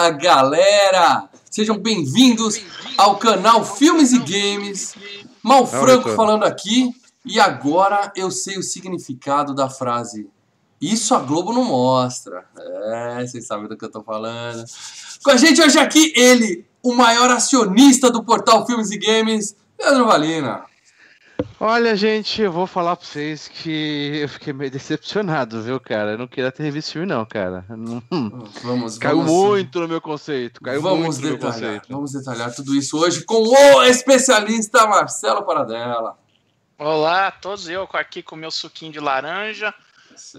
Fala galera! Sejam bem-vindos ao canal Filmes e Games. Mal Franco falando aqui. E agora eu sei o significado da frase. Isso a Globo não mostra. É, vocês sabem do que eu tô falando. Com a gente hoje aqui, ele, o maior acionista do portal Filmes e Games, Pedro Valina. Olha, gente, eu vou falar pra vocês que eu fiquei meio decepcionado, viu, cara? Eu não queria ter revisto filme, não, cara. Vamos, Caiu vamos, muito no meu conceito. Caiu vamos muito no meu detalhar, conceito. vamos detalhar tudo isso hoje com o especialista Marcelo Paradela. Olá a todos, eu aqui com meu suquinho de laranja,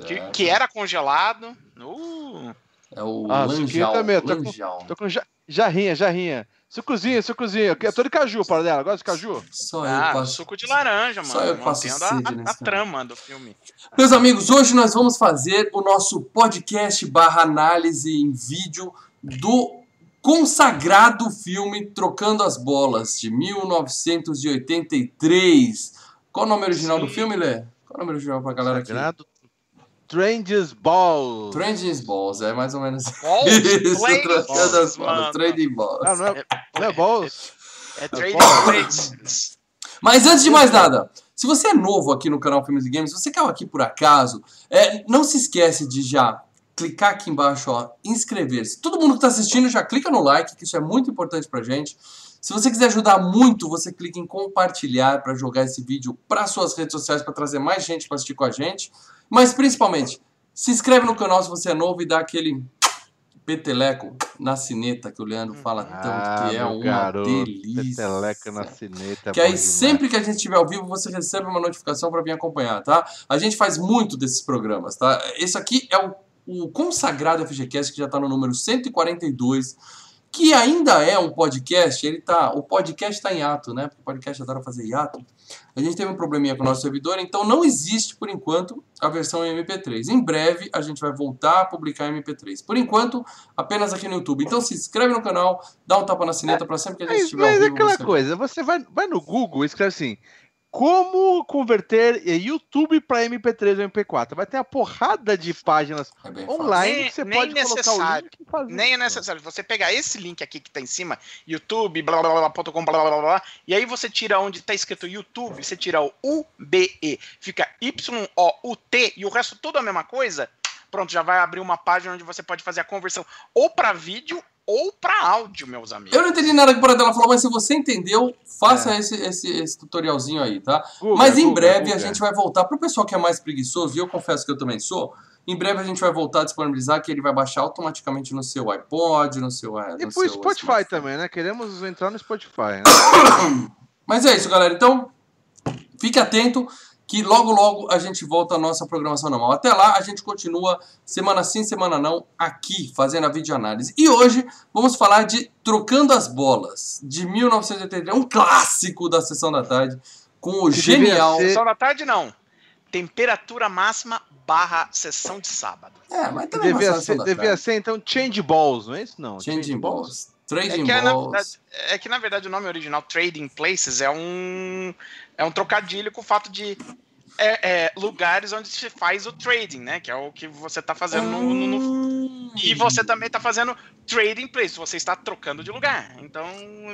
que, que era congelado. Uh, É o Ah, Lanjal. também, eu tô com-. Tô com ja- jarrinha, jarrinha. Sucozinho, sucozinho. Eu tô de caju, para dela. Gosta de caju? Só eu ah, passo. suco de laranja, Só mano. eu passo mantendo a, a- trama do filme. Meus amigos, hoje nós vamos fazer o nosso podcast barra análise em vídeo do consagrado filme Trocando as Bolas, de 1983. Qual o nome original do Sim. filme, Lê? Qual o nome original pra galera aqui? Sagrado. Stranges Balls. Trending Balls, é mais ou menos Balls, isso. Trocando as Balls, Bolas, mano. Trading Balls. Ah, não é, não é balls? É Trading Balls. Places. Mas antes de mais nada, se você é novo aqui no canal Filmes e Games, se você caiu aqui por acaso, é, não se esquece de já clicar aqui embaixo, ó, inscrever-se. Todo mundo que está assistindo já clica no like, que isso é muito importante pra gente. Se você quiser ajudar muito, você clica em compartilhar para jogar esse vídeo para suas redes sociais para trazer mais gente para assistir com a gente. Mas principalmente, se inscreve no canal se você é novo e dá aquele peteleco na cineta que o Leandro fala tanto Ah, que é uma garoto, delícia. Peteleca na cineta. Que aí demais. sempre que a gente estiver ao vivo, você recebe uma notificação para vir acompanhar, tá? A gente faz muito desses programas, tá? Esse aqui é o, o consagrado FGCast, que já tá no número 142, que ainda é um podcast, ele tá, o podcast tá em ato, né? Porque o podcast adora fazer hiato. A gente teve um probleminha com o nosso servidor, então não existe, por enquanto, a versão em MP3. Em breve, a gente vai voltar a publicar em MP3. Por enquanto, apenas aqui no YouTube. Então se inscreve no canal, dá um tapa na cineta para sempre que a gente Mas, estiver mas é aquela coisa, você vai, vai no Google e escreve assim: como converter eh, YouTube para MP3 ou MP4? Vai ter uma porrada de páginas É online Nem- que você nem pode colocar o necessário. link e fazer. Nem é necessário. Você pegar esse link aqui que tá em cima, YouTube, blá blá blá, ponto com, blá blá blá blá, e aí você tira onde tá escrito YouTube, você tira o UBE, fica Y-O-U-T e o resto tudo a mesma coisa. Pronto, já vai abrir uma página onde você pode fazer a conversão ou para vídeo ou para áudio, meus amigos. Eu não entendi nada que o Paradela falou, mas se você entendeu, faça É. esse, esse, esse tutorialzinho aí, tá? Google, mas em Google, breve a Google. gente vai voltar. Pro pessoal que é mais preguiçoso, e eu confesso que eu também sou, em breve a gente vai voltar a disponibilizar que ele vai baixar automaticamente no seu iPod, no seu. é, E no pro seu Spotify smartphone. também, né? Queremos entrar no Spotify. Né? Mas é isso, galera. Então, fique atento que logo, logo a gente volta à nossa programação normal. Até lá, a gente continua semana sim, semana não, aqui, fazendo a videoanálise. E hoje vamos falar de Trocando as Bolas, de 1983, um clássico da Sessão da Tarde, com o Que devia genial... ser- Sessão da tarde não. Temperatura máxima barra sessão de sábado. É, mas também devia uma Sessão ser, devia ser, então, Change Balls, não é isso? Não. Changing Balls. É Trading que, é, na é que na verdade o nome original Trading Places é um é um trocadilho com o fato de é, é, lugares onde se faz o trading, né? Que é o que você tá fazendo no, no- no- e você também tá fazendo trading place, você está trocando de lugar. Então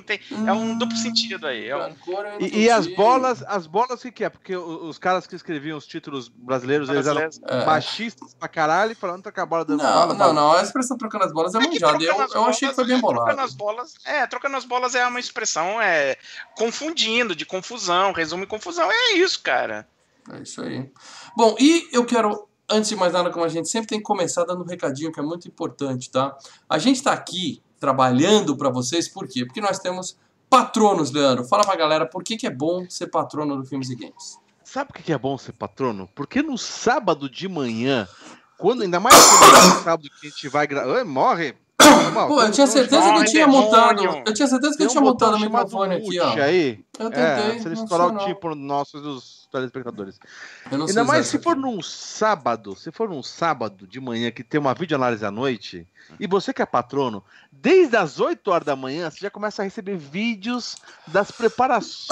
tem- é um duplo sentido aí. É um- eu E, e as bolas, as bolas o que, que é? Porque os caras que escreviam os títulos brasileiros, eles eram É. machistas pra caralho, falando que a bola dando Não, bola, não, bola. não, a expressão trocando as bolas é É manjada. Eu, trocando as eu achei que foi bem bolas- Trocando bolado. as bolas, é, trocando as bolas é uma expressão é confundindo, de confusão, resumo e confusão. É isso, cara. É isso aí. Bom, e eu quero, antes de mais nada, como a gente sempre tem que começar dando um recadinho que é muito importante, tá? A gente tá aqui trabalhando para vocês, por quê? Porque nós temos patronos, Leandro. Fala pra galera por que, que é bom ser patrono do Filmes e Games. Sabe o que é bom ser patrono? Porque no sábado de manhã, quando ainda mais no sábado que a gente vai gravar. Morre! Pô, eu tinha certeza que eu tinha montado. Eu tinha certeza que eu tinha montado o microfone aqui, ó. aí. Eu tentei. É, se ele estourar o tipo nossos dos telespectadores. Ainda mais se for num sábado, se for num sábado de manhã que tem uma videoanálise à noite, e você que é patrono, desde as 8 horas da manhã você já começa a receber vídeos das preparações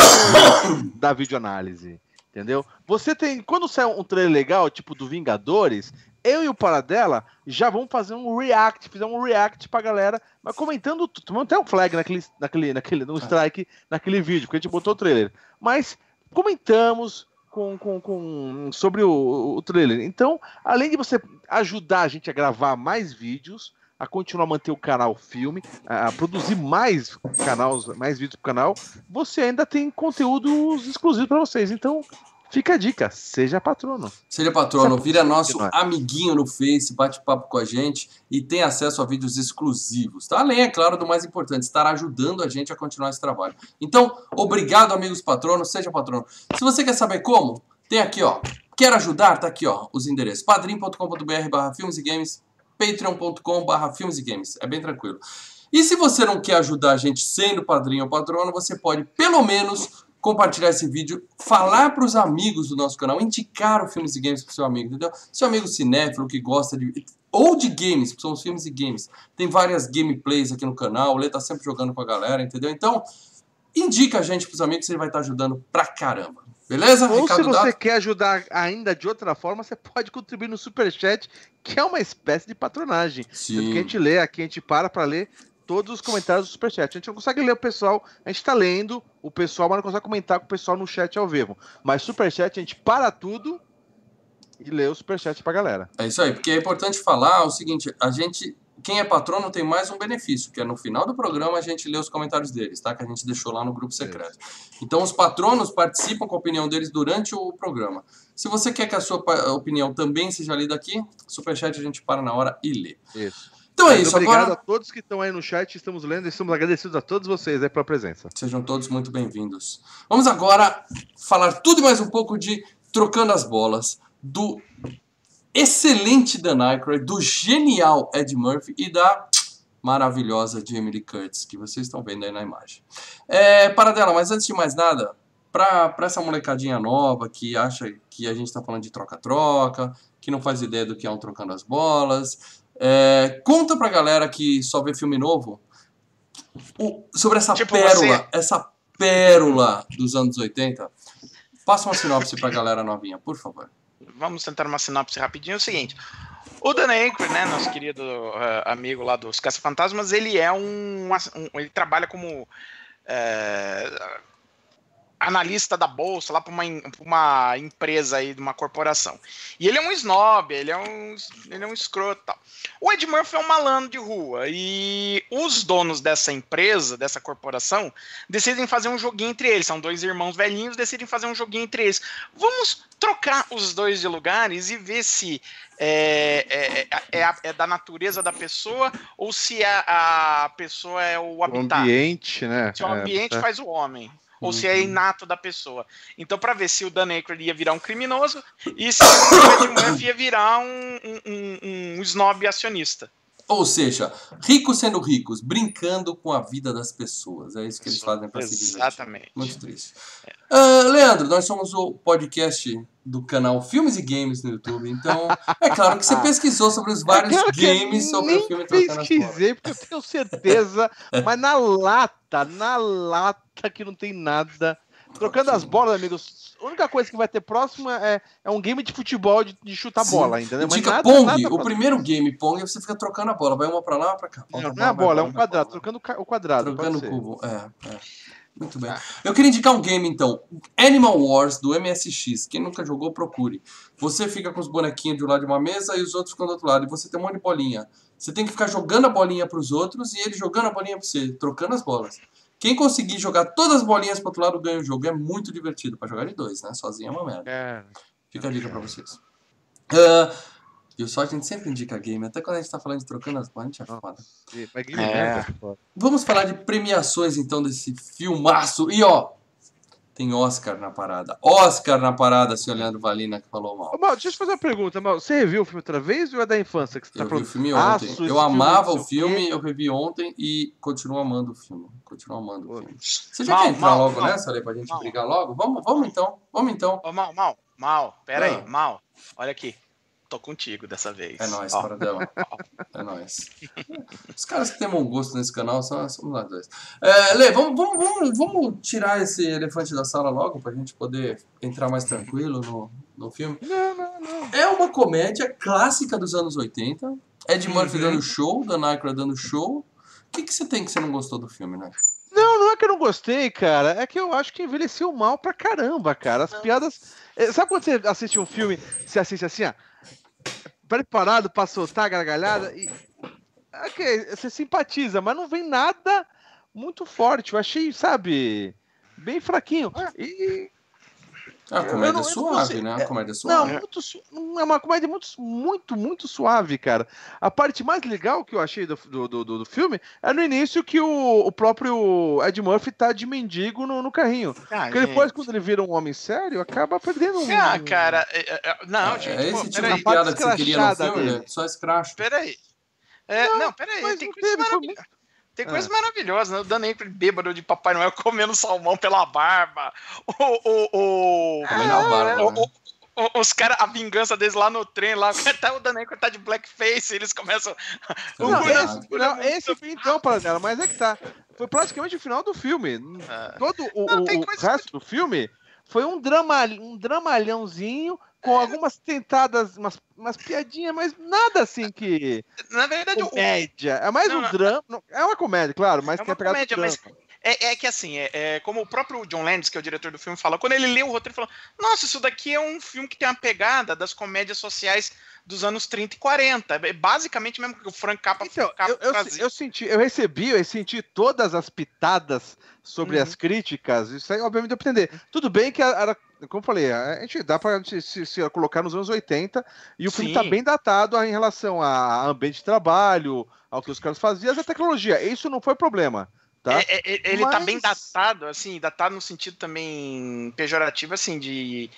da videoanálise. Entendeu? Você tem. Quando sai um trailer legal, tipo do Vingadores, eu e o Paradela já vamos fazer um react, fizer um react pra galera, mas comentando tudo. Tomamos até um flag naquele, naquele, naquele, no strike, naquele vídeo, porque a gente botou o trailer. Mas comentamos com, com, com sobre o, o trailer. Então, além de você ajudar a gente a gravar mais vídeos, a continuar a manter o canal filme, a produzir mais canais, mais vídeos pro canal, você ainda tem conteúdos exclusivos para vocês. Então, fica a dica, seja patrono. Seja patrono, vira nosso amiguinho no Face, bate papo com a gente e tem acesso a vídeos exclusivos, tá? Além, é claro, do mais importante, estar ajudando a gente a continuar esse trabalho. Então, obrigado, amigos patronos, seja patrono. Se você quer saber como, tem aqui, ó. Quer ajudar? Tá aqui, ó, os endereços. padrim.com.br barra filmes e games patreon.com.br filmes e games. É bem tranquilo. E se você não quer ajudar a gente sendo padrinho ou patrono, você pode pelo menos compartilhar esse vídeo, falar para os amigos do nosso canal, indicar o Filmes e Games para seu amigo, entendeu? Seu amigo cinéfilo que gosta de... Ou de games, que são os filmes e games. Tem várias gameplays aqui no canal, o Lê tá sempre jogando com a galera, entendeu? Então, indica a gente para os amigos, você vai estar tá ajudando pra caramba. Beleza? Ou Ricardo se você Dato? quer ajudar ainda de outra forma, você pode contribuir no Superchat, que é uma espécie de patronagem. Sim. Que a gente lê aqui, a gente para para ler todos os comentários do Superchat. A gente não consegue ler o pessoal, a gente está lendo o pessoal, mas não consegue comentar com o pessoal no chat ao vivo. Mas Superchat, a gente para tudo e lê o Superchat pra galera. É isso aí, porque é importante falar o seguinte, a gente quem é patrono tem mais um benefício, que é no final do programa a gente lê os comentários deles, tá? Que a gente deixou lá no grupo secreto. Então os patronos participam com a opinião deles durante o programa. Se você quer que a sua opinião também seja lida aqui, superchat a gente para na hora e lê. Isso. Então é isso. Obrigado agora... a todos que estão aí no chat, estamos lendo e estamos agradecidos a todos vocês aí pela presença. Sejam todos muito bem-vindos. Vamos agora falar tudo e mais um pouco de Trocando as Bolas, do excelente Dan Aykroyd, do genial Ed Murphy e da maravilhosa Jamie Lee Curtis, que vocês estão vendo aí na imagem. É, para dela, mas antes de mais nada, para essa molecadinha nova que acha que a gente está falando de troca-troca, que não faz ideia do que é um trocando as bolas, é, conta pra galera que só vê filme novo o, sobre essa tipo pérola, você. essa pérola dos anos 80. Passa uma sinopse pra galera novinha, por favor vamos tentar uma sinopse rapidinho. É o seguinte: o Dan Aykroyd, né, nosso querido uh, amigo lá dos Caça-Fantasmas, ele é um, um, ele trabalha como uh, analista da bolsa lá para uma, uma empresa aí, de uma corporação. E ele é um snob, ele é um, ele é um escroto tal. O Ed Murphy é um malandro de rua e os donos dessa empresa, dessa corporação, decidem fazer um joguinho entre eles. São dois irmãos velhinhos, decidem fazer um joguinho entre eles. Vamos trocar os dois de lugares e ver se é, é, é, é da natureza da pessoa ou se a, a pessoa é o habitat. O ambiente, né? Se o ambiente faz o homem ou se é uhum. inato da pessoa. Então, para ver se o Dan Aykroyd ia virar um criminoso e se o Murphy ia virar um, um, um, um snob acionista. Ou seja, ricos sendo ricos, brincando com a vida das pessoas. É isso que eles fazem para se divertir. Exatamente. Muito triste. É. Uh, Leandro, nós somos o podcast do canal Filmes e Games no YouTube. Então, é claro que você pesquisou sobre os vários é games sobre o filme pesquisei, porque eu tenho certeza, mas na lata, na lata que não tem nada. Trocando as bolas, amigos. A única coisa que vai ter próximo é, é um game de futebol de, de chutar Sim. bola, entendeu? Mas nada, Pong, nada o primeiro game Pong você fica trocando a bola, vai uma pra lá, uma pra cá. Não, não é a bola, é um quadrado, trocando o quadrado. Trocando o cubo, é, é. Muito bem. Eu queria indicar um game então. Animal Wars do MSX. Quem nunca jogou, procure. Você fica com os bonequinhos de um lado de uma mesa e os outros ficam do outro lado. E você tem um monte de bolinha. Você tem que ficar jogando a bolinha para os outros e ele jogando a bolinha para você, trocando as bolas. Quem conseguir jogar todas as bolinhas para outro lado ganha o jogo. É muito divertido. para jogar de dois, né? Sozinho é uma merda. É. Fica a dica para vocês. Uh, e só a gente sempre indica game, até quando a gente tá falando de trocando as bolas, a gente é foda. É. Vamos falar de premiações então desse filmaço. E ó, tem Oscar na parada. Oscar na parada, seu Leandro Valina que falou mal. Ô, Mal, deixa eu te fazer uma pergunta, Mal. Você reviu o filme outra vez ou é da infância que você tá eu falando? vi o filme ontem. Ah, eu amava filme, o filme, eu revi ontem e continuo amando o filme. Continuo amando o filme. Você já mal, quer entrar mal, logo mal, nessa, Ale, pra gente brigar logo? Vamos, vamos então. Vamos então. Ô, Mal, Mal, Mal, pera ah. aí, Mal. Olha aqui tô contigo dessa vez. É nóis, dela. É nóis. Os caras que têm bom gosto nesse canal são, somos nós dois. É, Lê, vamos, vamos, vamos, vamos tirar esse elefante da sala logo pra gente poder entrar mais tranquilo no, no filme. Não, não, não. É uma comédia clássica dos anos 80. Ed Murphy Uhum. dando show, Dan Aykroyd dando show. O que, que você tem que você não gostou do filme, né? Não, não é que eu não gostei, cara. É que eu acho que envelheceu mal pra caramba, cara. As piadas. Eh, Sabe quando você assiste um filme, você assiste assim, ó? Preparado pra soltar a gargalhada e. Ok, você simpatiza, mas não vem nada muito forte. Eu achei, sabe, bem fraquinho. E. É uma Eu comédia não- suave, né? é- Uma comédia Não, suave. muito, su- não é uma comédia muito, muito, muito suave, cara. A parte mais legal que eu achei do, do, do, do filme é no início que o, o próprio Ed Murphy tá de mendigo no, no carrinho. Ah, Porque gente. depois, quando ele vira um homem sério, acaba perdendo um. Ah, cara, é- é- é- não, gente, é pô, esse tipo peraí, de piada que você queria no filme, dele. né? Só escracho. peraí. É, não, peraí, mas tem não coisa foi maravilhosa. Tem coisa maravilhosa, né? O Dan Aykroyd bêbado de Papai Noel comendo salmão pela barba. O, o, o, Comendo a barba, o- né? o- o- os caras, a vingança deles lá no trem, lá, tá o Dan Aykroyd tá de blackface, eles começam... Não, Guna- esse, não, esse fim então, para dela, mas é que tá. Foi praticamente o final do filme. Ah. Todo o, Não, o- o resto do filme foi um, drama, um dramalhãozinho com algumas tentadas, umas, umas piadinhas, mas nada assim que. Na verdade, o, Comédia. É mais Não, um não. drama. não, É uma comédia, claro, mas É que é uma comédia, mas-. É, é que assim, é, é como o próprio John Landis, que é o diretor do filme, fala, quando ele leu o roteiro, ele falou: Nossa, isso daqui é um filme que tem uma pegada das comédias sociais dos anos 30 e 40. É basicamente mesmo que o Frank Capra, Então, Capra eu, eu, fazia. eu senti, eu recebi, eu senti todas as pitadas sobre Uhum. as críticas. Isso aí, obviamente, eu aprender. Tudo bem que era, como eu falei, a gente dá pra se, se- se colocar nos anos 80 e o filme tá Sim. bem datado em relação a ambiente de trabalho, ao que os caras faziam, a tecnologia. Isso não foi problema. Tá? É, é, é, ele tá Mas- bem datado, assim, datado no sentido também pejorativo, assim, de.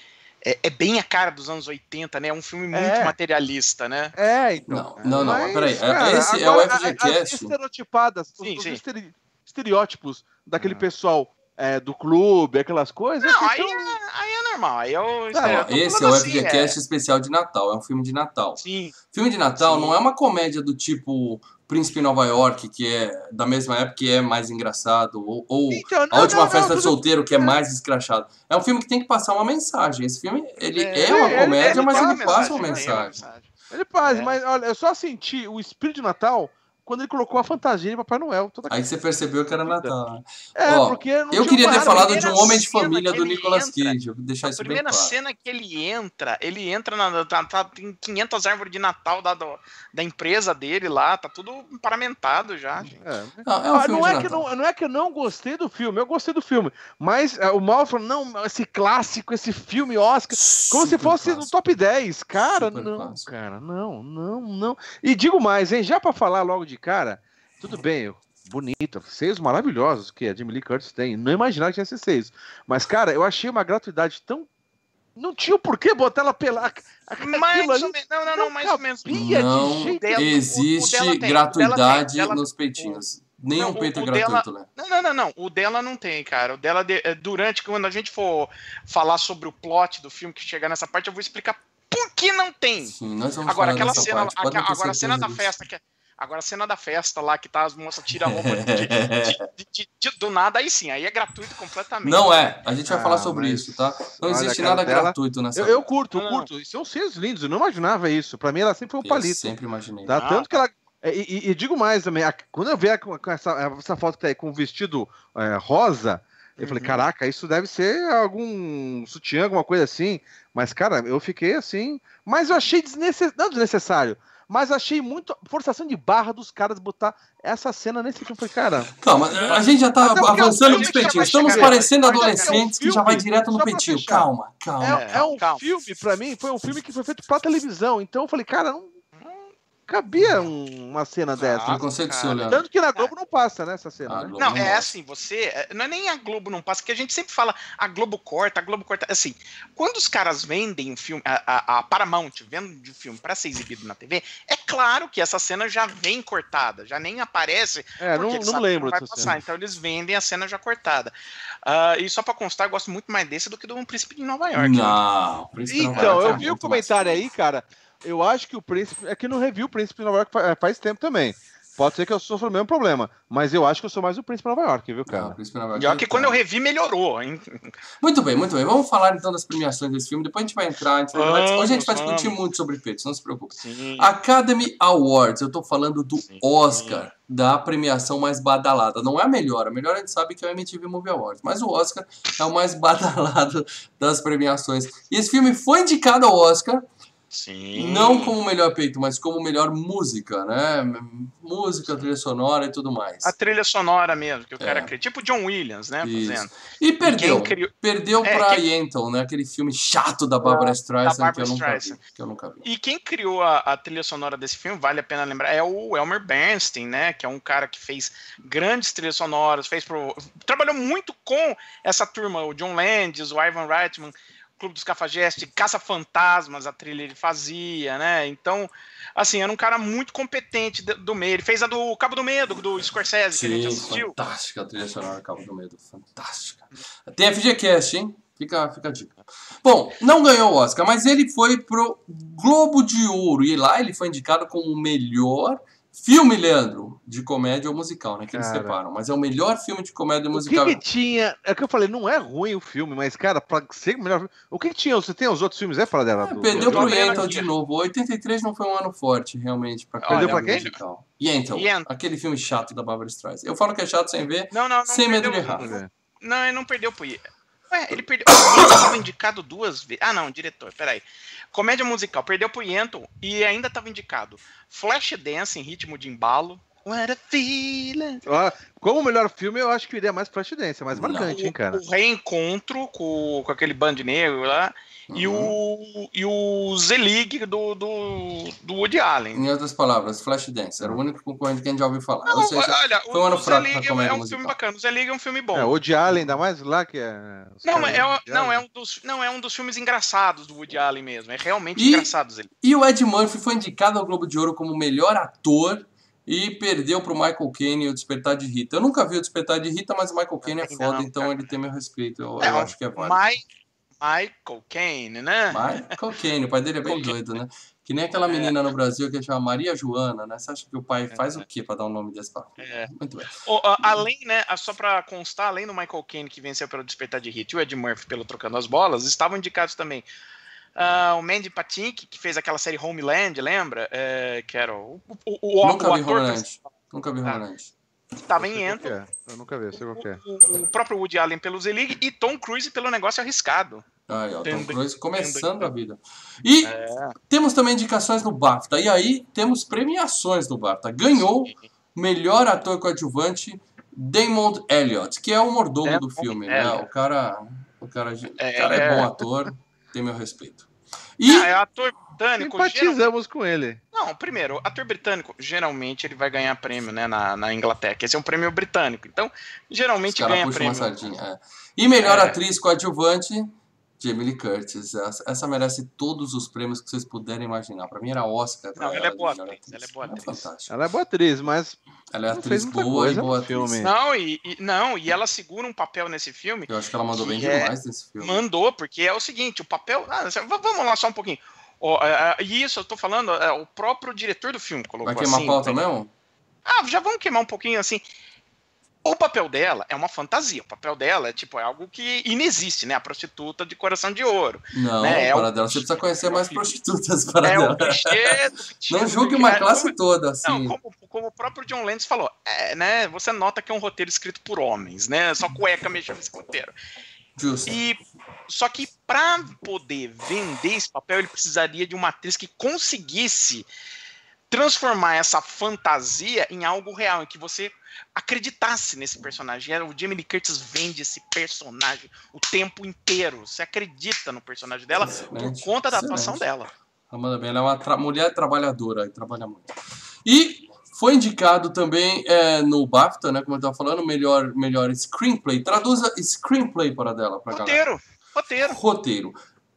É, é bem a cara dos anos 80, né? É um filme muito É. materialista, né? É, então. Não, não, não, Mas, peraí. cara, Esse é o agora, a- FGCast. As estereotipadas, Sim, os sim. estere- estereótipos daquele Ah. pessoal é, do clube, aquelas coisas. Não, aí tão- é, aí é normal. Aí é o. Tá, tô esse é o assim, FGCast especial de Natal. É um filme de Natal. Sim. Filme de Natal Sim. não é uma comédia do tipo Príncipe em Nova York, que é da mesma época que é mais engraçado, ou, ou Então, A não, Última não, Festa não, de tudo- Solteiro, que é mais escrachado. É um filme que tem que passar uma mensagem. Esse filme, ele é, É, uma ele- comédia, ele mas tem ele passa uma mensagem, uma mensagem. Ele faz, É. mas olha, eu só senti o espírito de Natal quando ele colocou a fantasia de Papai Noel. Toda... Aí você percebeu que era Natal. né? É, ó, porque não Eu queria ter falado de primeira um Homem de Família do Nicolas entra- Cage. Vou deixar A isso bem primeira claro. cena que ele entra, ele entra na. Tá, tá- tem 500 árvores de Natal da, do- da empresa dele lá, tá tudo paramentado já, gente. É. Não, é um Ah, não, é que não, não é que eu não gostei do filme, eu gostei do filme. Mas é, o Mal falou, não, esse clássico, esse filme Oscar, como se Super fosse no clássico. top 10. Cara, Super não, clássico. cara, não, não, não. E digo mais, hein, já pra falar logo de cara, tudo bem, bonita, seios maravilhosos que a Jamie Lee Curtis tem. Não imaginava que tinha esses seios. Mas, cara, eu achei uma gratuidade tão. Não tinha o porquê botar ela pelar. Aquilo Mais ou menos. Não, não, não, mais ou menos. Não dela- o- o existe dela o dela gratuidade tem, dela- nos peitinhos. Nenhum Não, o- peito é o gratuito, né? Não, não, não, não. O dela não tem, cara. O dela, de- é, durante, quando a gente for falar sobre o plot do filme, que chegar nessa parte, eu vou explicar por que não tem. Sim, nós vamos Agora, falar aquela cena, parte. Ter agora a cena da festa, que é- agora a cena da festa lá, que tá, as moças tiram a roupa de- de- de- de- de- do nada, aí sim, aí é gratuito completamente. Não é. A gente vai Ah, falar sobre mas- isso, tá? Não Olha, existe a nada dela- gratuito nessa. Eu, eu curto, eu Não. curto. E são seios lindos, eu não imaginava isso. Pra mim, ela sempre foi um Eu palito. sempre imaginei. Tá? Ah, Tanto que ela. E, e- e digo mais também, a- quando eu com, com essa, essa foto que tá aí com o vestido é, rosa, eu falei, Uhum. caraca, isso deve ser algum sutiã, alguma coisa assim. Mas, cara, eu fiquei assim. Mas eu achei desnecessário. Não desnecessário, mas achei muito forçação de barra dos caras botar essa cena nesse filme. Eu falei, cara. Calma, a gente já tá avançando nos eu- Estamos eu- parecendo eu- eu- eu- adolescentes que já vai direto no fechar. Calma, calma. É, é um calma. filme, pra mim, foi um filme que foi feito pra televisão. Então eu falei, cara, não cabia um- uma cena dessa. Preconceito cara. seu, Leandro. Tanto que na Globo não passa, né, essa cena. Ah, né? Não, não é mostra. assim, você. é, Não é nem a Globo não passa, que a gente sempre fala, a Globo corta, a Globo corta. Assim, quando os caras vendem um filme, a, a- a Paramount vende o filme pra ser exibido na TV, é claro que essa cena já vem cortada, já nem aparece. É, porque não, não lembro vai dessa passar. cena. Então eles vendem a cena já cortada. Ah, e só pra constar, eu gosto muito mais desse do que do Um Príncipe de Nova York. Não, Príncipe de Nova Então, York é eu vi o comentário mais- aí, cara. Eu acho que o Príncipe. É que não reviu o Príncipe de Nova York fa- faz tempo também. Pode ser que eu sofra o mesmo problema, mas eu acho que eu sou mais o Príncipe Nova York, viu, cara? Não, Príncipe Nova York Pior é que quando eu revi, melhorou, hein? Muito bem, muito bem. Vamos falar então das premiações desse filme. Depois a gente vai entrar. A gente vai... Vamos, Hoje a gente vai discutir vamos. muito sobre peitos, não se preocupe. Sim. Academy Awards, eu tô falando do Sim. Oscar, da premiação mais badalada. Não é a melhor, a melhor a gente sabe que é o MTV Movie Awards, mas o Oscar é o mais badalado das premiações. E esse filme foi indicado ao Oscar, Sim. não como melhor peito, mas como melhor música, né? Música, trilha sonora e tudo mais. A trilha sonora mesmo, que o cara É. cria. Tipo John Williams, né? Isso. Fazendo. E perdeu. criou- Perdeu É, pra quem- Yentl, né? Aquele filme chato da Barbara Streisand que, Barbara eu nunca vi, Streisand. que eu nunca vi. E quem criou a, a trilha sonora desse filme, vale a pena lembrar, é o Elmer Bernstein, né? Que é um cara que fez grandes trilhas sonoras, fez pro. Trabalhou muito com essa turma, o John Landis, o Ivan Reitman, Clube dos Cafajestes, Caça-Fantasmas, a trilha ele fazia, né? Então, assim, era um cara muito competente do, meio. Ele fez a do Cabo do Medo, do Scorsese, que a gente Sim, assistiu. fantástica a trilha sonora Cabo do Medo, fantástica. Tem FGCast, hein? Fica, fica a dica. Bom, não ganhou o Oscar, mas ele foi pro Globo de Ouro e lá ele foi indicado como o melhor filme, Leandro, de comédia ou musical, né? Que eles Cara. separam. Mas é o melhor filme de comédia O que, musical. que tinha. É que eu falei, não é ruim o filme, mas, cara, pra ser o melhor filme. O que, que tinha? Você tem os outros filmes, é, para dela? Ah, perdeu do- pro do- Yentl do- de novo. 83 não foi um ano forte, realmente, pra Perdeu pra quem? musical. Yentl, Yentl. aquele filme chato da Barbara Streisand. Eu falo que é chato sem ver, Não, não, não. sem medo de errar. Não, ele não perdeu pro. Ué, ele perdeu. Ele estava indicado duas vezes. Ah, não, diretor, peraí. Comédia musical, perdeu pro Yentl e ainda estava indicado. Flashdance em ritmo de embalo. What a feeling. Ah, Como o melhor filme, eu acho que iria mais Flashdance, é mais marcante, hein, cara. O reencontro com, com aquele band negro lá. E Uhum. o, e o Zelig do, do, do Woody Allen. Em outras palavras, Flashdance. Era o único concorrente que a gente já ouviu falar. Não, Ou seja, olha, foi um ano o fraco pra é, comédia é um musical. filme bacana. O Zelig é um filme bom. É, o de Allen, ainda mais lá que é. os Não, é, Woody não, é um dos, não, é um dos filmes engraçados do Woody Allen mesmo. É realmente E- engraçado, Zelig. E o Ed Murphy foi indicado ao Globo de Ouro como melhor ator e perdeu pro Michael Caine o Despertar de Rita. Eu nunca vi o Despertar de Rita, mas o Michael Caine é foda, não, então ele tem meu respeito. Eu, É, eu o acho que é válido. Mi- Michael Caine, né? Michael Caine, o pai dele é bem doido, né? Que nem aquela menina no Brasil que chama Maria Joana, né? Você acha que o pai faz o quê pra dar um nome desse filho? É. Muito bem. O- a- além, né, só pra constar, além do Michael Caine que venceu pelo Despertar de Hit e o Ed Murphy pelo Trocando as Bolas, estavam indicados também ah, o Mandy Patinkin, que fez aquela série Homeland, lembra? É, que era o, o, o, o, Nunca o vi ator Homeland. Nunca vi Ah. Homeland. Eu em Ento, é. Eu nunca vi, sei qual que é. o, o próprio Woody Allen pelo Zelig e Tom Cruise pelo Negócio Arriscado. Aí, ó, Tom Cruise começando a vida. E É. temos também indicações no BAFTA. E aí temos premiações no BAFTA. Ganhou melhor ator coadjuvante Damon Elliott, que é o mordomo Damon do filme, né? Elliott. O cara, o cara, o É. cara é bom ator, tem meu respeito. E Ah, é ator britânico. geral- Simpatizamos com ele. Não, primeiro, ator britânico, geralmente ele vai ganhar prêmio né, na, na Inglaterra, esse é um prêmio britânico. Então, geralmente ganha prêmio. uma sardinha. é. E melhor É. atriz coadjuvante, Jamie Lee Curtis. Essa, essa merece todos os prêmios que vocês puderem imaginar. Pra mim era Oscar. Não, ela é de boa melhor atriz, ela é boa atriz. fantástica. Ela é boa atriz, mas Ela é Não atriz fez muita boa coisa e boa atriz. filme. Não e, e- não, e ela segura um papel nesse filme. Eu acho que ela mandou bem Que é- demais nesse filme. Mandou, porque é o seguinte, o papel. ah, vamos lá só um pouquinho. Ó, é, é, E isso, eu tô falando, é, o próprio diretor do filme colocou Vai queimar assim. pauta mesmo? Ah, já vamos queimar um pouquinho assim. O papel dela é uma fantasia. O papel dela é tipo é algo que inexiste, né? A prostituta de coração de ouro. Não, Né, é para o- dela. Você precisa conhecer mais prostitutas para É dela. o clichê Não julgue que uma é- classe como- toda, Não, assim. como, como o próprio John Landis falou, é, né? Você nota que é um roteiro escrito por homens, né? Só cueca mexendo nesse roteiro. Justo. E só que para poder vender esse papel, ele precisaria de uma atriz que conseguisse transformar essa fantasia em algo real, em que você acreditasse nesse personagem. E O Jamie Lee Curtis vende esse personagem o tempo inteiro. Você acredita no personagem dela por Excelente, conta da excelente. atuação dela. Ela manda bem. Ela é uma tra- mulher trabalhadora e trabalha muito. E foi indicado também é, no BAFTA, né? Como eu estava falando, melhor, melhor screenplay. Traduza screenplay para dela, para galera. Roteiro, roteiro. Roteiro.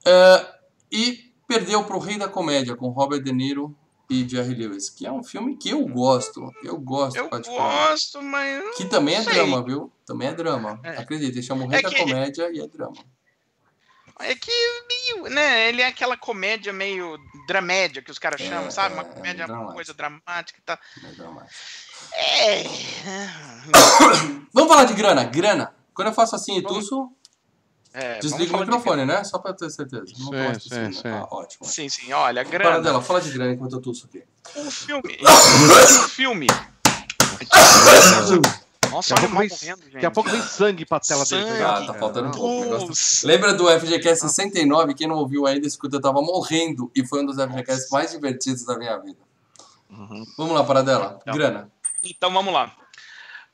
É, e perdeu para o Rei da Comédia com Robert De Niro e Jerry Lewis, que é um filme que eu gosto. Eu gosto, Eu gosto, mas Que também é Sei. drama, viu? Também é drama. É. Acredita, chama o Rei É da que- Comédia e é drama. É que meio, né? Ele é aquela comédia meio dramédia que os caras É, chamam, sabe? Uma é, comédia, uma dramática. coisa dramática e tal. É dramático. É. Vamos falar de grana. Grana. Quando eu faço assim e tuço, é desliga o microfone, né? Só pra ter certeza. Não Sim, gosto sim, sim. né? Ah, ótimo. Sim, sim, olha, Para grana. dela, fala de grana enquanto eu tuço aqui. O filme. O filme. Nossa, olha o pouco mal vem- morrendo, gente. Daqui a pouco vem sangue pra tela dele. Sangue. tá Ah, tá faltando um pouco. negócio. Lembra do FGCast 69? Quem não ouviu ainda, escuta, eu tava morrendo. E foi um dos FGCasts mais divertidos da minha vida. Uhum. Vamos lá, para dela. Então. Grana. Então vamos lá.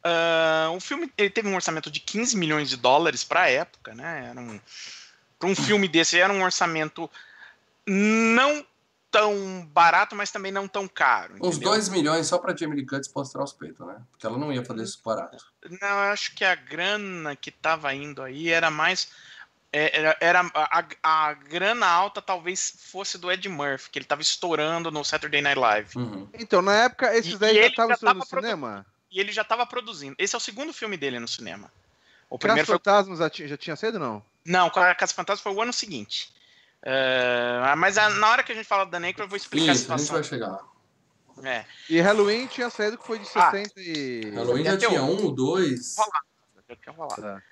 Ah, o filme ele teve um orçamento de 15 milhões de dólares para a época, né? Era um, para um filme desse era um orçamento não tão barato, mas também não tão caro. Uns entendeu? 2 milhões só pra Jamie Lee Curtis mostrar os peitos, né? Porque ela não ia fazer isso barato. Não, eu acho que a grana que tava indo aí era mais. é, Era, era a, a grana alta talvez fosse do Ed Murphy, que ele tava estourando no Saturday Night Live. Uhum. Então, na época, esses E- daí e já estavam já estreando no tava produ- cinema? E ele já tava produzindo. Esse é o segundo filme dele no cinema. O primeiro foi Fantasmas já tinha, já tinha saído, não? Não, com a Casa Fantasma foi o ano seguinte. É, mas a- na hora que a gente fala da Necro, eu vou explicar Isso, a a gente situação. vai chegar lá. É, E Halloween tinha saído que foi de Ah. 60 e... Halloween já tinha o- um, dois. Eu quero falar. Tá.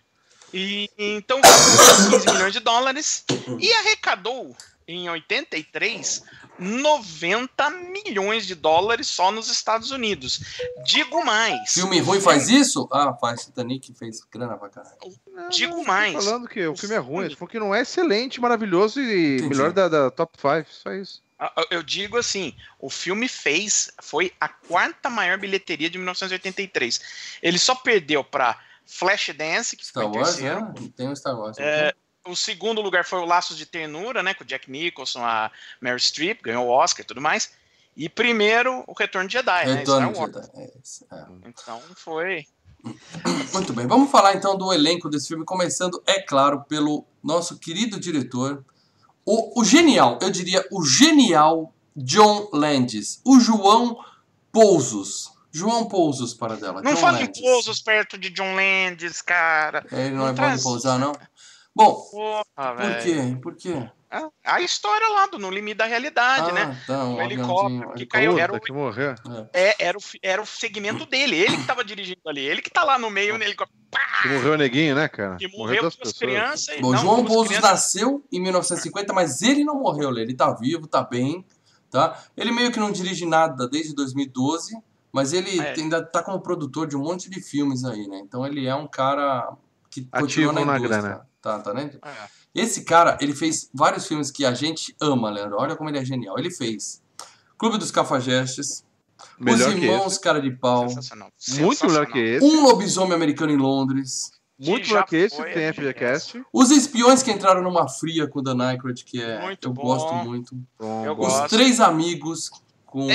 E, então, 15 milhões de dólares e arrecadou em 83 90 milhões de dólares só nos Estados Unidos. Digo mais. Filme ruim faz isso? Ah, faz. Titanic fez grana pra caralho. Não, Digo não, mais. falando que o filme é ruim. Ele falou que não é excelente, maravilhoso e Entendi. melhor da, da top 5. Só isso. Ah, Eu digo assim, o filme fez, foi a quarta maior bilheteria de 1983. Ele só perdeu para Flashdance, que Star foi Wars, terceiro. né? Tem o Star Wars. É, o segundo lugar foi o Laços de Ternura, né, com o Jack Nicholson, a Mary Streep, ganhou o Oscar e tudo mais. E primeiro, o Retorno de Jedi, né, Retorno Star de Wars. Jedi. É é. Então foi... Muito bem, vamos falar então do elenco desse filme, começando, é claro, pelo nosso querido diretor, o, o genial, eu diria o genial John Landis, o João Pousos. João Pousos para dela. Não John fale em pousos perto de John Landis, cara. Ele não, Não é bom traz- de pousar, não? Bom, Porra, por quê? Por quê? Ah, A história lá do No Limite da Realidade, né? Ah, tá, um O helicóptero que caiu. helicóptero. Era o- que morreu. É, era, o, era o segmento dele, ele que tava dirigindo ali, ele que tá lá no meio, nele, Que morreu o neguinho, né, cara? que morreu duas pessoas. crianças. e Bom, não, João Pousos crianças- nasceu em 1950, mas ele não morreu, ele tá vivo, tá bem, tá? Ele meio que não dirige nada desde 2012, mas ele É. ainda tá como produtor de um monte de filmes aí, né? Então ele é um cara que Ativo continua na, na indústria. grana. Tá, tá né? É. Esse cara, ele fez vários filmes que a gente ama, Leandro. Olha como ele é genial. Ele fez Clube dos Cafajestes, Melhor Os que Irmãos Cara de Pau, Sensacional. Muito melhor que esse. Um Lobisomem Americano em Londres, Muito que melhor que esse tem FGCast. Os Espiões que Entraram numa Fria com o Dan Aykroyd, que é, Muito eu bom. gosto muito. Bom. Os gosto. Três Amigos com...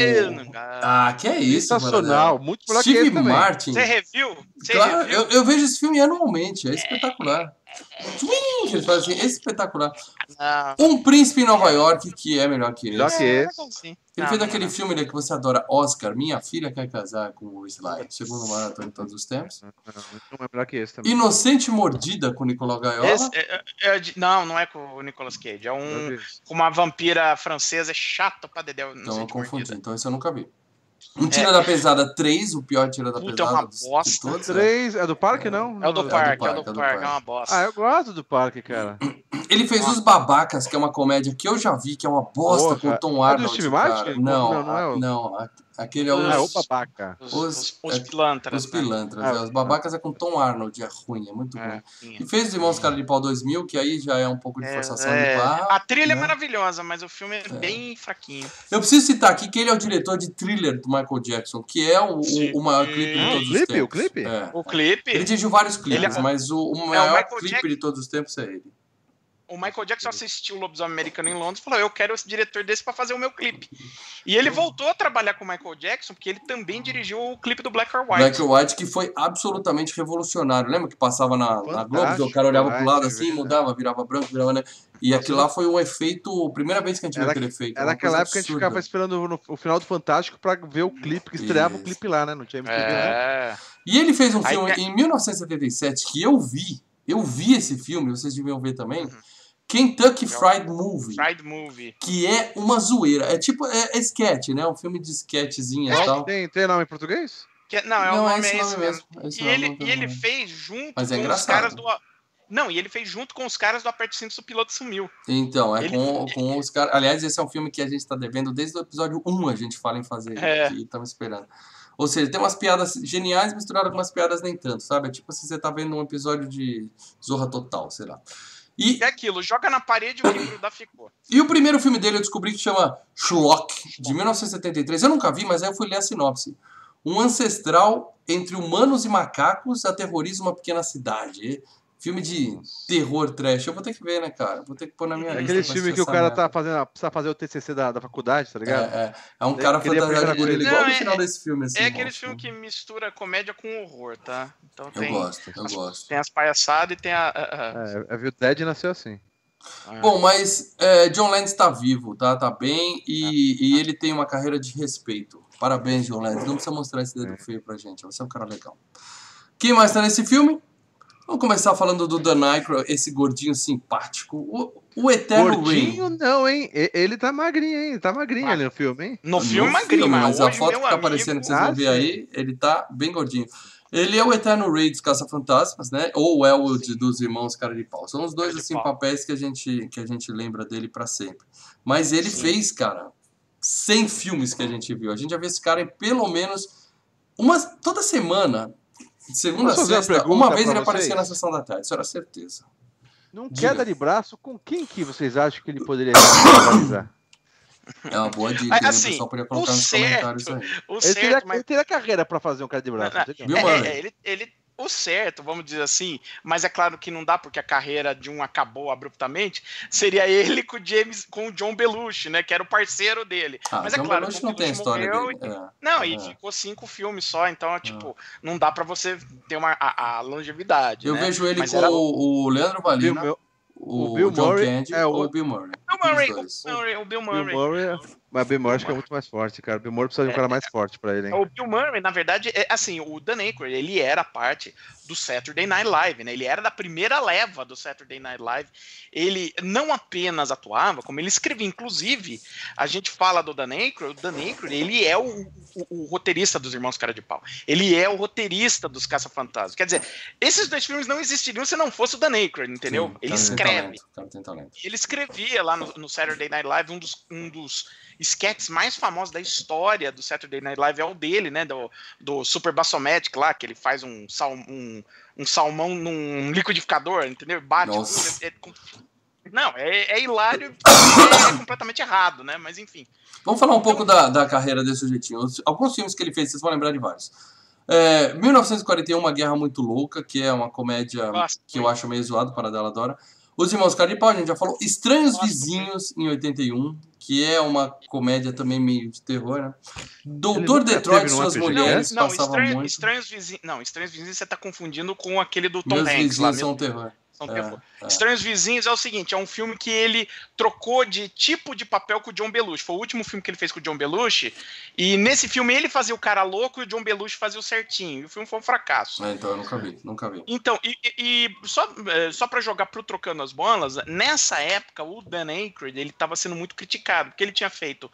Ah, que é isso, Sensacional. Muito melhor que Steve esse também. Martin. Você reviu? Você Claro, reviu? eu, eu vejo esse filme anualmente, é espetacular. Twin, que eles fazem assim, é espetacular. Não. Um Príncipe em Nova York, que é melhor que Melhor esse. que É, esse. Ele Não, fez não, aquele não. filme né, que você adora, Oscar, Minha Filha Quer Casar com o Sly, segundo maratona de todos os tempos. Não, não é melhor que esse também. Inocente Mordida com Nicolau Gaiola. Esse- é- é- é não, não é com o Nicolas Cage. É um, com uma vampira francesa, é chato pra dedéu. Então eu confundi, mordida. então esse eu nunca vi. Um Tira da Pesada 3, o pior Tira da Puta, é Pesada uma dos, de bosta. todos. é. Três. É do parque, não? É o do Não, parque, é o parque, do é do parque, é parque. uma bosta. Ah, eu gosto do parque, cara. Ele fez Os Babacas, que é uma comédia que eu já vi, que é uma bosta Porra, com o Tom é do Arnold. Steve. Martin? Não, Não, não é o- não, aquele é Ah, é o os, babaca. Os, os- os, os é- pilantras. os né? pilantras. Ah, é, os Babacas é com Tom Arnold, é ruim, é muito ruim. É, sim. E fez Os Irmãos Cara de Pau 2000, que aí já é um pouco de É, forçação é. de barra. A trilha é né? maravilhosa, mas o filme é, bem fraquinho. Eu preciso citar aqui que ele é o diretor de Thriller do Michael Jackson, que é o, o, o maior clipe de Ah, o todos os clipe? tempos. O clipe? É. O clipe, Ele dirigiu vários clipes, Ele é- mas o, o o maior Michael clipe Jackson- de todos os tempos é ele. O Michael Jackson assistiu o Lobisomem Americano em Londres e falou: Eu quero esse diretor desse pra fazer o meu clipe. E ele voltou a trabalhar com o Michael Jackson, porque ele também dirigiu o clipe do Black or White. Black or White, que foi absolutamente revolucionário. Lembra que passava na, na Globo, o cara olhava pro lado é assim, mudava, virava branco, virava, né? E aquilo lá foi um efeito, primeira vez que a gente viu aquele efeito. Era naquela época que a gente ficava esperando no- o final do Fantástico pra ver o clipe, que estreava Isso. o clipe lá, né? No time TV, né? É. E ele fez um Aí filme tem- em 1977 que eu vi, eu vi esse filme, vocês deviam ver também, Uhum. Kentucky Fried Movie. Fried Movie. Que é uma zoeira. É tipo, é, é sketch, né? Um filme de sketchzinha É. e tal. Tem, tem nome em português? Que- não, é o Não, é nome esse é nome esse mesmo, E nome ele, e ele nome. fez junto Mas é com os caras do. Não, e ele fez junto com os caras do Aperte Cinto, o piloto sumiu. Então, é Ele- com, com os caras. Aliás, esse é um filme que a gente tá devendo desde o episódio 1, a gente fala em fazer. É. E estamos esperando. Ou seja, tem umas piadas geniais misturadas com umas piadas nem tanto, sabe? É tipo se você tá vendo um episódio de Zorra Total, sei lá. E, É aquilo, joga na parede o que grudar ficou. e o primeiro filme dele eu descobri que chama Schlock, de 1973. Eu nunca vi, mas aí eu fui ler a sinopse. Um ancestral entre humanos e macacos aterroriza uma pequena cidade. Filme de terror trash. Eu vou ter que ver, né, cara? Vou ter que pôr na minha É lista aquele pra filme que o cara tá fazendo, precisa fazer o TCC da, da faculdade, tá ligado? É, é. É um Ele cara fantasiado de ele igual no é- final desse filme, assim. É aquele nossa. filme que mistura comédia com horror, tá? Então Eu tem, gosto, eu gosto. tem as palhaçadas e tem a. a- a- É, é, viu? Dead nasceu assim. a- Bom, mas é, John Landis tá vivo, tá? Tá bem e, e ele tem uma carreira de respeito. Parabéns, John Landis. Não precisa mostrar esse dedo feio pra gente. Você é um cara legal. Quem mais tá nesse filme? Vamos começar falando do Dan Aykroyd, esse gordinho simpático. O, o Eterno Gordinho Ray. não, hein? Ele tá magrinho, hein? Tá magrinho Ah. ali no filme, hein? No filme, No magrinho, filme, mas a foto que tá amigo, aparecendo que vocês vão ver sim. aí, ele tá bem gordinho. Ele é o Eterno Ray dos Caça-Fantasmas, né? Ou é o de- dos Irmãos Cara de Pau. São os dois, Cara assim, Pau. papéis que a, gente, que a gente lembra dele pra sempre. Mas ele fez, cara, 100 filmes que a gente viu. A gente já viu esse cara em pelo menos uma, toda semana, de segunda a uma sexta, uma vez ele aparecia na sessão da tarde, isso era certeza. Num Diga. queda de braço, com quem que vocês acham que ele poderia rivalizar? É uma boa dica, Mas, né? assim, o pessoal podia colocar o nos certo- comentários aí. O Ele certo, teria, mas ele teria carreira pra fazer um queda de braço. Não, não Bill É, é, ele, ele, o certo, vamos dizer assim, mas é claro que não dá porque a carreira de um acabou abruptamente, seria ele com o James, com o John Belushi, né, que era o parceiro dele. Ah, mas é John claro, Belushi o não tem história morreu dele. é. Não, e É. ficou cinco filmes só, então, tipo, não dá pra você ter uma, a, a longevidade, Eu né? vejo ele Mas com era o, o Leandro Bill, Mur- o, o Bill John Murray Candy é o- ou o Bill Murray. Bill Murray, dos o, dois. Murray, o Bill Bill Murray. Mas Bill Murray acho que é muito mais forte, cara. Bill Murray precisa de um cara mais forte pra ele, hein? O Bill Murray, na verdade, é assim, o Dan Aykroyd, ele era parte do Saturday Night Live, né? Ele era da primeira leva do Saturday Night Live. Ele não apenas atuava, como ele escrevia. Inclusive, a gente fala do Dan Aykroyd, o Dan Aykroyd, ele é o, o- o roteirista dos Irmãos Cara de Pau. Ele é o roteirista dos Caça-Fantasmas. Quer dizer, esses dois filmes não existiriam se não fosse o Dan Aykroyd, entendeu? Sim, o ele tem escreve. talento, o talento. Ele escrevia lá no, no Saturday Night Live, um dos, um dos sketches mais famosos da história do Saturday Night Live é o dele, né? Do, do Super Bassomatic lá, que ele faz um, sal, um, um salmão num liquidificador, entendeu? Bate. Nossa. é- é- não, é, é hilário, é completamente errado, né? Mas enfim. Vamos falar um pouco da, da carreira desse sujeitinho. Os- Alguns filmes que ele fez, vocês vão lembrar de vários. É, 1941, Uma Guerra Muito Louca, que é uma comédia Gosto que eu acho meio zoado, para dela adora. Os Irmãos Cara de Pau, a gente já falou. Estranhos Gosto Vizinhos, em 81, que é uma comédia também meio de terror, né? Doutor Detroit, num Suas? Mulheres, não, passava estranho, muito. estranhos vizinhos. Não, Estranhos Vizinhos você tá confundindo com aquele do Tom Meus Hanks lá Vizinhos mesmo. são terror. São É, é. Estranhos Vizinhos é o seguinte, é um filme que ele trocou de tipo de papel com o John Belushi. Foi o último filme que ele fez com o John Belushi. E nesse filme ele fazia o cara louco e o John Belushi fazia o certinho. E o filme foi um fracasso. É, então, eu nunca vi, nunca vi. Então, e, e- só, é, só para jogar pro Trocando as Bolas, nessa época o Dan Aykroyd ele estava sendo muito criticado, porque ele tinha feito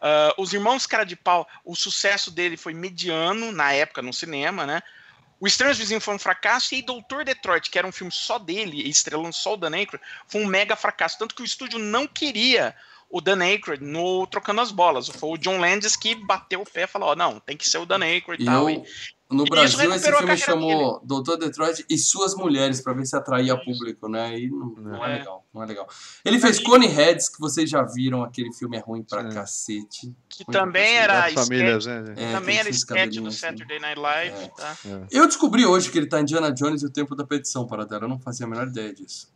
ah, Os Irmãos Cara de Pau, o sucesso dele foi mediano na época no cinema, né? O Estranhos Vizinhos foi um fracasso e Doutor Detroit, que era um filme só dele, e estrelando só o Dan Aykroyd, foi um mega fracasso. Tanto que o estúdio não queria o Dan Aykroyd no Trocando as Bolas. Foi o John Landis que bateu o pé e falou: ó, não, tem que ser o Dan Aykroyd e tal. eu, E no Brasil, esse filme chamou Doutor Detroit e Suas Mulheres, pra ver se atraía público, né? E não, não é. É. legal, não é legal. Ele fez Cone Heads, que vocês já viram, aquele filme é ruim pra Sim. cacete. que Muito também parecido. era Das sketch famílias, né? É, Também era sketch do assim. Saturday Night Live, É. tá? Eu descobri hoje que ele tá em Indiana Jones e o Templo da Petição para dela. Eu não fazia a menor ideia disso.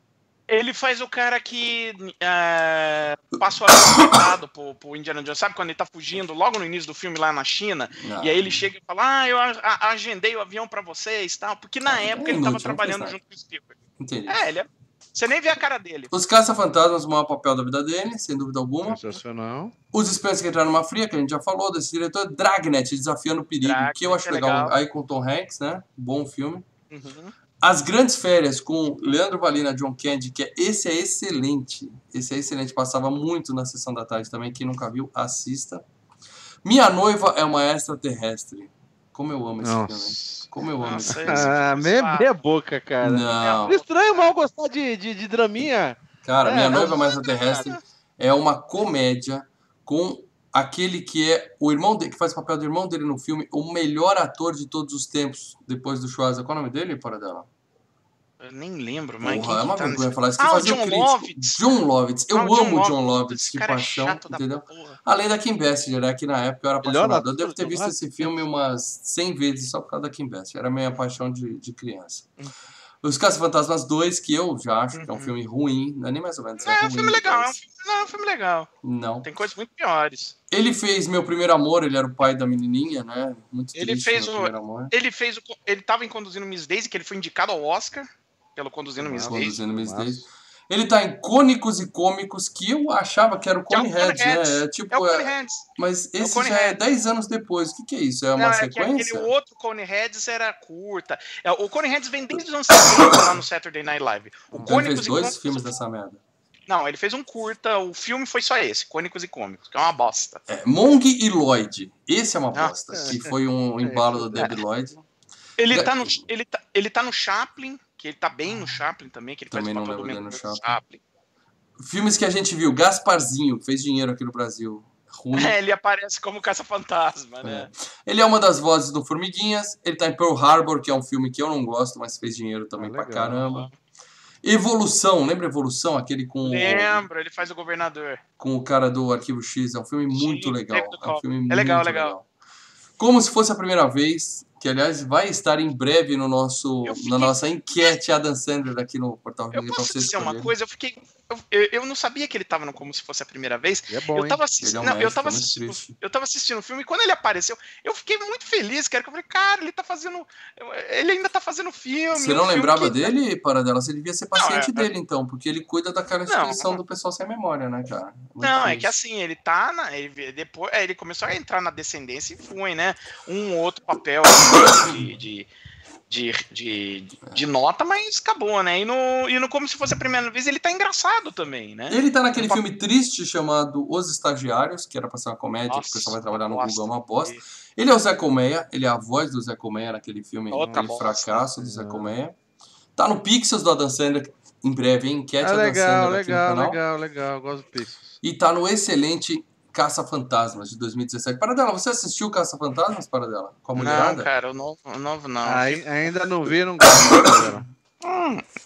Ele faz o cara que é, passa o avião pro, pro Indiana Jones. Sabe quando ele tá fugindo logo no início do filme lá na China? Ah, E aí ele chega e fala: Ah, eu a- a- agendei o avião pra vocês tal. Porque na Ah, época é ele tava não trabalhando junto com o Spielberg. Entendi. É, ele é. Você nem vê a cara dele. Os Caça-Fantasmas, o maior papel da vida dele, sem dúvida alguma. Sensacional. Os Espiões que entraram numa fria, que a gente já falou, desse diretor. Dragnet, Desafiando o Perigo, Dragnet que eu acho é legal. legal. Aí com Tom Hanks, né? Bom filme. Uhum. As Grandes Férias com Leandro Valina, John Candy, que é, esse é excelente. Esse é excelente, passava muito na sessão da tarde também. Quem nunca viu, assista. Minha noiva é uma extraterrestre. Como eu amo esse filme. Nossa. Como eu amo Nossa, esse filme. Ah, meia, meia boca, cara. Não. Estranho mal gostar de, de, de draminha. Cara, É, Minha Noiva é uma extraterrestre é uma comédia com aquele que é o irmão dele, que faz o papel do irmão dele no filme, o melhor ator de todos os tempos, depois do Schwarzenegger. Qual é o nome dele, para dela? Eu nem lembro, mas Porra, é que uma tá vergonha nesse- falar isso. Que Ah, fazia o John crítico. Lovitz. John Lovitz. Eu Ah, amo o John Lovitz cara é paixão, da entendeu? porra. Além da Kim Basinger, né? Que na época eu era apaixonado. Eu devo ter visto esse filme umas 100 vezes só por causa da Kim Basinger. Era minha paixão de, de criança. Os Caça-Fantasmas 2, que eu já acho que é um Uhum. filme ruim, não é nem mais ou menos. É, é um filme legal, é um filme, não, é um filme legal. Não. Tem coisas muito piores. Ele fez Meu Primeiro Amor, ele era o pai da menininha, né? Muito Ele triste, fez Meu o- Primeiro Amor. Ele fez o. Ele tava em Conduzindo Miss Daisy, que ele foi indicado ao Oscar pelo Conduzindo Miss Daisy. Conduzindo Miss. Daisy. Ele tá em Cônicos e Cômicos, que eu achava que era o é Coney Heads, né? É tipo, É o é- Coney Heads. mas é esse já é Heads. 10 anos depois. O que, que é isso? É uma Não, é sequência? aquele outro Coney Heads era curta. É, O Coney Heads vem desde os anos 70 lá no Saturday Night Live. O Então ele Cônicos fez dois filmes dessa merda. Não, ele fez um curta, o filme foi só esse, Cônicos e Cômicos, que é uma bosta. É, Mong e Lloyd. Esse é uma Ah. bosta. Que foi um embalo do Debbie Lloyd. Ele É. tá, no, ele, tá, ele tá no Chaplin, que ele tá bem no Chaplin também, que ele Também faz não o papel do lembro dele mentor no do Chaplin. Filmes que a gente viu. Gasparzinho, que fez dinheiro aqui no Brasil. Ruim. É, ele aparece como caça-fantasma, né? Ele é uma das vozes do Formiguinhas. Ele tá em Pearl Harbor, que é um filme que eu não gosto, mas fez dinheiro também Ah, pra legal. caramba. Evolução, lembra Evolução? Aquele com, Lembro, ele faz o governador. com o cara do Arquivo X. É um filme muito Sim, legal. É um filme É muito legal, legal. Como se fosse a primeira vez, que aliás vai estar em breve no nosso, Eu fiquei- na nossa enquete Adam Sandler aqui no Portal Eu posso vocês dizer uma escolherem. coisa, eu fiquei. Eu, eu, eu não sabia que ele tava no Como Se Fosse a Primeira Vez. E é bom, eu tava assistindo. é um não, eu médico, tava muito assistindo. Eu tava assistindo o filme e quando ele apareceu, eu fiquei muito feliz, cara. Que eu falei, cara, ele tá fazendo. Ele ainda tá fazendo filme. Você um não filme lembrava que- dele, Paradela? Você devia ser paciente é- dele, então, porque ele cuida daquela Não. instituição do pessoal sem memória, né, cara? Muito Não, é que assim, ele tá na. Ele, depois, é, ele começou a entrar na descendência e foi, né? Um ou outro papel de, de, de, de, de nota, mas acabou, né? E no, e no Como Se Fosse a Primeira Vez ele tá engraçado também, né? Ele tá naquele pa- filme triste chamado Os Estagiários, que era pra ser uma comédia, que o Nossa, pessoal vai trabalhar no bosta. Google, é uma bosta. Ele é o Zé Colmeia, ele é a voz do Zé Colmeia naquele filme, Outra aquele bosta. fracasso do Zé É. Colmeia. Tá no Pixels do Adam Sandler, em breve, hein? Enquete Ah, Adam legal, Sandler aqui no legal, canal. legal, legal. Gosto do Pixels. E tá no excelente Caça-Fantasmas, de 2017. Paradela, você assistiu Caça-Fantasmas, Paradela? Com a Não, mulherada? cara, o novo, o novo não. Ai- ainda não vi, não gosto. galera.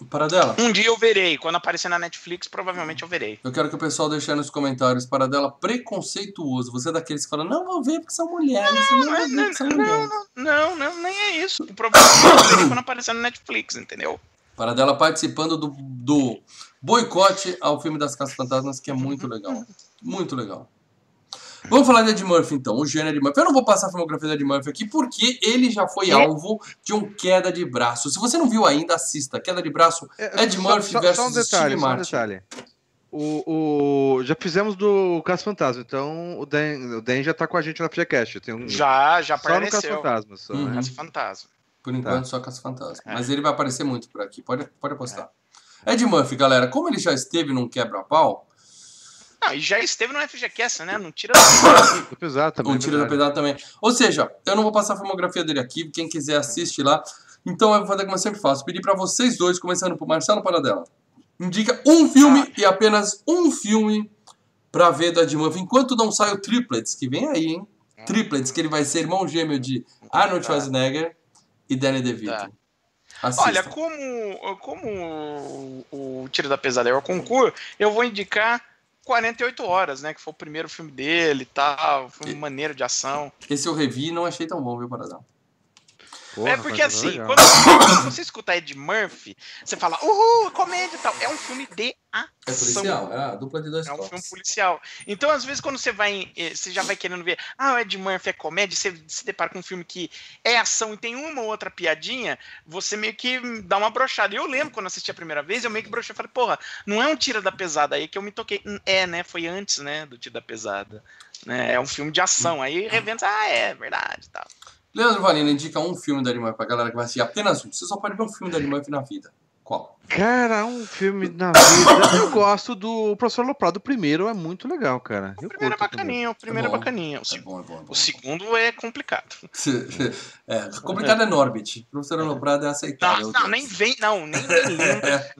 Paradela, Um dia eu verei. Quando aparecer na Netflix, provavelmente eu verei. eu quero que o pessoal deixe aí nos comentários. Paradela, preconceituoso. Você é daqueles que fala, não vou ver porque são mulheres. Não, não, ver porque são mulheres. Não, não, nem é isso. O eu verei quando aparecer na Netflix, entendeu? Paradela participando do, do boicote ao filme das Caça-Fantasmas, que é muito legal. Muito legal. Vamos falar de Ed Murphy, então, o gênero Ed Murphy. Eu não vou passar a filmografia do Ed Murphy aqui, porque ele já foi Que? alvo de um queda de braço. Se você não viu ainda, assista. Queda de braço, É, Ed Murphy só, versus só um detalhe, Steve só um Martin. detalhe. O, o, já fizemos do Caso Fantasma, então o Dan, o Dan já tá com a gente na FGCast. Tem um, Já, já só no Caso apareceu. Fantasma. Só, Uhum. né? Caça Fantasma. Por enquanto, só Caça-Fantasma. É. Mas ele vai aparecer muito por aqui, pode, pode apostar. Ed Murphy, galera, como ele já esteve num quebra-pau, Não, e já esteve no FGCast, né? Não tira. Do pesado também. Um é tiro da pesada também. Ou seja, eu não vou passar a filmografia dele aqui, quem quiser assiste lá. Então eu vou fazer como eu sempre faço, pedir pra vocês dois, começando por Marcelo Paradela. Indica um filme e apenas um filme pra ver da Ed Murphy, enquanto não sai o Triplets, que vem aí, hein? Triplets, que ele vai ser irmão gêmeo de Arnold Tá. Schwarzenegger e Danny DeVito. Tá. Assista. Olha, como, como o, o Tiro da Pesada é o concurso, eu vou indicar 48 Horas, né? Que foi o primeiro filme dele e tal. Foi um maneiro de ação. Esse eu revi e não achei tão bom, viu, Paradela? Porra, é porque assim, legal. quando, quando você escuta Ed Murphy, você fala, uhul, comédia e tal. É um filme de É ação. policial, é a dupla de dois É um toques. filme policial. Então, às vezes, quando você vai. eh, Você já vai querendo ver. Ah, o Ed Murphy é comédia. Você se depara com um filme que é ação e tem uma ou outra piadinha. Você meio que dá uma brochada. E eu lembro quando assisti a primeira vez, eu meio que brochei e falei, porra, não é um Tira da Pesada aí que eu me toquei. Hum, É, né? Foi antes, né? Do Tira da Pesada. Né? É um filme de ação. Aí revendo, ah, é verdade e tal. Leandro Valina indica um filme da Eddie Murphy pra galera que vai assistir apenas um. Você só pode ver um filme da Eddie Murphy na vida. Qual? Cara, um filme na vida. Eu gosto do Professor Loprado. O primeiro é muito legal, cara. O Eu primeiro é bacaninha, o primeiro é, bom. bacaninha. O, É bom, é bom, é bom. o segundo é complicado. É, complicado é Norbit. Professor Aloprado é aceitável. Não, não, nem vem, não, nem vem.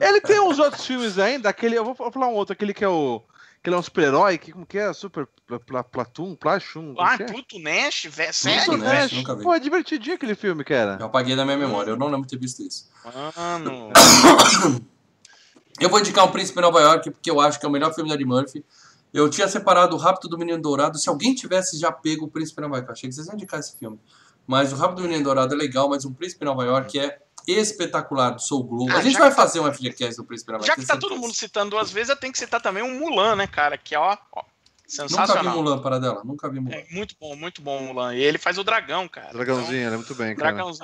Ele tem uns outros filmes ainda, aquele. Eu vou vou falar um outro, aquele que é o. Que ele é um super-herói, que como que é? Super Pla- Pla- Platum, Plachum. Ah, é? Pluto Nash, velho, Pluto sério, Nash, velho? nunca vi. Pô, é divertidinho aquele filme, cara. Eu apaguei da minha memória. Eu não lembro de ter visto isso. Mano, Eu vou indicar o Príncipe Nova York porque eu acho que é o melhor filme da Eddie Murphy. Eu tinha separado o Rápido do Menino Dourado. Se alguém tivesse já pego o Príncipe Nova York, eu achei que vocês iam indicar esse filme. Mas o Rápido do Menino Dourado é legal, mas o Príncipe Nova York é espetacular do Soul Globo. Ah, a gente vai que- fazer um FGCast do Príncipe Nova já que tá todo certeza. mundo citando duas vezes, eu tenho que citar também um Mulan, né, cara? Que é, ó, ó Nunca vi sensacional. Mulan para dela. Nunca vi Mulan. É muito bom, muito bom Mulan. E ele faz o dragão, cara. Dragãozinho, ele é muito bem, Então, cara. dragãozinho.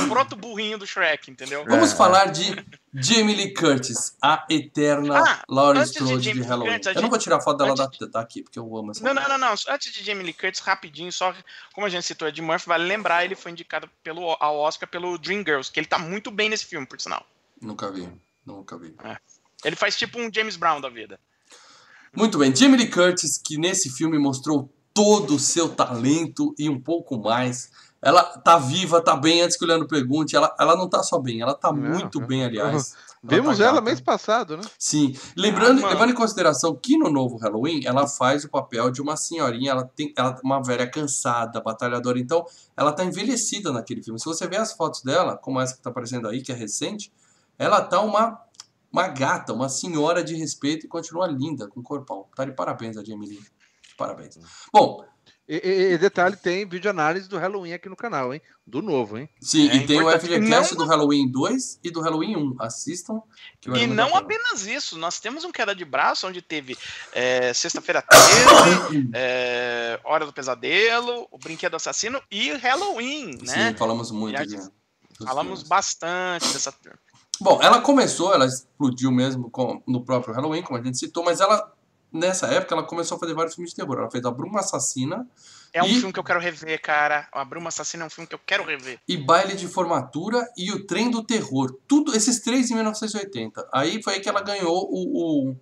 É o proto burrinho do Shrek, entendeu? Vamos É. falar de Jamie Lee Curtis, a eterna Ah, Laurie de Strode de, Lee Halloween. Curtis, a eu não gente- vou tirar foto dela antes da, daqui, porque eu amo essa Não, não, não, não. Antes de Jamie Lee Curtis, rapidinho, só como a gente citou Ed Murphy, vale lembrar, ele foi indicado pelo, ao Oscar pelo Dreamgirls, que ele tá muito bem nesse filme, por sinal. Nunca vi, nunca vi. Ele faz tipo um James Brown da vida. Muito bem, Jamie Lee Curtis, que nesse filme mostrou todo o seu talento e um pouco mais. Ela tá viva, tá bem, antes que o Leandro pergunte. Ela, ela não tá só bem, ela tá Não, muito não. bem, aliás. Vimos tá ela gata. mês passado, né? Sim. Lembrando, Ah, levando em consideração que no novo Halloween ela faz o papel de uma senhorinha, ela tem ela é uma velha cansada, batalhadora. Então, ela tá envelhecida naquele filme. Se você ver as fotos dela, como essa que tá aparecendo aí, que é recente, ela tá uma, uma gata, uma senhora de respeito e continua linda, com corpão. Tá de parabéns a Jamie. Parabéns. Bom, E, e- e detalhe, tem vídeo análise do Halloween aqui no canal, hein? Do novo, hein? sim, É e tem o. FGCast Não- do Halloween 2 e do Halloween 1. Assistam. E não pena. apenas isso, nós temos um queda de braço onde teve é, Sexta-feira 13, é, Hora do Pesadelo, O Brinquedo Assassino e Halloween, né? Sim, falamos muito a de, Falamos filmes. bastante dessa turma. Bom, ela começou, ela explodiu mesmo com- no próprio Halloween, como a gente citou, mas ela, nessa época, ela começou a fazer vários filmes de terror. Ela fez A Bruma Assassina É um E- filme que eu quero rever, cara. A Bruma Assassina é um filme que eu quero rever. e Baile de Formatura e O Trem do Terror. Tudo, esses três em 1980. Aí foi aí que ela ganhou o, o,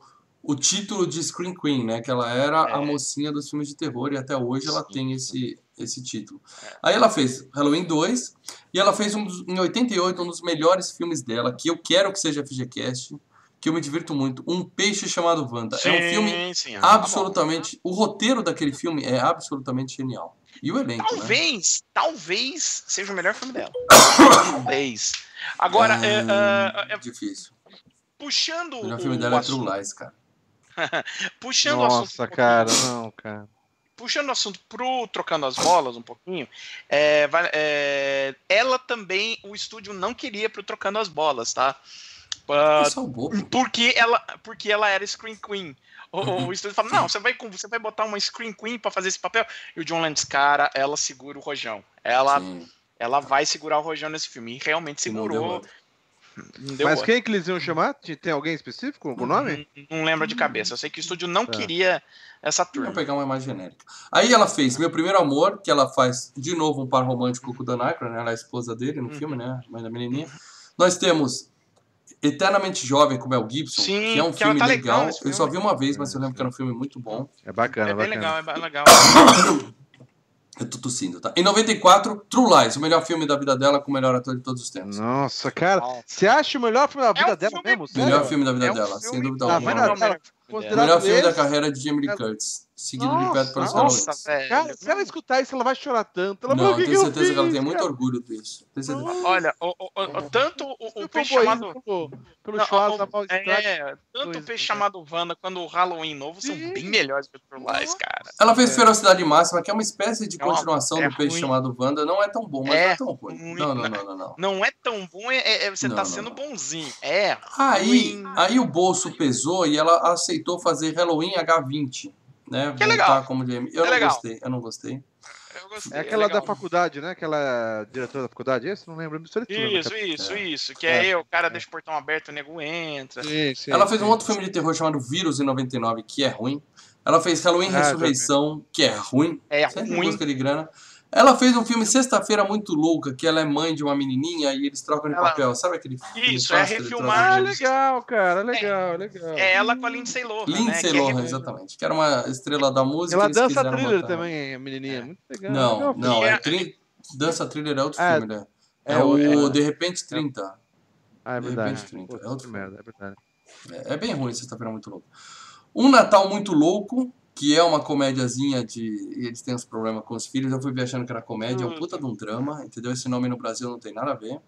o título de Screen Queen, né? Que ela era a É. mocinha dos filmes de terror e até hoje ela Sim. tem esse, esse título. Aí ela fez Halloween 2 e ela fez um dos, em 88 um dos melhores filmes dela, que eu quero que seja FGCast, que eu me divirto muito. Um Peixe Chamado Wanda. é um filme sim, ah, tá bom. absolutamente. O roteiro daquele filme é absolutamente genial. E o elenco, né? Talvez, talvez seja o melhor filme dela. talvez. Agora, é, Ah, é, é, Difícil. puxando O melhor o, filme o dela é assunto, True Lies, cara. puxando o assunto, Nossa, um pouquinho- cara, não, cara. Puxando o assunto pro trocando as bolas um pouquinho, é, é, ela também, o estúdio não queria pro trocando as bolas, tá? Bobo. porque ela, porque ela era Screen Queen. O, o- o estúdio fala, não, você vai, você vai botar uma Screen Queen pra fazer esse papel. E o John Landis, cara, ela segura o rojão. Ela, Sim, ela vai segurar o rojão nesse filme. E realmente segurou. Deu Mas quem que eles iam chamar? Tem- alguém específico com o nome? Não, não lembro de cabeça. Eu sei que o estúdio não Tá. queria essa Vou turma. pegar uma mais genérica. Aí ela fez Meu Primeiro Amor, que ela faz de novo um par romântico com o Dan Aykroyd, né? Ela é a esposa dele no Uhum. filme, né? A mãe da menininha. Nós temos Eternamente Jovem com Mel Gibson, Sim, que é um que filme tá legal legal. Eu só vi uma vez, mas eu lembro que era um filme muito bom. É bacana, É bem bacana. legal, é bem legal. Eu tô tossindo, tá? Em 94, True Lies, o melhor filme da vida dela com o melhor ator de todos os tempos. Nossa, cara. Você acha o melhor filme da vida um dela filme mesmo? Melhor filme da vida É um dela, filme sem dúvida Ah, alguma. O melhor filme da carreira de Jamie Lee Curtis, seguido de perto pelos Nossa. Nossa. Cara, se ela escutar isso, ela vai chorar tanto. Ela Não, que tenho que eu certeza que ela fiz, tem muito cara? orgulho disso. Olha, o, o- o- tanto o, Eu peixe chamado. boiando Pelo, pelo Não, Schwarz o- da mal É, tanto o peixe é. chamado Wanda quanto o Halloween novo são bem melhores que o True Lies, cara. Ela fez Ferocidade Máxima, que é uma espécie de É continuação é do peixe chamado Wanda. Não é tão bom, mas É não é tão ruim. ruim, Não, não, né? não, não, não. Não é tão bom, é, é- você Não, tá não, sendo não. bonzinho. É. Aí, aí o bolso pesou e ela aceitou fazer Halloween H20. Né? Que é Voltar legal. Como Jamie. Eu É não legal. gostei, eu não gostei. Eu gostei, É aquela legal. da faculdade, né? Aquela diretora da faculdade, esse? Não lembro. Isso, Isso, isso, É. isso. Que é, o cara deixa o portão aberto, o nego entra. Sim, sim, Ela fez um sim. outro filme de terror chamado Vírus em 99, que é ruim. Ela fez Halloween Ah. Ressurreição, que é ruim. É Sempre ruim. busca de grana. Ela fez um filme Sexta-feira Muito Louca, que ela é mãe de uma menininha e eles trocam de Ela- papel. Sabe aquele filme Isso, é refilmagem. Ah, de- legal, cara, legal, legal. É ela com a Lindsay Lohan, né? Lindsay que é Lohan, exatamente. Que era uma estrela da música. Ela dança thriller botar. também, a menininha. Muito legal. Não, legal. não, é é- tri... Dança Thriller é outro Ah, filme, né? É, é o- De Repente 30. Ah, é de verdade. repente, trinta, Putz, é outro merda, é verdade. É, é bem ruim, Sexta-feira Muito Louco. Um Natal Muito Louco, que é uma comédiazinha de... Eles têm uns problemas com os filhos. Eu fui ver achando que era comédia, é um puta de um drama, entendeu? Esse nome no Brasil não tem nada a ver.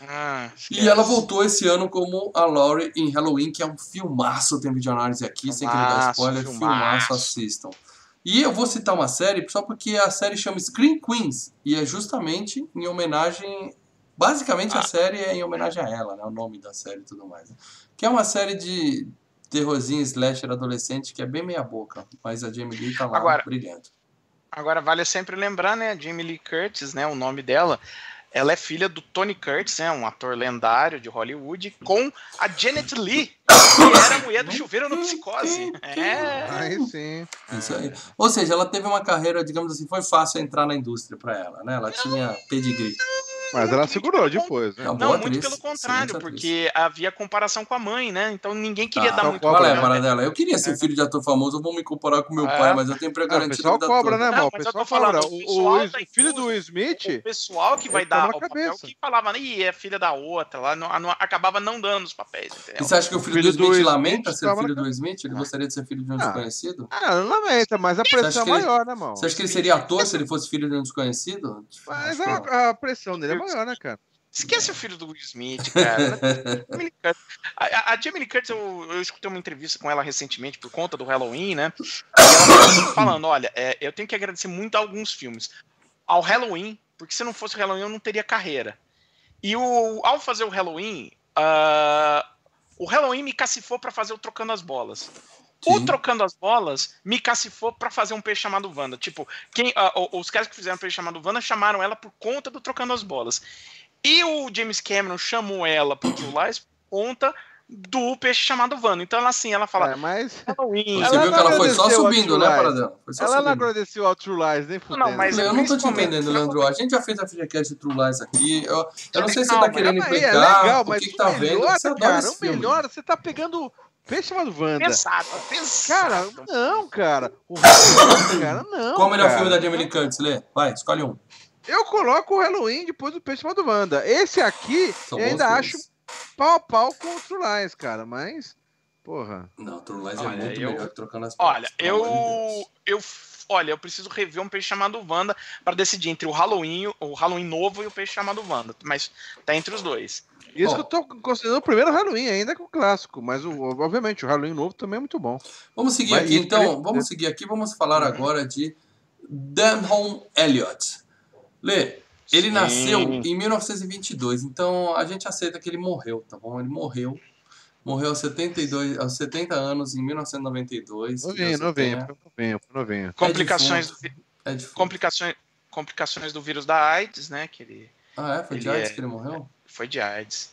Ah, E ela voltou esse ano como a Laurie em Halloween, que é um filmaço, tem videoanálise aqui, sem querer dar Filmaço, spoiler, filmaço, filmaço. assistam. E eu vou citar uma série só porque a série chama Screen Queens, e é justamente em homenagem, basicamente Ah. a série é em homenagem a ela, né, o nome da série e tudo mais. né? Que é uma série de terrorzinho slasher adolescente que é bem meia boca, mas a Jamie Lee tá lá Agora- brilhando. Agora vale sempre lembrar, né, a Jamie Lee Curtis, né, o nome dela, ela é filha do Tony Curtis, né, um ator lendário de Hollywood, com a Janet Lee, que era a mulher do chuveiro no Psicose. É. Aí sim. Isso aí. Ou seja, ela teve uma carreira, digamos assim, foi fácil entrar na indústria pra ela, né? Ela tinha pedigree. Mas ela segurou depois, né? Uma Não, muito atriz, pelo contrário, atriz. porque havia comparação com a mãe, né? Então ninguém queria Ah, dar muito Qual é a parada dela? Eu queria ser filho de ator famoso, eu vou me comparar com meu É. pai, mas eu tenho emprego Ah, o pessoal cobra, né, mal? O mas eu pessoal tô falando, o O, o filho do Will Smith, O pessoal que vai toma dar o papel que falava, ih, é filha da outra, lá não, não- acabava não dando os papéis, E você acha que o filho, filho do do Smith lamenta ser filho do Smith? Ele gostaria de ser filho de um Ah. desconhecido? ah, não lamenta, mas a pressão é maior, né, mal? Você acha que ele seria ator se ele fosse filho de um desconhecido? Mas a pressão dele é maior, né, cara? Esquece o filho do Will Smith, cara. A, a- Jamie Lee Curtis, eu, eu escutei uma entrevista com ela recentemente por conta do Halloween, né? E ela tava falando: olha, é, eu tenho que agradecer muito a alguns filmes. Ao Halloween, porque se não fosse o Halloween eu não teria carreira. E o, ao fazer o Halloween, ah, o Halloween me cacifou pra fazer o Trocando as Bolas. O Sim. Trocando as Bolas me cacifou pra fazer um peixe chamado Wanda. Tipo, quem, o- os caras que fizeram um peixe chamado Wanda chamaram ela por conta do Trocando as Bolas. E o James Cameron chamou ela pro True Lies por conta do peixe chamado Wanda. Então ela assim, ela fala É, mas Halloween. Você Ela viu não que ela foi só subindo, né, só ela não subindo. agradeceu ao True Lies, nem fudendo. mas Eu não tô te entendendo, Leandro. A gente já fez a FGCast de True Lies aqui. Eu, eu não sei se você tá querendo aí, é implicar, legal, o mas que, que o tá vendo. melhor, Você adora cara, esse o filme. melhor, você tá pegando peixe chamado Wanda. Pesado, pesado. Cara, não, cara. O Halloween, cara, não. Qual o melhor cara. filme da Jamie Lee Curtis, Lê? Vai, escolhe um. Eu coloco o Halloween depois do peixe chamado Wanda. Esse aqui, São eu ainda filmes. acho pau a pau com o True Lies, cara. Mas, porra. Não, True Lies é Olha, muito eu- melhor que trocando as Olha, partes, pelo eu, eu, olha, eu preciso rever um peixe chamado Wanda para decidir entre o Halloween, o Halloween novo e o peixe chamado Wanda. Mas tá entre os dois. Isso Bom. que eu tô considerando o primeiro Halloween, ainda com o clássico. Mas, o, obviamente, o Halloween novo também é muito bom. Vamos seguir Mas aqui, então. Vamos seguir aqui. Vamos falar agora de Denholm Elliott. Lê, ele Sim. nasceu em 1922, então a gente aceita que ele morreu, tá bom? Ele morreu. Morreu aos, 72, aos 70 anos em 1992. Novinho, Já novinho, foi novinho, foi novinho. Complicações, É difícil. complicações, complicações do vírus da AIDS, né? Que ele Ah, é? Foi de AIDS é- que ele morreu? Foi de AIDS.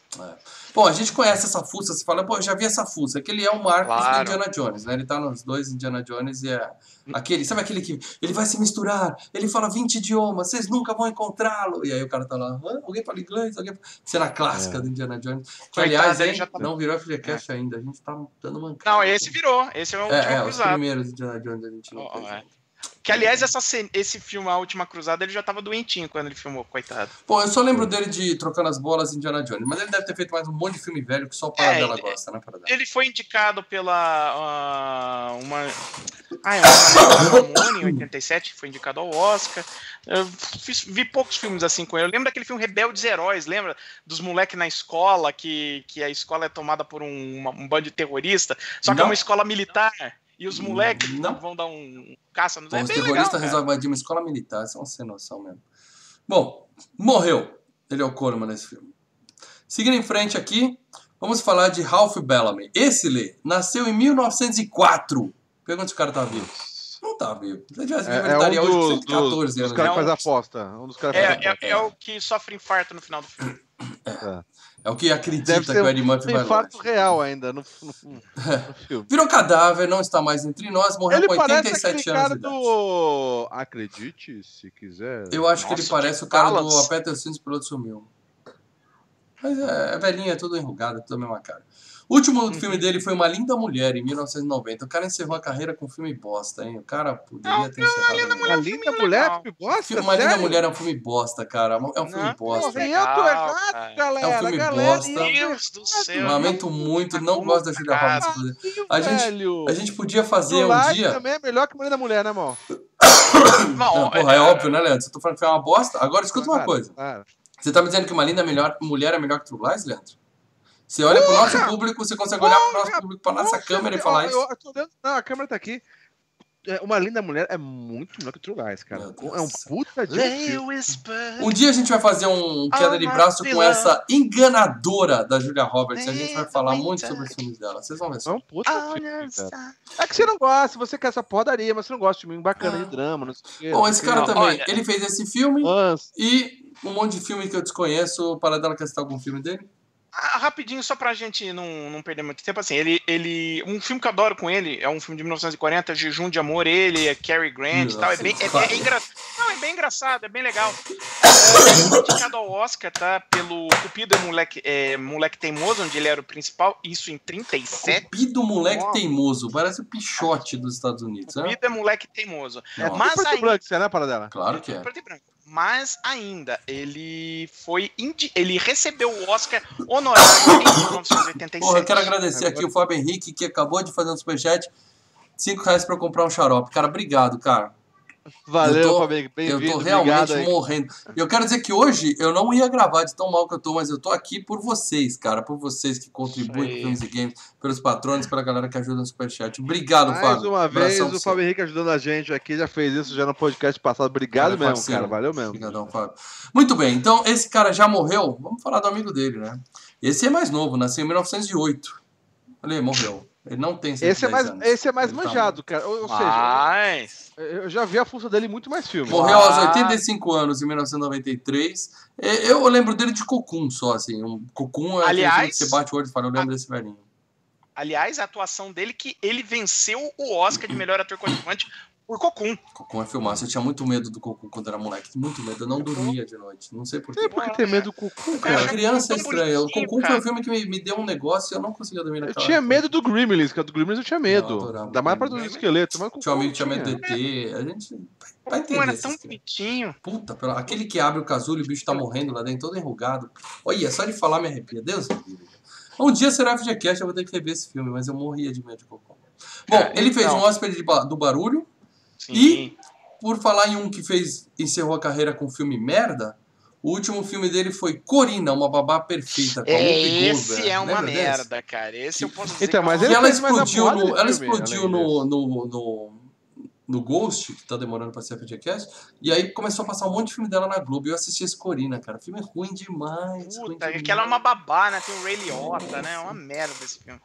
Bom, a gente conhece essa fuça, você fala, pô, eu já vi essa fuça, que ele é o Marcos do Claro. Indiana Jones, né? Ele tá nos dois Indiana Jones e é aquele, sabe aquele que ele vai se misturar, ele fala 20 idiomas, vocês nunca vão encontrá-lo. E aí o cara tá lá, "Hã? alguém fala inglês, alguém... Cena clássica É. do Indiana Jones. Que, aliás, ele já tá- não virou FGCast ainda, a gente tá dando mancada. Não, esse virou. Esse é o último É, é, os cruzado. primeiros Indiana Jones a gente não Ó, fez. É. Que, aliás, essa, esse filme, A Última Cruzada, ele já tava doentinho quando ele filmou, coitado. Bom, eu só lembro dele de Trocando as Bolas em Indiana Jones, mas ele deve ter feito mais um monte de filme velho que só o Paradela ele- gosta, né, Paradela? Ele foi indicado pela. ah, uma. Ah, é uma em 87, foi indicado ao Oscar. Eu fiz- vi poucos filmes assim com ele. Eu lembro daquele filme Rebeldes Heróis, lembra? Dos moleques na escola, que, que a escola é tomada por um, uma- um bando de terrorista, só que é Não. uma escola militar. E os moleques Não. vão dar um caça nos é os terroristas cara. resolvem invadir uma escola militar, isso é uma sem noção mesmo. Bom, morreu. Ele é o Coleman nesse filme. Seguindo em frente aqui, vamos falar de Ralph Bellamy. Esse Lê nasceu em 1904. Pergunta se o cara tá vivo. Não tá vivo. Ele vivo, É, é um estaria hoje com dos, 114 dos, dos anos. caras que Não. faz aposta. Um dos caras que faz É, aposta. é, é o que sofre infarto no final do filme. É o que acredita que o Eddie Murphy vai infarto real ainda no, no- no. Virou cadáver, não está mais entre nós, morreu Ele com parece aquele 87 anos cara de idade. do... Acredite, se quiser. Eu acho que ele Nossa, parece Jack o cara do. Aperta os Cintos, piloto sumiu. Mas é, é velhinho, é tudo enrugado, é tudo a mesma cara. O último Uhum. filme dele foi Uma Linda Mulher, em 1990. O cara encerrou a carreira com um filme bosta, hein? O cara poderia Não, ter encerrado. a A carreira. linda filme mulher, legal. filme bosta? Filme- Uma Linda? Mulher é um filme bosta, cara. É um filme Não, bosta. Legal, eu tô errado, galera. É um filme galera, bosta. Meu Deus do céu. Lamento muito, não gosto da Julia cara. Roberts. A gente, a gente podia fazer um dia. também é melhor que Mulher da Mulher, né, irmão? Não, porra, é óbvio, né, Leandro? Você tá falando que foi uma bosta? Agora escuta uma Cara, coisa. cara. Você tá me dizendo que uma linda melhor, mulher é melhor que True Lies, Leandro? Você olha pro nosso público, você consegue olhar pro nosso público, pra nossa Nossa, câmera e falar eu- isso? eu Não, a câmera tá aqui. É, Uma linda mulher é muito melhor que True Lies, cara. É um puta de um dia a gente vai fazer um queda de braço com essa enganadora da Julia Roberts. E a gente vai falar muito sobre os filmes dela. Vocês vão ver É só. um puta filme, cara. É que você não gosta, você quer essa porradaria, mas você não gosta de filme bacana de drama, não sei o quê. Bom, esse cara também, ele fez esse filme e um monte de filme que eu desconheço. Para dela quer citar algum filme dele? Ah, rapidinho, só pra gente não, não perder muito tempo, assim, ele, ele. Um filme que eu adoro com ele é um filme de 1940, Jejum de Amor, ele, é Cary Grant e tal. É bem, é, é, é engra... Não, é bem engraçado, é bem legal. É, foi indicado ao Oscar, tá? Pelo Cupido é Moleque, é, Moleque Teimoso, onde ele era o principal, isso em 37. Cupido Moleque Nossa. Teimoso. Parece o Pichote dos Estados Unidos, né? Cupido é Moleque Teimoso. Nossa. Mas e ainda. branco, você, né, para dela? Claro que é. Preto e branco. Mas ainda, ele foi. indi- Ele recebeu o Oscar honorário em 1987. Porra, eu quero agradecer aqui o Fábio Henrique, que acabou de fazer um superchat. 5 reais eu comprar um xarope. Cara, obrigado, cara. Valeu, Eu tô- Fabinho. Eu Bem-vindo. tô obrigado realmente aí. morrendo. E eu quero dizer que hoje eu não ia gravar de tão mal que eu tô, mas eu tô aqui por vocês, cara. Por vocês que contribuem com Filmes e Games, pelos patronos, pela galera que ajuda no Superchat. Obrigado, Mais Fábio. uma vez, Abração o. Fábio Henrique ajudando a gente aqui, já fez isso já no podcast passado. Obrigado Cara, mesmo, parceiro. cara. Valeu mesmo. Obrigadão, Fábio. Muito bem, então esse cara já morreu. Vamos falar do amigo dele, né? Esse é mais novo, nasceu em 1908. Olha aí, morreu. Ele não tem 110 Esse é mais, anos. esse é mais Ele tá manjado, cara. Ou, ou seja, Mas. eu já vi a força dele em muito mais filmes. Morreu aos Ah. 85 anos, em 1993. É, Eu lembro dele de Cocum só, assim. Um Cocum é aquele Aliás- que você bate o olho e fala, eu lembro desse velhinho. Aliás, a atuação dele que ele venceu o Oscar de melhor ator coadjuvante por Cocum. Cocum é filmaço. Eu tinha muito medo do Cocum quando era moleque. Muito medo. Eu não dormia de noite. Não sei porquê. Sei por que tem medo do Cucu, Cara, cara. criança é estranha. O Cocum foi cara. um filme que me, me deu um negócio e eu não conseguia dormir Eu naquela tinha época. medo do Gremlins, que do Gremlins eu tinha medo. Eu Ainda mais para do esqueleto. Mas Cucu Tinha um amigo que tinha medo do ET. A gente vai Cocum entender. era tão bonitinho. Puta, pela- aquele que abre o casulo e o bicho tá morrendo lá dentro, todo enrugado. Olha, só de falar me arrepia. Deus me livre. Um dia será FGCast, eu vou ter que rever esse filme, mas eu morria de medo de Cocum. Bom, É, ele fez então. um hóspede de ba- do barulho. Sim. E- Por falar em um que fez encerrou a carreira com filme merda, o último filme dele foi Corina, uma babá perfeita. Com Whoopi Esse é uma Lembra desse? merda, cara. Esse eu posso dizer Então, que mas é E ele ela explodiu, no, ela filme, explodiu no, no, no, no Ghost, que tá demorando pra ser FGCast, e aí começou a passar um monte de filme dela na Globo. E eu assisti esse Corina, cara. Filme ruim demais. ruim Puta, demais. que ela é uma babá, né? Tem o Ray Liotta, né? É uma merda esse filme.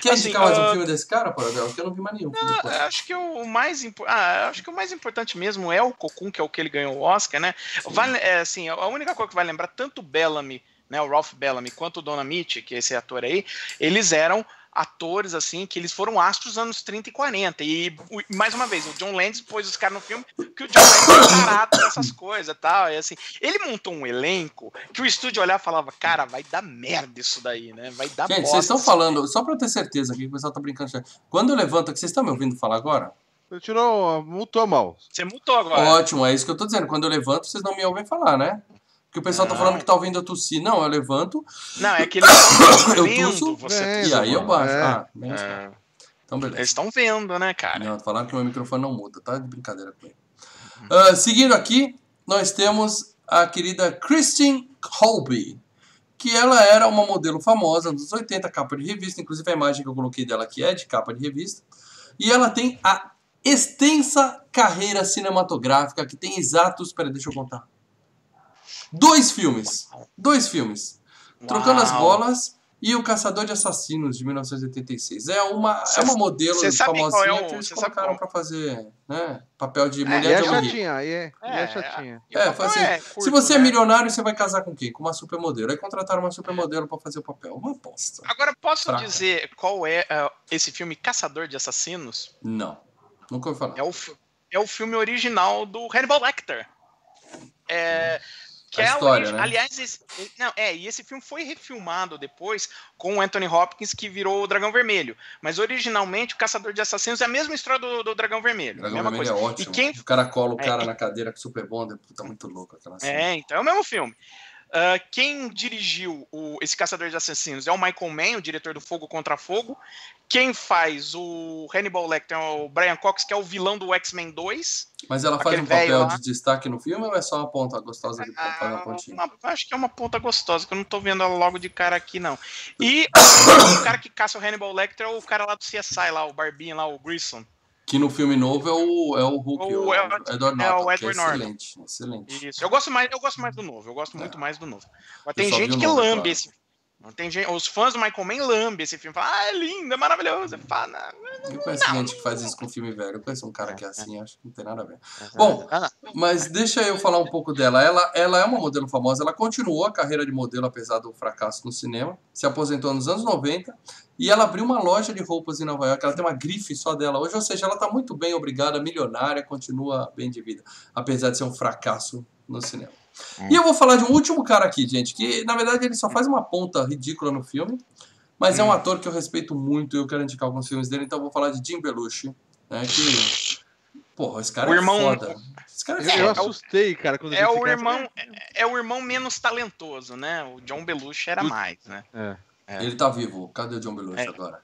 Quer assim, indicar mais um ah, filme desse cara, Paradela? Porque eu não vi mais nenhum. Ah, acho que o mais impo- ah, acho que o mais importante mesmo é o Cocum, que é o que ele ganhou o Oscar, né? Vale, é, assim, a única coisa que vai lembrar tanto o Bellamy, né, o Ralph Bellamy, quanto o Dona Mitch, que é esse ator aí, eles eram atores assim que eles foram astros dos anos 30 e 40. E mais uma vez, o John Landis pôs os caras no filme que o John Landis é barato nessas coisas, tal, e assim, ele montou um elenco que o estúdio olhava e falava: "Cara, vai dar merda isso daí, né? Vai dar Gente, vocês estão falando, só pra eu ter certeza aqui, que o pessoal tá brincando. Quando eu levanto aqui, vocês estão me ouvindo falar agora? Você tirou, multou mal. Você mutou agora. Ótimo, é isso que eu tô dizendo. Quando eu levanto, vocês não me ouvem falar, né? Porque o pessoal tá Não. falando que tá ouvindo eu tossir. Não, eu levanto Não, é que eles estão Eu tuço, você vendo, e aí eu baixo. É. Ah. É, Então, beleza. eles estão vendo, né, cara? Não, falaram que meu microfone não muda, tá? De brincadeira com ele. Ah, seguindo aqui, nós temos a querida Christine Colby, que ela era uma modelo famosa nos 80, capa de revista, inclusive a imagem que eu coloquei dela aqui é de capa de revista. E ela tem a extensa carreira cinematográfica que tem exatos, peraí, deixa eu contar. Dois filmes. Dois filmes. Trocando as Uau. bolas e O Caçador de Assassinos, de 1986. É uma, é uma modelo cê sabe qual famosinha é o- que eles cê colocaram qual- pra fazer né, papel de E mulher é de aluguel. chatinha, é, é É, chatinha. É, foi assim, é Se curto, você é né? milionário, você vai casar com quem? Com uma supermodelo. Aí contrataram uma supermodelo pra fazer o papel. Uma aposta. Agora, posso Fraca. dizer qual é ah, esse filme Caçador de Assassinos? Não. Nunca ouvi falar. É o, é o filme original do Hannibal Lecter. É, que A é história, né? Aliás, esse, não, é, e esse filme foi refilmado depois com o Anthony Hopkins, que virou o Dragão Vermelho. Mas originalmente o Caçador de Assassinos é a mesma história do, do Dragão Vermelho. Dragão mesma Vermelho coisa. é ótimo. E quem O cara cola o É, cara e- na cadeira com super bonder. Puta, muito louco aquela cena. É, então é o mesmo filme. Ah, quem dirigiu o- esse Caçador de Assassinos é o Michael Mann, o diretor do Fogo contra Fogo. Quem faz o Hannibal Lecter é o Brian Cox, que é o vilão do X-Men 2. Mas ela faz um papel de destaque no filme ou é só uma ponta gostosa de fazer uma Ah, pontinha? uma- acho que é uma ponta gostosa, que eu não tô vendo ela logo de cara aqui, não. E o cara que caça o Hannibal Lecter é o cara lá do CSI, lá, o Barbinho lá, o Grissom. Que no filme novo é o, é o Hulk, O o, Edward- Edward é o Norton, é Edward Norton. excelente, excelente. Isso. Eu gosto mais, eu gosto mais do novo, eu gosto muito É. mais do novo. Mas tem gente que lambe claro. Esse tem gente, os fãs do Michael Mann lambem esse filme. Fala, ah, é lindo, é maravilhoso. Fala, Eu conheço Não, gente que faz isso com filme velho. Eu conheço um cara que é É, assim, acho que não tem nada a ver. Bom, ah, Mas deixa eu falar um pouco dela. Ela, ela é uma modelo famosa, ela continuou a carreira de modelo apesar do fracasso no cinema, se aposentou nos anos 90 e ela abriu uma loja de roupas em Nova York. Ela tem uma grife só dela hoje, ou seja, ela está muito bem, obrigada, milionária, continua bem de vida, apesar de ser um fracasso no cinema. E eu vou falar de um último cara aqui, gente, que na verdade ele só faz uma ponta ridícula no filme, mas é um Hum. ator que eu respeito muito e eu quero indicar alguns filmes dele, então eu vou falar de Jim Belushi, né, que... Porra, esse cara O é irmão- foda. Esse cara é Eu, foda. eu é o- assustei, cara, quando eu é o cara. irmão é, é o irmão menos talentoso, né? O John Belushi era O- mais, né? É. É. Ele tá vivo. Cadê o John Belushi É. agora?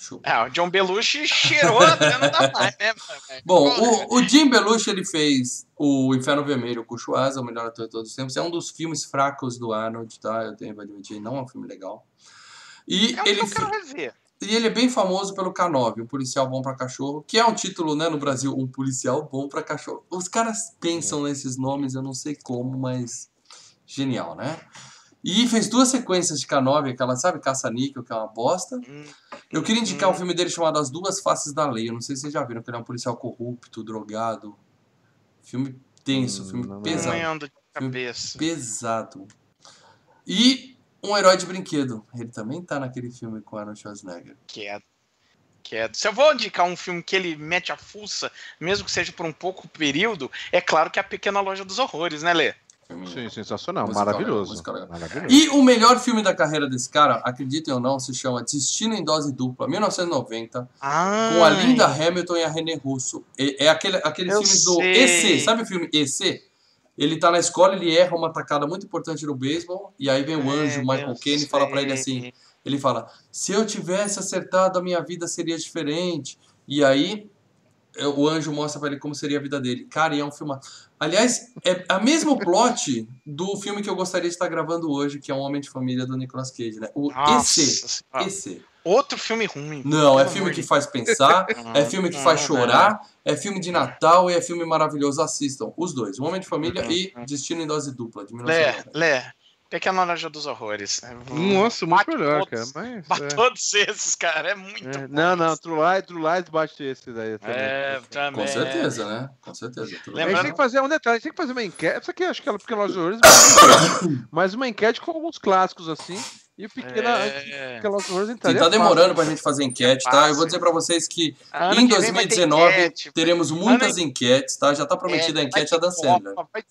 Chupa. É, o John Belushi cheirou até não dá mais, né? velho? Bom, Porra. o, o Jim Belushi ele fez o Inferno Vermelho com o Schwarza, o melhor ator de todos os tempos. É um dos filmes fracos do Arnold, tá? Eu tenho que admitir, não é um filme legal. E É um ele, que eu quero rever. e ele é bem famoso pelo K9, um policial bom pra cachorro, que é um título, né, no Brasil, um policial bom pra cachorro. Os caras pensam nesses nomes, eu não sei como, mas genial, né? E fez duas sequências de K9, aquela, sabe, Caça-Níquel, que é uma bosta. Hum, Eu queria indicar Hum. um filme dele chamado As Duas Faces da Lei. Eu não sei se vocês já viram, que ele é um policial corrupto, drogado. Filme tenso, Hum, filme não Não pesado. ando de cabeça. Pesado. E Um Herói de Brinquedo. Ele também tá naquele filme com Arnold Schwarzenegger. Quieto. Quieto. Se eu vou indicar um filme que ele mete a fuça, mesmo que seja por um pouco período, é claro que é a Pequena Loja dos Horrores, né, Lê? Filme- Sim, sensacional, Musical, maravilhoso. legal. maravilhoso. E o melhor filme da carreira desse cara, acreditem ou não, se chama Destino em Dose Dupla, 1990, Ah, com a Linda Hamilton e a René Russo. É, é aquele, aqueles Eu filmes do sei. EC, sabe o filme EC? Ele tá na escola, ele erra uma tacada muito importante no beisebol, e aí vem o anjo, Michael Caine, e fala pra ele assim, ele fala, se eu tivesse acertado, a minha vida seria diferente. E aí, é, o anjo mostra pra ele como seria a vida dele. Cara, e é um filme... Aliás, é a mesmo plot do filme que eu gostaria de estar gravando hoje, que é Um Homem de Família, do Nicolas Cage, né? O Nossa. Senhora. EC. Outro filme ruim. Não, é filme que faz pensar, é filme que faz chorar, é filme de Natal e é filme maravilhoso. Assistam, os dois. Um Homem de Família Uhum. e Destino em Dose Dupla, de Lé, 1990. Lé. Pequena Loja dos Horrores. Nossa, muito Bate melhor, cara. todos. Mas, Pra é. todos esses, cara. É muito É, Não, não. True Lies, True Lies bate esse daí também. É, também. Com certeza, né? Com certeza. Tudo A gente tem que fazer um detalhe, a gente tem que fazer uma enquete. Isso aqui acho que ela pequena loja de horrores, mas uma enquete com alguns clássicos assim. E o pequena, É. pequena loja de horrores entraria tá demorando fácil. pra gente fazer enquete, tá? Eu vou dizer pra vocês que Ano em que vem vai ter 2019 enquete. teremos muitas enquetes, tá? Já tá É, prometida a enquete a Dan Sandler. Vai ter-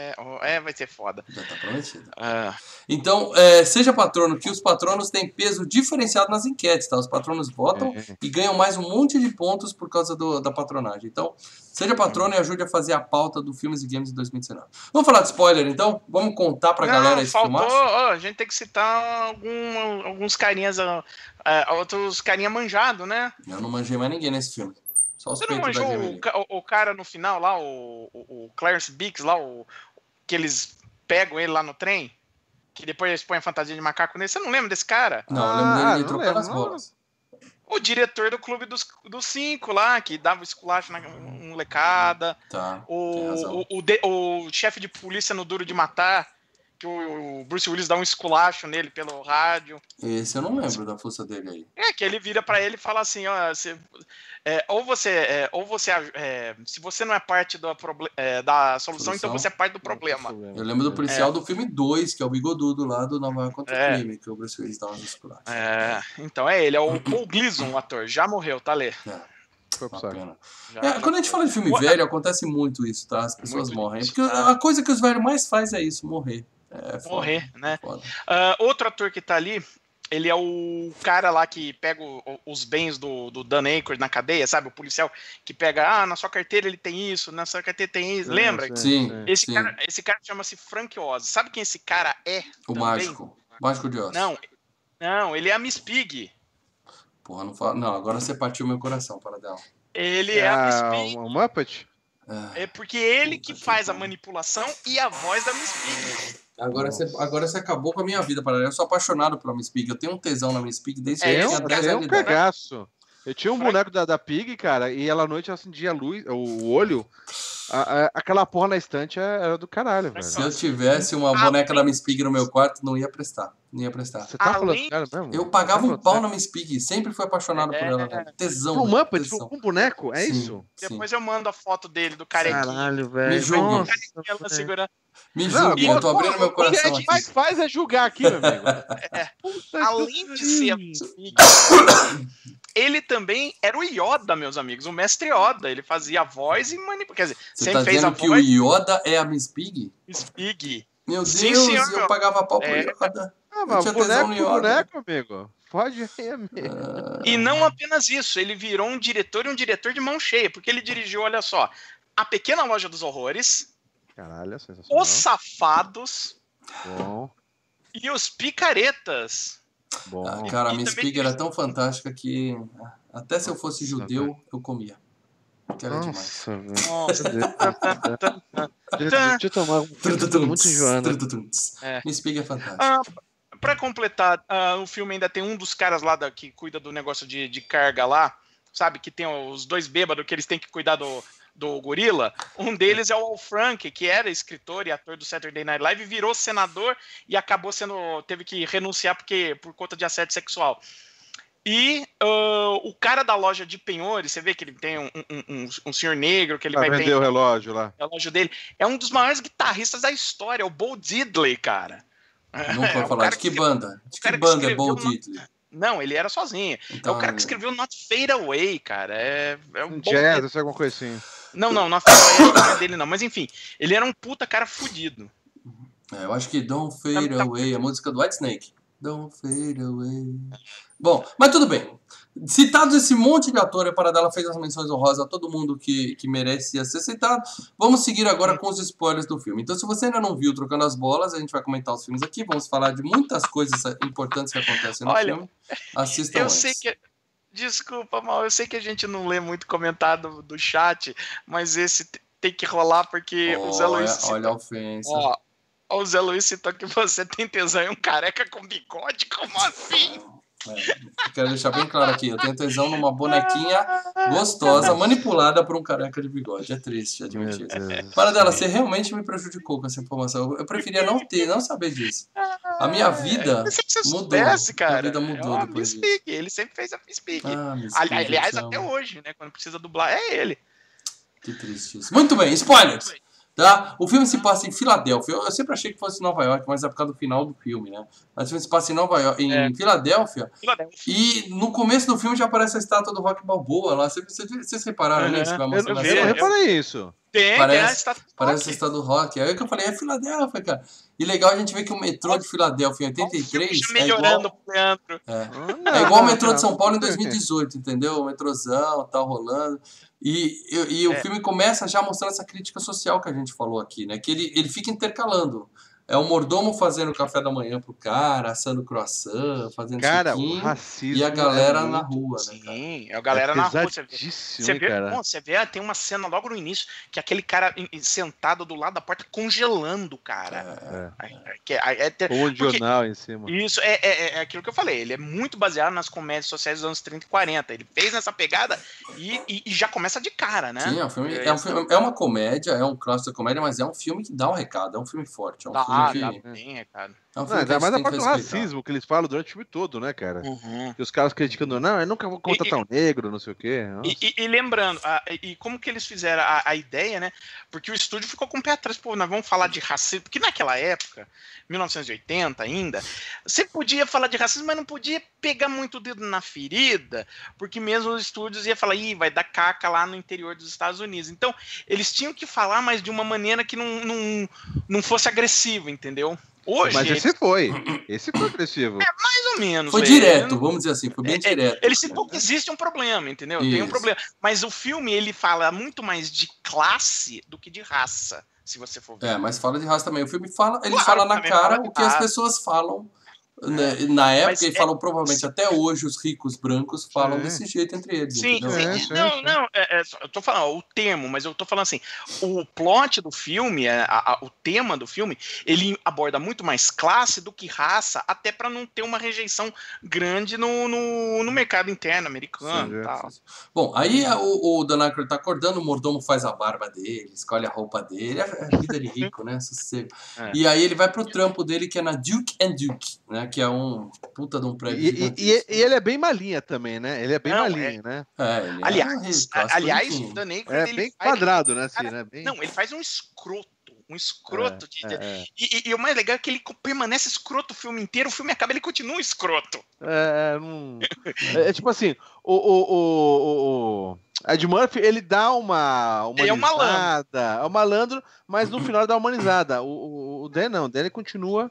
É, é, vai ser foda. Já tá prometida. Ah, Então, é, seja patrono, que os patronos têm peso diferenciado nas enquetes, tá? Os patronos votam É. e ganham mais um monte de pontos por causa do- da patronagem. Então, seja patrono e ajude a fazer a pauta do Filmes e Games de 2019. Vamos falar de spoiler, então? Vamos contar pra não, galera esse faltou. ó, a gente tem que citar algum, alguns carinhas, é, outros carinha manjado, né? Eu não manjei mais ninguém nesse filme. Só os Você não manjou o- o cara no final lá, o, o, o Clarence Bix lá, o, que eles pegam ele lá no trem? Que depois eles põem a fantasia de macaco nele. Você não lembra desse cara? Não, eu Ah, lembro dele não trocando lembro, as não bolas. O diretor do clube dos, dos cinco lá, que dava esculacho na molecada. Tá, O, o, o, de- o chefe de polícia no Duro de Matar, que o Bruce Willis dá um esculacho nele pelo rádio. Esse eu não lembro da força dele aí. É, que ele vira para ele e fala assim, ó, você, é, ou você, é, ou você, é, se você não é parte da, é, da solução, então Solução? você é parte do problema. Eu lembro do policial do filme 2, que é o bigodudo lá do Nova York contra É. o crime, que o Bruce Willis dá umas esculachas. É, então é ele, é o Paul Gleason, o ator, já morreu, tá lê. É, Foi pro uma saco. pena. Já- É, quando a gente fala de filme velho, acontece muito isso, tá? As pessoas Muito morrem. Porque a coisa que os velhos mais fazem é isso, morrer. É foda, morrer, né? foda. Ah, outro ator que tá ali, ele é o cara lá que pega o- os bens do, do Dan Aykroyd na cadeia, sabe? O policial que pega, ah, na sua carteira ele tem isso, na sua carteira tem isso. Lembra? Sim. Esse sim. cara, esse cara chama-se Frank Oz. Sabe quem esse cara é? O também? mágico. Mágico de Oz. Não, não, ele é a Miss Pig. Porra, não fala. Não, agora você partiu meu coração, para dela. Ele é a Miss Pig. o Muppet? É. É porque ele que Puta que faz a manipulação e a voz da Miss Pig. Agora, você, agora você acabou com a minha vida, para Eu sou apaixonado pela Miss Pig. Eu tenho um tesão na Miss Pig desde que É, eu eu- tinha 10 é anos um de idade. cagaço. Eu tinha um Frank- boneco da, da Pig, cara, e ela à noite acendia a luz, o olho. a- a- aquela porra na estante é- era do caralho, velho. Se eu tivesse uma Ah, boneca da Miss Pig no meu quarto, não ia prestar. Não ia prestar. Você tá falando sério mesmo? Eu pagava Tá um pau na Miss Pig. Sempre fui apaixonado por É. ela, cara. Tesão. Um velho, Muppet tesão. com um boneco? É Sim, isso? sim. Depois eu mando a foto dele, do carequinha. Caralho, Me velho. julgue. Nossa, Ela velho. segurando. Me Não, julgue, eu tô abrindo meu O que a coração mais faz é julgar aqui, meu amigo. É. Puta Além que de ser a pariu. Miss Pig, ele também era o Yoda, meus amigos, o mestre Yoda. Ele fazia a voz e manipulação. Quer dizer, Você sempre tá fez a dizendo que o voz Yoda é a Miss Pig? Miss Pig. Meu Sim, Deus, senhor, eu meu. pagava pau pro É. Yoda. Ah, mas tinha boneco Yoda. boneco, amigo. Pode aí, amigo. Ah, E não apenas isso, ele virou um diretor e um diretor de mão cheia, porque ele dirigiu, olha só, A Pequena Loja dos Horrores, Caralho, é sensacional. Os Safados Bom, e Os Picaretas. bom. ah, cara, a Miss Pig tem- era tão fantástica que até se eu fosse judeu, eu comia. Que era demais. Nossa, velho. Nossa. Deixa, eu tomar um muito enjoando. É. Miss Pig é fantástica. Ah, pra completar, ah, o filme ainda tem um dos caras lá da- que cuida do negócio de, de carga lá, sabe? Que tem os dois bêbados que eles têm que cuidar do, do gorila. Um deles é o Al Frank, que era escritor e ator do Saturday Night Live, virou senador e acabou sendo. teve que renunciar porque, por conta de assédio sexual. E ah, o cara da loja de penhores, você vê que ele tem um, um, um- um senhor negro que ele Pra vai vender o relógio lá. o relógio dele. É um dos maiores guitarristas da história, o Bo Diddley, cara. Não É, falar de que que- banda. De que banda é Bo uma- Diddley? Não, ele era sozinho. Então, é o cara que escreveu Not Fade Away, cara. É, é um Um bom- jazz, isso é alguma coisa assim. Não, não, Away não é dele, não. Mas enfim, ele era um puta cara fudido. É, eu acho que Don't Fade Tá- tá- Away, a música do White Snake. Don't Fade Away. Bom, mas tudo bem. Citados esse monte de ator, a Paradela fez as menções honrosas a todo mundo que, que merecia ser citado. Vamos seguir agora com os spoilers do filme. Então, se você ainda não viu Trocando as Bolas, a gente vai comentar os filmes aqui. Vamos falar de muitas coisas importantes que acontecem no Olha, filme. Assistam eu antes. sei que. Desculpa, mal, eu sei que a gente não lê muito comentário do chat, mas esse tem que rolar porque o Zé Luiz. Olha, olha a ofensa. Ó, o Zé Luiz citou que você tem tesão em um careca com bigode? Como assim? É, quero deixar bem claro aqui, eu tenho tesão numa bonequinha gostosa, manipulada por um careca de bigode. É triste admitir isso. Para dela, você realmente me prejudicou com essa informação. Eu preferia não ter, não saber disso. A minha vida. Que você mudou. soubesse, cara. A vida mudou é depois disso. Ele sempre fez a Miss Pig. Ah, Aliás, até hoje, né? Quando precisa dublar, é ele. Que triste isso. Muito bem, spoilers! Tá? O filme se passa em Filadélfia. Eu eu sempre achei que fosse Nova York, mas é por causa do final do filme, né? Mas o filme se passa em Nova York, em É. Filadélfia. Filadélfia. E no começo do filme já aparece a estátua do Rock Balboa lá. Vocês, repararam Uhum. nisso? Vai Eu, eu não cena? reparei isso. Tem, Parece- tem a estátua do Parece o rock. estado do rock. Aí que eu falei, é Filadélfia, cara. E legal a gente ver que o metrô de Filadélfia em Olha o filme 83 já é melhorando igual, Leandro. é, é igual o metrô de São Paulo em 2018, entendeu? O metrôzão, tal, rolando. E, e, e o É. filme começa já mostrando essa crítica social que a gente falou aqui, né? Que ele, ele fica intercalando. É o mordomo fazendo café da manhã pro cara, assando croissant, fazendo Cara, o racismo. e a galera é na rua, né, cara? Sim, é a galera na rua. Você vê. Você vê, cara. bom, você vê, ah, tem uma cena logo no início que aquele cara sentado do lado da porta congelando, cara. É. É, é, que- é- é ter- Com o porque- jornal em cima. Isso é, é, é aquilo que eu falei. Ele é muito baseado nas comédias sociais dos anos 30 e 40. Ele fez nessa pegada e, e- e já começa de cara, né? Sim, é, um filme, É é, um filme- é uma comédia, é um clássico da comédia, mas é um filme que dá um recado, é um filme forte, é um Dá, filme que. dá é bem, recado. um Não, ainda mais a parte do racismo que eles falam durante o filme todo, né, cara? Uhum. E os caras criticando, não, eu nunca vou contratar um negro, não sei o quê. E, e- e lembrando, a- e como que eles fizeram a, a ideia, né? Porque o estúdio ficou com o pé atrás, pô, nós vamos falar de racismo. Porque naquela época, 1980 ainda, você podia falar de racismo, mas não podia pegar muito o dedo na ferida, porque mesmo os estúdios ia falar, ih, vai dar caca lá no interior dos Estados Unidos. Então, eles tinham que falar, mas de uma maneira que não, não, não fosse agressivo, entendeu? Hoje, Mas esse foi. Esse foi agressivo. mais ou menos. Foi é, direto, vamos dizer assim, foi bem É, é, direto. Ele citou que existe um problema, entendeu? Tem um Isso. problema. Mas o filme, ele fala muito mais de classe do que de raça, se você for ver. É, mas fala de raça também. O filme fala, ele Claro, fala na cara fala o que as pessoas falam né, na época Mas e é- falam provavelmente até hoje os ricos brancos falam Sim. desse jeito entre eles. Sim, entendeu? sim. É, sim, não, sim. não, é, é, só- eu tô falando ó, o termo, mas eu tô falando assim, o plot do filme, é, a- a- o tema do filme, ele aborda muito mais classe do que raça, até pra não ter uma rejeição grande no, no, no mercado interno americano Sim, e tal. Bom, aí a- o, o Dan Aykroyd tá acordando, o mordomo faz a barba dele, escolhe a roupa dele, é a vida de rico, né? Sossego. É. E aí ele vai pro trampo dele, que é na Duke and Duke, né? Que é um puta de um prédio E, e- e- ele é bem malinha também, né? Ele é bem Não, malinho, né? É, ele é um Aliás, rico, a- aliás, bonitinho. o Dan Aykroyd, É ele bem faz- quadrado, né? Assim, Cara, né? Bem... Não, ele faz um escroto. Um escroto. de- É, é. E, e- e o mais legal é que ele permanece escroto o filme inteiro, o filme acaba, ele continua escroto. É, não- é, é tipo assim, o, o, o, o- Ed Murphy, ele dá uma Ele é um malandro. humanizada, é um malandro, mas no final dá uma humanizada. O, o, o Dan não, o Dan ele continua,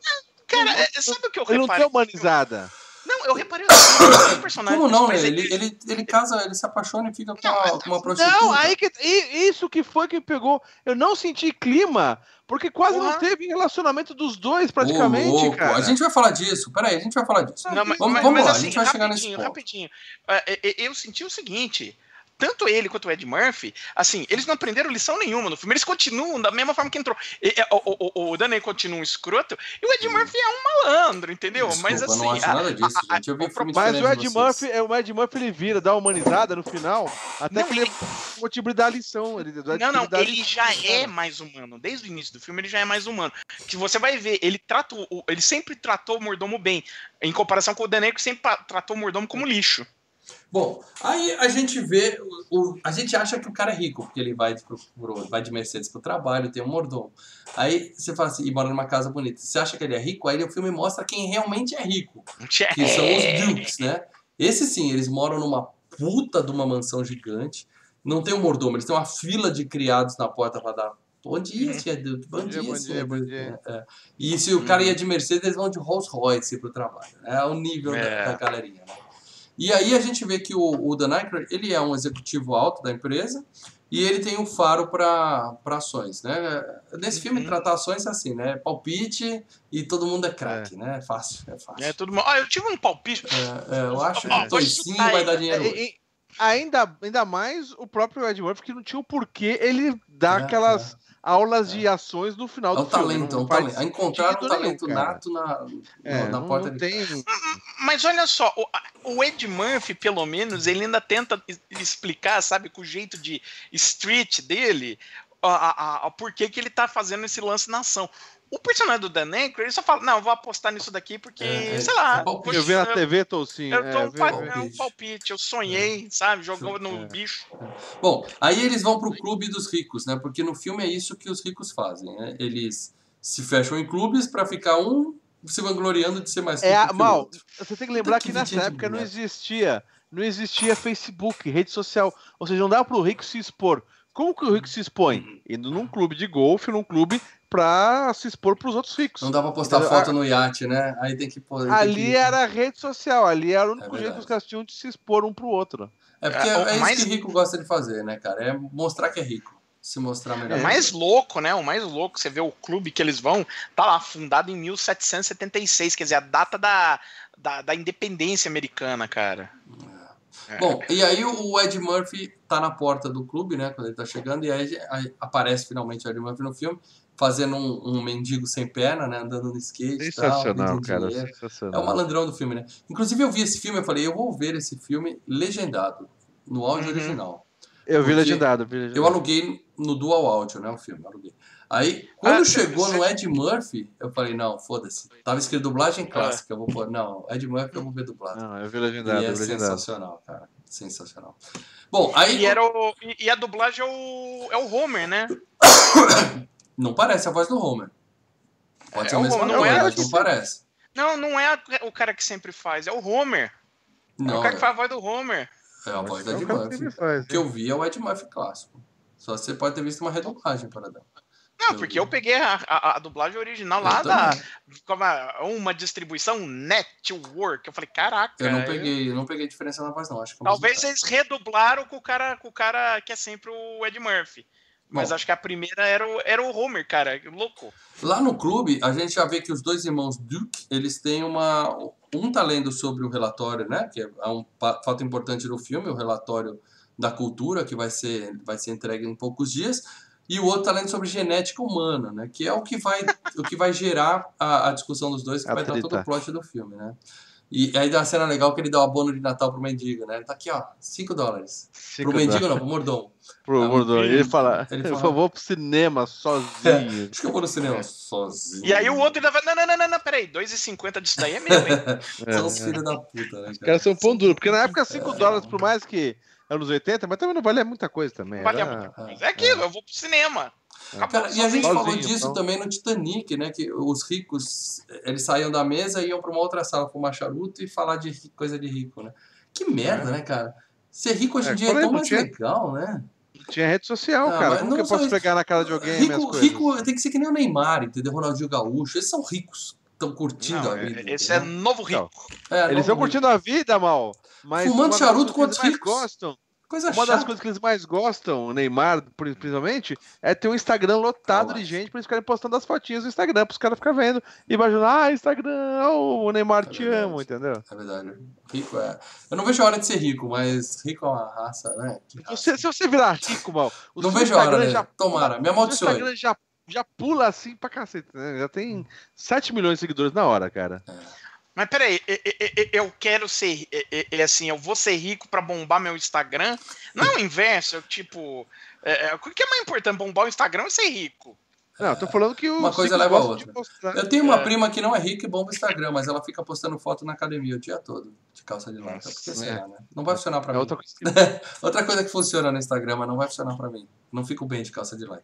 Cara, é- sabe o que eu ele não reparei? tem humanizada. Não, eu reparei os personagens Como não, principais, Ele, ele, ele casa, ele se apaixona e fica com, Não, a, mas- com uma prostituta. Não, aí que isso que foi que pegou. Eu não senti clima, porque quase Porra. não teve relacionamento dos dois Ô, praticamente, louco, cara. A gente vai falar disso. Peraí, a gente vai falar disso. Não, mas, Vamos- mas- vamos mas lá, a assim, gente vai chegar nesse rapidinho, ponto. rapidinho. É, é, é, Eu senti o seguinte. Tanto ele quanto o Ed Murphy, assim, eles não aprenderam lição nenhuma no filme, eles continuam da mesma forma que entrou. E, é, o, o, o Danny continua um escroto e o Ed Murphy é um malandro, entendeu? Desculpa, mas assim. não acho a- nada disso, a- a- gente. Eu vi o filme Mas o Ed. Murphy, é, o Ed Murphy ele vira, dá uma humanizada no final, até Não, que ele motivo dar a lição. Ele, Não, não, ele lição, já é mais humano. Desde o início do filme, ele já é mais humano. Que você vai ver, ele trata o, ele sempre tratou o mordomo bem, em comparação com o Daneco, que sempre tratou o mordomo como lixo. Bom, aí a gente vê, o, o- a gente acha que o cara é rico, porque ele vai, pro, pro- vai de Mercedes pro trabalho, tem um mordomo. Aí você fala assim, e mora numa casa bonita. Você acha que ele é rico? Aí o filme mostra quem realmente é rico, que são os Dukes, né? Esse sim, eles moram numa puta de uma mansão gigante. Não tem um mordomo, eles têm uma fila de criados na porta pra dar. Bom dia, tia Duke. Bom, dia, dia, bom dia, bom Duke." dia. É, é. E se o cara ia de Mercedes, eles vão de Rolls Royce pro trabalho. né? É o nível da, É. da galerinha, né? E aí a gente vê que o, o Dan Aykroyd, ele é um executivo alto da empresa e ele tem um faro para ações, né? Nesse filme, Uhum. tratar ações é assim, né? Palpite e todo mundo é craque, né? É fácil, é fácil. É, todo mundo. Ah, eu tive um palpite. É, é, eu acho que Ó, o vou toicinho vai aí. dar dinheiro É, hoje. ainda, ainda mais o próprio Ed Murphy, que não tinha o porquê ele dar É, aquelas aulas de ações no final É do um talento, é filme. um talento. A encontrar um talento nenhum, nato na, É, na não, porta não tem. Mas olha só, o, o Ed Murphy, pelo menos, ele ainda tenta explicar, sabe, com o jeito de street dele, a, a, a- a por que que ele tá fazendo esse lance na ação. O personagem do Dan Aykroyd, ele só fala, não, eu vou apostar nisso daqui porque, É, é, sei lá, é palpite. Eu vi na TV, Toucinho. Eu tô é, um, é um palpite, eu sonhei, sabe? Jogou no É. bicho. Bom, aí eles vão pro clube dos ricos, né? Porque no filme é isso que os ricos fazem, né? Eles se fecham em clubes pra ficar um se vangloriando de ser mais rico É, mal, você tem que lembrar que que nessa época não existia, não existia Facebook, rede social, ou seja, não dava pro rico se expor. Como que o rico se expõe? Indo num clube de golfe, num clube pra se expor pros outros ricos. Não dá pra postar Entendeu? foto no iate, né? Aí tem que pôr. Ali que- era rede social, ali era o único verdade. jeito que os caras tinham de se expor um pro outro. É porque É, é, o isso mais- que rico gosta de fazer, né, cara? É mostrar que é rico. Se mostrar melhor. O mais louco, né? O mais louco, você vê o clube que eles vão, tá lá, fundado em 1776, quer dizer, a data da, da, da independência americana, cara. É. Bom, e aí o Ed Murphy tá na porta do clube, né? Quando ele tá chegando, e aí, aí aparece finalmente o Ed Murphy no filme, fazendo um, um mendigo sem perna, né? Andando no skate. e tal, Sensacional, pedindo cara. É Sensacional. o malandrão do filme, né? Inclusive eu vi esse filme, eu falei, eu vou ver esse filme legendado, no áudio Uhum. original. Eu vi legendado, eu vi legendado. Eu aluguei no Dual Audio, né? O filme, aluguei. Aí, quando Ah, chegou você- no Ed Murphy, eu falei, não, foda-se. Tava escrito dublagem clássica, eu vou pôr. Não, Ed Murphy eu vou ver dublado. Não, eu vi legendado, e é eu vi legendado. sensacional, cara. Sensacional. Bom, aí E, era o, e a dublagem é o, é o Homer, né? não parece a voz do Homer. Pode É ser a o voz, não é mas que não parece. Não, não é a- o cara que sempre faz, é o Homer. é Não, o cara que é, faz a voz do Homer. é a voz do É Ed Murphy. O que eu vi é o Ed Murphy clássico. Só você pode ter visto uma redublagem, Paradão. Não, Eu porque eu peguei a, a- a dublagem original lá Eu da também. uma distribuição network. Eu falei, caraca. Eu não eu- peguei, eu não peguei diferença na voz, não. Acho que é Talvez eles redublaram com o cara, com o cara que é sempre o Ed Murphy. Mas Bom. acho que a primeira era o, era o Homer, cara. Louco. Lá no clube, a gente já vê que os dois irmãos Duke, eles têm uma. Um tá lendo sobre o relatório, né? Que é um pa- fato importante do filme, o relatório da cultura, que vai ser, vai ser entregue em poucos dias. E o outro tá lendo sobre genética humana, né? Que é o que vai, o que vai gerar a, a discussão dos dois, que A vai dar todo o plot do filme, né? E aí dá uma cena legal que ele dá o abono de Natal pro mendigo, né? Ele tá aqui, ó, 5 dólares. Cinco pro mendigo dólares. não, pro mordomo. Pro Ah, Mordor. ele- Ele fala, ele eu fala- vou pro cinema sozinho. Acho que eu vou no cinema sozinho. E aí o outro ainda vai. Não, não, não, não, não peraí. 2,50 disso daí é meu, hein? São É, os filhos da puta, né, Os cara? caras são pão duro, porque na época 5 dólares, por mais que anos 80, mas também não valia muita coisa também. Vale era- muita coisa. É aquilo, eu vou pro cinema. Acabou, Cara, e a gente Sozinho, falou disso então. também no Titanic, né? Que os ricos, eles saíam da mesa e iam pra uma outra sala fumar charuto e falar de coisa de rico, né? Que merda, né, cara? Ser rico hoje em É, dia é tão mais Butinha. legal, né? Tinha rede social, Ah, cara. Como não que eu posso isso. pegar na cara de alguém Rico, coisas? rico tem que ser que nem o Neymar, entendeu? Ronaldinho Gaúcho. Eles são ricos, estão curtindo Não, a vida. esse é entendeu? novo rico. É, Eles estão curtindo a vida, mal. Mas Fumando charuto com outros ricos. gostam, Coisa uma das chata. coisas que eles mais gostam, o Neymar, pri- principalmente, é ter um Instagram lotado Ah, de gente pra eles ficarem postando as fotinhas no Instagram, pros caras ficarem vendo e imaginar, ah, Instagram, oh, o Neymar É te verdade. amo, entendeu? É verdade. Rico é. Eu não vejo a hora de ser rico, mas rico é uma raça, né? Raça. Você, se você virar rico, mal, o Não vejo a hora, Instagram né? já Tomara, me O amaldiçoe. Instagram já, já pula assim pra cacete, né? Já tem 7 milhões de seguidores na hora, cara. Mas peraí, eu quero ser. assim, eu vou ser rico pra bombar meu Instagram. Não é o inverso, eu, tipo. é, é, o que é mais importante, bombar o Instagram ou ser rico? Não, eu tô falando que o Uma coisa leva a outra. Eu tenho uma É. prima que não é rica e bomba o Instagram, mas ela fica postando foto na academia o dia todo, de calça de lata. Porque é. será, né? Não vai funcionar pra É mim. outra coisa. Outra coisa que funciona no Instagram, mas não vai funcionar pra mim. Não fico bem de calça de lycra.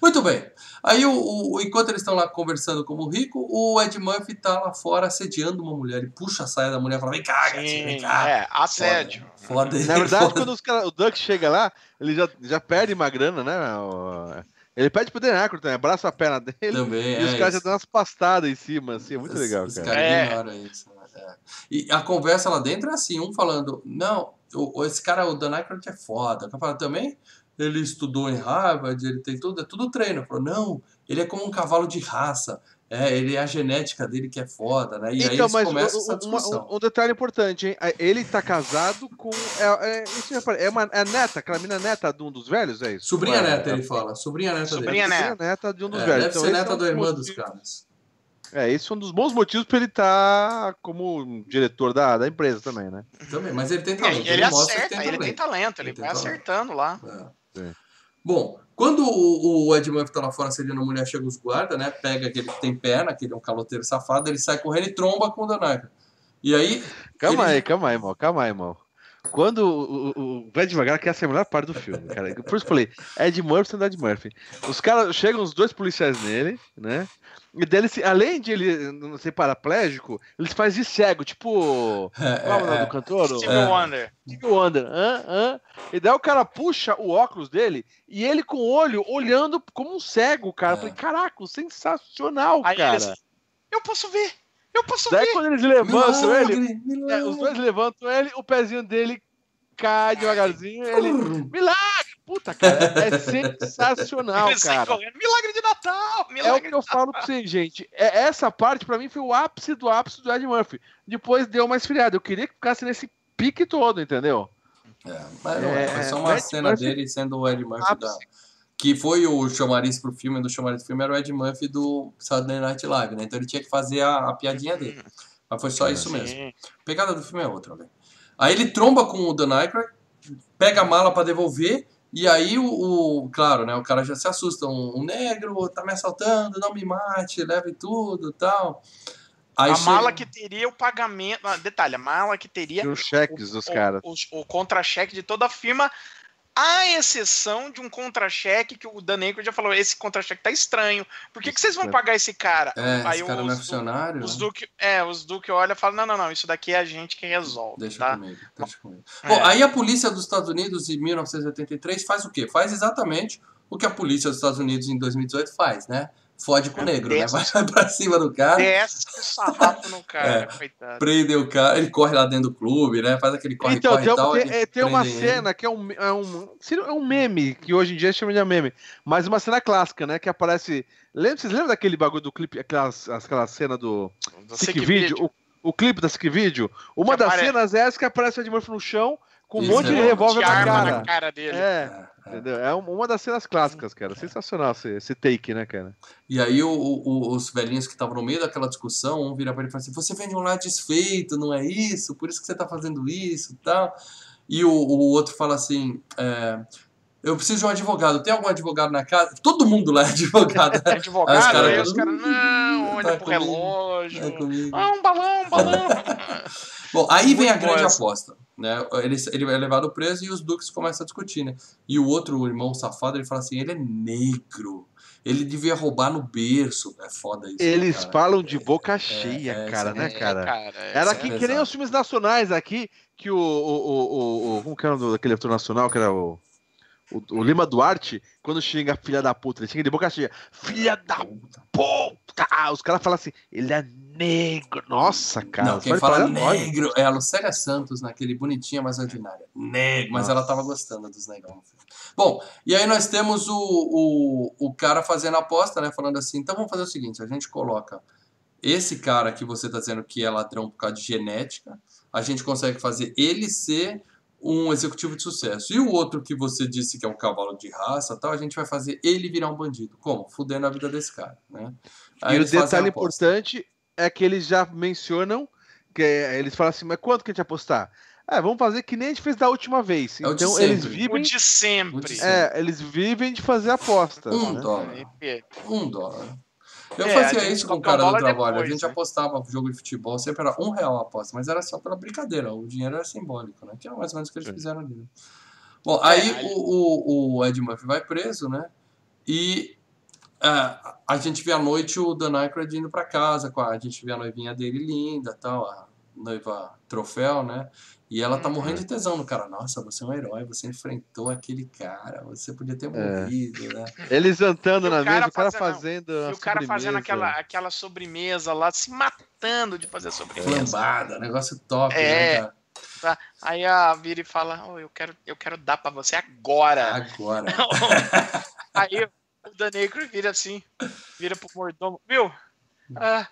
Muito bem. Aí, o, o- enquanto eles estão lá conversando como rico, o Ed Murphy tá lá fora assediando uma mulher. Ele puxa a saia da mulher e fala: Vem cá, gatinho, vem cá. é, assédio. Foda, foda Na verdade, foda. quando os cara, o Duck chega lá, ele já, já perde uma grana, né? O- Ele pede pro Dan Aykroyd também, abraça a perna dele Também, e os é caras já dão umas pastadas em cima, assim, é muito Os- legal, os cara. caras É. ignoram isso. né? É. E a conversa lá dentro é assim, um falando, não, o, o- esse cara, o Dan Aykroyd é foda. O cara fala, também, ele estudou em Harvard, ele tem tudo, é tudo treino. Falou, não, ele é como um cavalo de raça. É, ele é a genética dele que é foda, né? E aí então, eles mas começam o- essa discussão. um, um detalhe importante, hein? Ele tá casado com. É, é, é, uma, é a neta, aquela menina neta de um dos velhos, é isso? Sobrinha é, neta, é, ele fala. Sobrinha neta Sobrinha dele. neta. neta de um dos É, velhos. deve Então, ser neta é um da dos irmã dos caras. É, esse é um dos bons motivos pra ele estar como diretor da, da empresa também, né? Também, mas ele tem Ele, talento. ele mostra que acerta, ele tem talento, ele Ele tem vai talento. acertando lá. É. É. Bom, quando o, o Ed Murphy tá lá fora assediando a mulher, chega os guardas, né? Pega aquele que tem perna, aquele é um caloteiro safado, ele sai correndo e tromba com o Dan Aykroyd. E aí, Calma Ele- aí, calma aí, mal, calma aí, mal. Quando o, o, o vai devagar, que essa é a melhor parte do filme, cara. Por isso eu falei, Ed Murphy sendo Ed Murphy. Os caras chegam os dois policiais nele, né? E dele, além de ele não ser paraplégico, eles fazem de cego, tipo. é, Qual é o nome é, do cantor? Steve É. Wonder. Stevie Wonder. Hã? Hã? E daí o cara puxa o óculos dele e ele com o olho olhando como um cego, cara. É. Eu falei, caraca, sensacional, Aí cara. eles, eu posso ver, eu posso Daí ver. quando eles levantam ele, milagre, milagre. é, os dois levantam ele, o pezinho dele cai devagarzinho, ele. Milagre! Puta, cara, é sensacional, cara. milagre de Natal, É o milagre que eu falo pra vocês, gente. É, essa parte, pra mim, foi o ápice do ápice do Ed Murphy. Depois deu uma esfriada. Eu queria que ficasse nesse pique todo, entendeu? É, mas é, foi só uma Ed cena Murphy- dele sendo o Ed Murphy da. Que foi o chamariz pro filme, do chamariz do filme era o Ed Murphy do Saturday Night Live, né? Então ele tinha que fazer a, a piadinha dele. Mas foi só isso mesmo. A pegada do filme é outra, velho. Aí ele tromba com o Dan Aykroyd, pega a mala pra devolver, E aí, o, o- claro, né? O cara já se assusta. Um, um negro tá me assaltando, não me mate, leve tudo e tal. Aí a chega- mala que teria o pagamento. ah, Detalhe, a mala que teria E os cheques dos o, caras. o, o contra-cheque de toda a firma, à exceção de um contra-cheque que o Dan Aykroyd já falou: esse contra-cheque tá estranho. Por que, que vocês vão pagar esse cara? É, Aí esse cara não é os- funcionário. Os né? Duque, é, os Duque olha e fala: não, não, não, isso daqui é a gente que resolve. Deixa tá? comigo, deixa comigo. É. Bom, aí a polícia dos Estados Unidos em 1983 faz o quê? Faz exatamente o que a polícia dos Estados Unidos em 2018 faz, né? Fode com o negro, né? Vai pra cima do cara, Desce o sarrafo no cara, É. coitado. prende o cara, ele corre lá dentro do clube, né? Faz aquele corre, Então, corre tem, e tal. tem- é, tem uma prendem ele. cena que é um, é, um, é um meme, que hoje em dia chama de meme, mas uma cena clássica, né? Que aparece. Lembra, vocês lembram daquele bagulho do clipe, aquelas, aquela cena do Do Sick Sick Video? Video. O, o clipe da Sick Video? Uma Que das apare- cenas é essa que aparece o Ed Murphy no chão com um Isso, monte de é. revólver De na arma cara. na cara dele. É, É, é. entendeu? É um- uma das cenas clássicas, cara. Sensacional esse, esse take, né, cara? E aí o- o- os velhinhos que estavam no meio daquela discussão, um vira pra ele e fala assim, você vem de um lado desfeito, não é isso? Por isso que você tá fazendo isso e tal. E o, o outro fala assim, é, eu preciso de um advogado, tem algum advogado na casa? Todo mundo lá é advogado. É Aí os advogado, caras aí os caras, não, olha tá pro comigo, relógio. Comigo. Ah, um balão, um balão. Bom, aí vem a grande aposta. Né? Ele, ele é levado preso e os duques começam a discutir, né? E o outro o irmão safado, ele fala assim, ele é negro. Ele devia roubar no berço. É foda isso. Eles cara. falam de boca cheia, é, cara, isso né, é- cara? é, Era é que, que nem os filmes nacionais aqui, que o. o, o, o, o como que era o daquele ator nacional, que era o. O, o Lima Duarte, quando xinga filha da puta, ele xinga de boca cheia. Filha da puta! Os caras falam assim, ele é negro. Nossa, cara. não, quem fala falam, "Olha, negro é a Lucélia Santos, naquele bonitinha, mas ordinária. Negro, mas Nossa. ela tava gostando dos negão. Bom, e aí nós temos o, o, o cara fazendo a aposta, né? Falando assim, então vamos fazer o seguinte, a gente coloca esse cara que você tá dizendo que é ladrão por causa de genética, a gente consegue fazer ele ser um executivo de sucesso. E o outro que você disse que é um cavalo de raça, tal, a gente vai fazer ele virar um bandido. Como? Fudendo a vida desse cara, né? Aí E o detalhe importante é que eles já mencionam, que é- eles falam assim, mas quanto que a gente apostar? É, vamos fazer que nem a gente fez da última vez. É o de Então eles sempre. O vivem. de sempre. É, eles vivem de fazer apostas. Um né? dólar. Um dólar. Eu É, a fazia isso com o cara do trabalho. a depois, gente né? apostava jogo de futebol, sempre era um real a aposta, mas era só pela brincadeira. O dinheiro era simbólico, né? Que é mais ou menos o que eles fizeram ali. né? Bom, É, aí, aí- O, o, o Ed Murphy vai preso, né? E ah, a gente vê à noite o Dan Aykroyd indo pra casa, com a, a gente vê a noivinha dele linda, tal, a noiva troféu, né? E ela tá Uhum. morrendo de tesão no cara. Nossa, você é um herói, você enfrentou aquele cara, você podia ter É. morrido, né? Eles andando na mesa, o cara fazendo-. E o cara fazendo aquela, aquela sobremesa lá, se matando de fazer sobremesa. Flambada, negócio top, É. né, cara? Aí a Vira e fala: "Ô, eu, quero, eu quero dar pra você agora. Agora. Aí o Dan Aykroyd vira assim, vira pro mordomo, viu? Ah,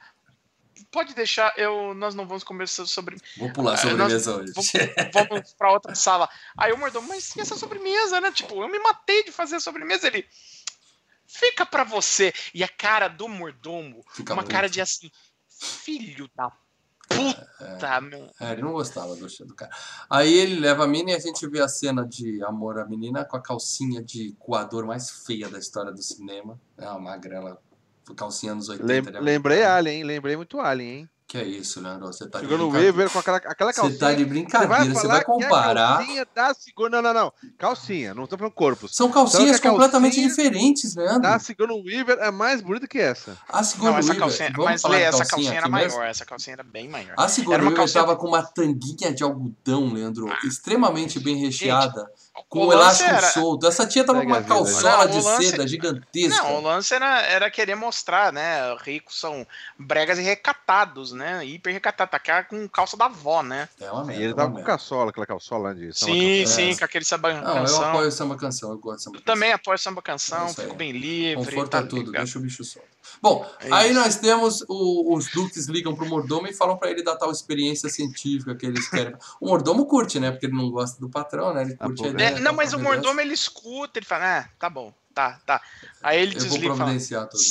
pode deixar, eu, nós não vamos comer essa sobre, Vou pular Ah, sobremesa hoje. vamos, vamos pra outra sala. Aí o mordomo, mas e essa sobremesa, né? Tipo, eu me matei de fazer a sobremesa. Ele, fica pra você. E a cara do mordomo, Fica uma muito. cara de assim, filho da puta, meu. É, ele não gostava do, do cara. Aí ele leva a mina e a gente vê a cena de amor à menina com a calcinha de coador mais feia da história do cinema. É uma magrela, calcinha anos 80. Lem- né? lembrei Alien, hein? Lembrei muito Alien, hein? Que é isso, Leandro? Você tá de Chegou no brincadeira. Weaver com aquela, aquela Você calcinha. tá de Você brincadeira, você vai, falar que é a comparar. calcinha da segunda. Não, não, não. Calcinha, não tô falando corpos. São calcinhas Então, a completamente calcinha diferentes, Leandro. Da segunda Weaver é mais bonita que essa. A segunda Não, essa Weaver, calcinha, mas Lê, essa calcinha calcinha era aqui mesmo? maior, essa calcinha era bem maior. A segunda Era uma Weaver calcinha- tava com uma tanguinha de algodão, Leandro, extremamente bem recheada, com o um elástico era- solto. Essa tia tava com uma a calçola né? de o lance- seda gigantesca. Não, o lance era, era querer mostrar, né? Ricos são bregas e recatados, né? Hiper recatados. Tá com calça da avó, né? É uma E merda. ele é tava com merda. calçola, aquela calçola de samba Sim, canção. sim, É. com aquele samba Não, eu apoio samba canção, eu gosto de samba Eu canção. também apoio samba canção, É fico bem livre. Conforto tá é tudo, ligado? deixa o bicho solto. Bom, É aí nós temos o- os duques ligam pro mordomo e falam pra ele da tal experiência científica que eles querem. O mordomo curte, né? Porque ele não gosta do patrão, né? Ele Ah, curte a é, ideia. É, tá, não, mas o mordomo ele escuta, ele fala, ah, tá bom, tá, tá. Aí ele Eu vou desliga e fala, providenciar tudo.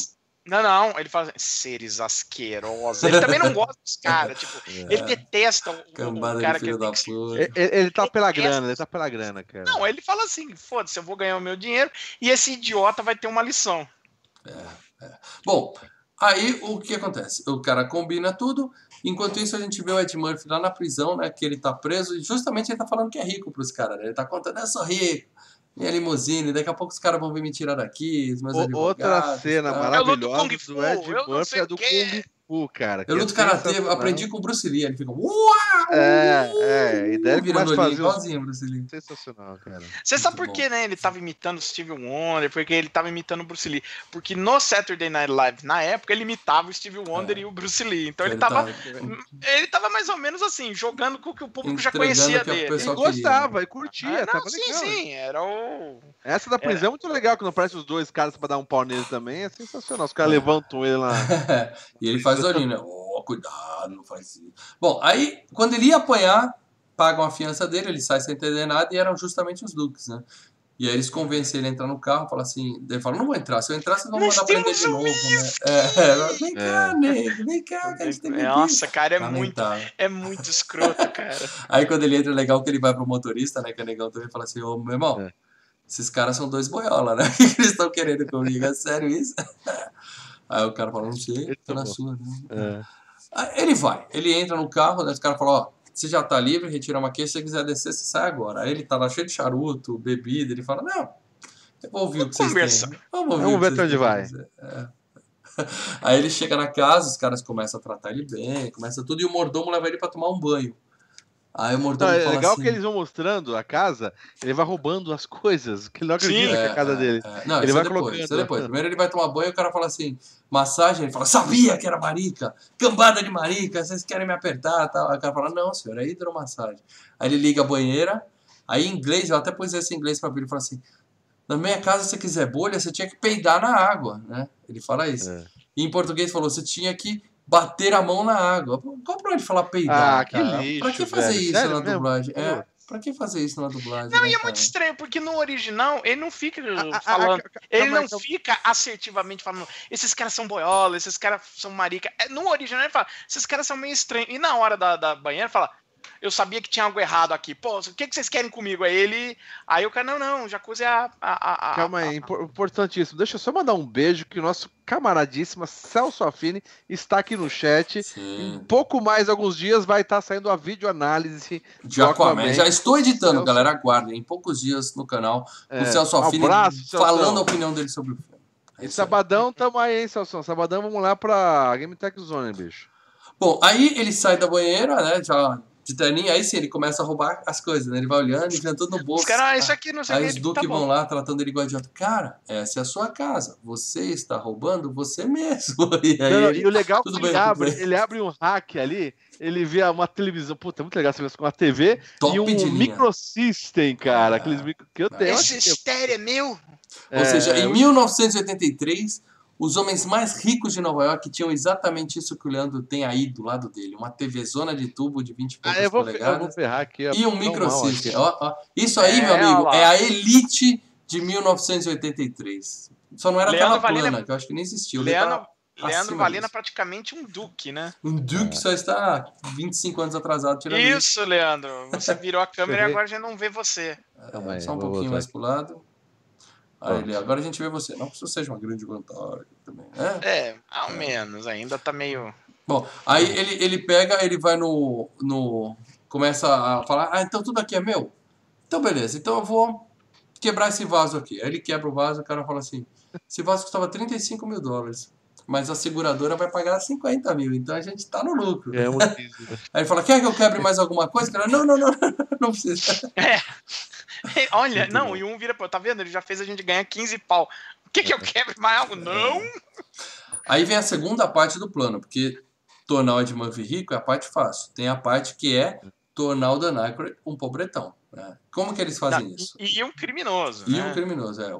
Não, não, ele fala assim, seres asquerosos. Ele também não gosta dos caras, tipo, É. ele detesta o, Cambada o de cara que filho tem da que. Ele, ele tá pela Essa- grana, ele tá pela grana, cara. Não, ele fala assim, foda-se, eu vou ganhar o meu dinheiro e esse idiota vai ter uma lição. Bom, aí o que acontece? O cara combina tudo, enquanto isso a gente vê o Ed Murphy lá na prisão, né? Que ele tá preso e justamente ele tá falando que é rico pros caras, né? Ele tá contando, eu sou rico, minha limusine, daqui a pouco os caras vão vir me tirar daqui, os meus O- outra cena tá? maravilhosa Kung Fu, do Ed Murphy é do. Kung Fu, cara. Eu que luto é karatê, aprendi com o Bruce Lee, ele fica, uau! É, é, e daí ele virando começa a olhinho, fazer os... igualzinho o Bruce Lee. Sensacional, cara. Você sabe por que, né? Ele tava imitando o Steve Wonder, porque ele tava imitando o Bruce Lee. Porque no Saturday Night Live, na época, ele imitava o Steve Wonder É. e o Bruce Lee. Então ele, Ele tava. tá- Ele tava mais ou menos assim, jogando com o que o público já Entregando conhecia que o dele. E pessoal queria, gostava, e curtia, Ah, não, tava sim, legal. sim, era o. Essa da prisão é muito legal, que não aparece os dois caras pra dar um pau nele também, é sensacional. Os caras levantam ele lá. e ele faz né? Oh, cuidado, não faz isso. Bom, aí, quando ele ia apanhar, pagam a fiança dele, ele sai sem entender nada, e eram justamente os Dukes, né? E aí eles convencem ele a entrar no carro, fala assim, ele fala, não vou entrar, se eu entrar, vocês vão mandar prender de novo, né? É, é, vem cá, nego, vem cá, que a gente tem que Nossa, cara, é muito, é muito escroto, cara. Aí quando ele entra, é legal que ele vai pro motorista, né? Que é negão também, fala assim, ô, meu irmão, É. esses caras são dois boiola, né? O que eles estão querendo comigo? É sério isso? Aí o cara fala, não sei, Ele tô na sua, né? É. Ele vai, ele entra no carro, né? Os caras falam, ó, você já tá livre, retira uma queixa, se você quiser descer, você sai agora. Aí ele tá lá cheio de charuto, bebida, ele fala, não, eu vou ouvir o que vocês Conversa. têm. Vamos ouvir Vamos o ver até onde vai. dizer." É. Aí ele chega na casa, os caras começam a tratar ele bem, começa tudo, e o mordomo leva ele pra tomar um banho. Aí o Não, mordomo é fala legal assim, que eles vão mostrando a casa, ele vai roubando as coisas, que ele não acredita Sim. que é a casa dele. É, Não, Ele isso vai é depois, colocando. isso é depois. Primeiro ele vai tomar banho e o cara fala assim, massagem, ele fala, sabia que era marica, cambada de marica, vocês querem me apertar tal. Aí o cara fala, não, senhor, é hidromassagem. Aí ele liga a banheira, aí em inglês, eu até pus esse em inglês pra ele, ele fala assim, na minha casa, se você quiser bolha, você tinha que peidar na água, né? Ele fala isso. É. E em português falou, você tinha que bater a mão na água. Qual pra ele falar peidar, Ah, que cara? lixo, Pra que fazer velho. isso Sério na mesmo? dublagem? É, pra que fazer isso na dublagem? Não, né, e é cara? muito estranho, porque no original ele não fica Ah, falando. ah, ah, Ele calma aí, não fica assertivamente falando, esses caras são boiola, esses caras são marica. É, No original ele fala, esses caras são meio estranhos. E na hora da, da banheira ele fala, eu sabia que tinha algo errado aqui. Pô, o que, que vocês querem comigo? Aí ele. Aí o cara, não, não, Jacuzzi é a. a, a Calma aí, impor- importantíssimo. Deixa eu só mandar um beijo que o nosso camaradíssimo Celso Affini está aqui no chat. Em Sim. pouco mais alguns dias vai estar saindo a videoanálise. De Aquaman. Aquaman. Já estou editando, Celso- galera. Aguardem. Em poucos dias no canal. É, o Celso Affini abraço, Celso. falando a opinião dele sobre o filme. É sabadão tamo aí, hein, Celso? Sabadão vamos lá pra Game Tech Zone, bicho. Bom, aí ele sai da banheira, né? Já de terninho. Aí sim, ele começa a roubar as coisas, né? Ele vai olhando e vendo tudo no bolso. Os caras, ah, isso aqui não sei o Aí que. os ele, Duque tá vão lá tratando ele igual idiota. Cara, essa é a sua casa. Você está roubando você mesmo. E aí Não, ele- e o legal é que ele abre, ele abre um hack ali, ele vê uma televisão, puta, é muito legal ver com uma TV Top e um microsystem, cara, Ah. aqueles micro que eu tenho. Esse estéreo é meu. Ou seja, É, em 1983, os homens mais ricos de Nova York tinham exatamente isso que o Leandro tem aí do lado dele. Uma TV zona de tubo de 20 e ah, eu, vou, eu vou polegadas. ferrar aqui. E um microsystem. aqui. Ó, ó. Isso aí, É, meu amigo, ó é a elite de 1983. Só não era Leandro tela Valina- plana, que eu acho que nem existia. O Leandro, Leandro, Valina disso. praticamente um duque, né? um Duke só está 25 anos atrasado tirando isso. Isso, Leandro. Você virou a câmera e agora a gente não vê você. Calma aí, Só um pouquinho mais aqui. pro lado. Aí, Pronto. Lê, agora a gente vê você. Não que isso seja uma grande vantagem também. É. É, ao menos, ainda tá meio. Bom, aí ele, ele pega, ele vai no, no. Começa a falar, ah, então tudo aqui é meu? Então beleza, então eu vou quebrar esse vaso aqui. Aí ele quebra o vaso, o cara fala assim: esse vaso custava 35 mil dólares. Mas a seguradora vai pagar 50 mil, então a gente tá no lucro. É muito isso, né? Aí ele fala: quer que eu quebre mais alguma coisa? O cara, não, não, não, não precisa. É. Olha, Muito não, bom. e um vira, tá vendo? Ele já fez a gente ganhar 15 pau. O que que eu quebre mais algo? Não! Aí vem a segunda parte do plano, porque tornar o Ed Murphy rico é a parte fácil. Tem a parte que é tornar o Dan Aykroyd um pobretão. Né? Como que eles fazem Não, isso? E, e um criminoso. E né? um criminoso, é.